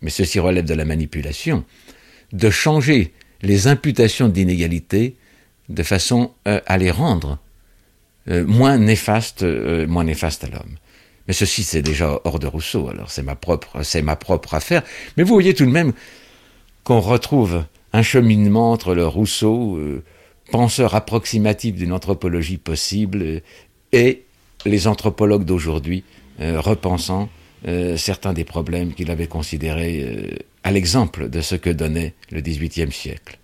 mais ceci relève de la manipulation, de changer les imputations d'inégalité de façon à les rendre euh, moins néfastes, euh, moins néfastes à l'homme. Mais ceci, c'est déjà hors de Rousseau, alors c'est ma propre, c'est ma propre affaire. Mais vous voyez tout de même qu'on retrouve un cheminement entre le Rousseau, penseur approximatif d'une anthropologie possible, et les anthropologues d'aujourd'hui, repensant certains des problèmes qu'il avait considérés à l'exemple de ce que donnait le XVIIIe siècle.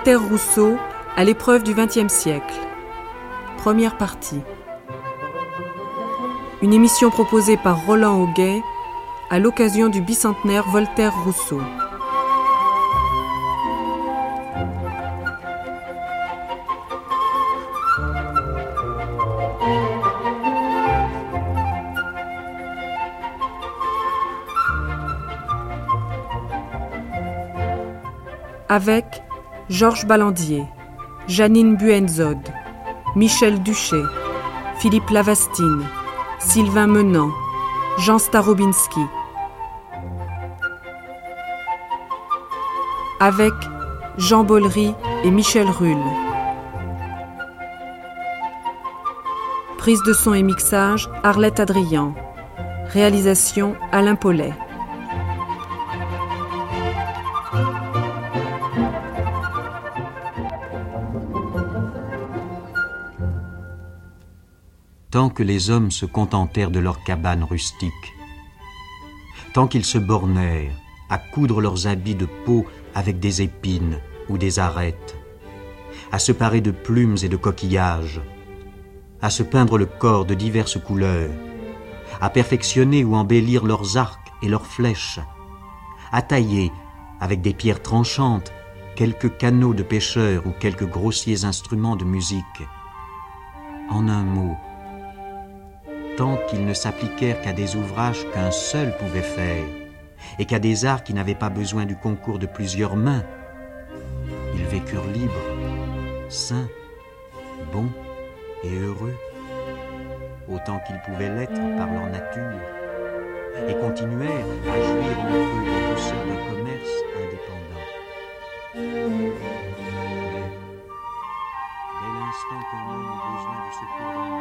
Voltaire-Rousseau à l'épreuve du XXe siècle. Première partie. Une émission proposée par Roland Auguet à l'occasion du bicentenaire Voltaire-Rousseau. Avec Georges Ballandier, Janine Buenzod, Michel Duché, Philippe Lavastine, Sylvain Menant, Jean Starobinski. Avec Jean Bollery et Michel Rulle. Prise de son et mixage Arlette Adrian. Réalisation Alain Paulet. Tant que les hommes se contentèrent de leurs cabanes rustiques, tant qu'ils se bornèrent à coudre leurs habits de peau avec des épines ou des arêtes, à se parer de plumes et de coquillages, à se peindre le corps de diverses couleurs, à perfectionner ou embellir leurs arcs et leurs flèches, à tailler avec des pierres tranchantes quelques canaux de pêcheurs ou quelques grossiers instruments de musique. En un mot, tant qu'ils ne s'appliquèrent qu'à des ouvrages qu'un seul pouvait faire, et qu'à des arts qui n'avaient pas besoin du concours de plusieurs mains. Ils vécurent libres, sains, bons et heureux, autant qu'ils pouvaient l'être par leur nature, et continuèrent à jouir en eux les douceurs d'un commerce indépendant. Mais, dès l'instant qu'un homme eut besoin du secours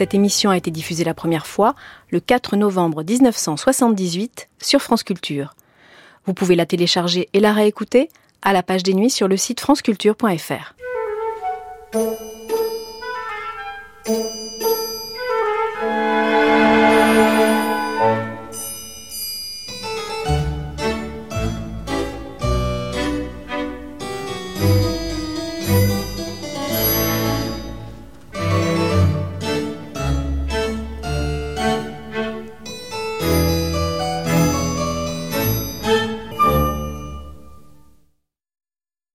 Cette émission a été diffusée la première fois le 4 novembre 1978 sur France Culture. Vous pouvez la télécharger et la réécouter à la page des nuits sur le site franceculture.fr.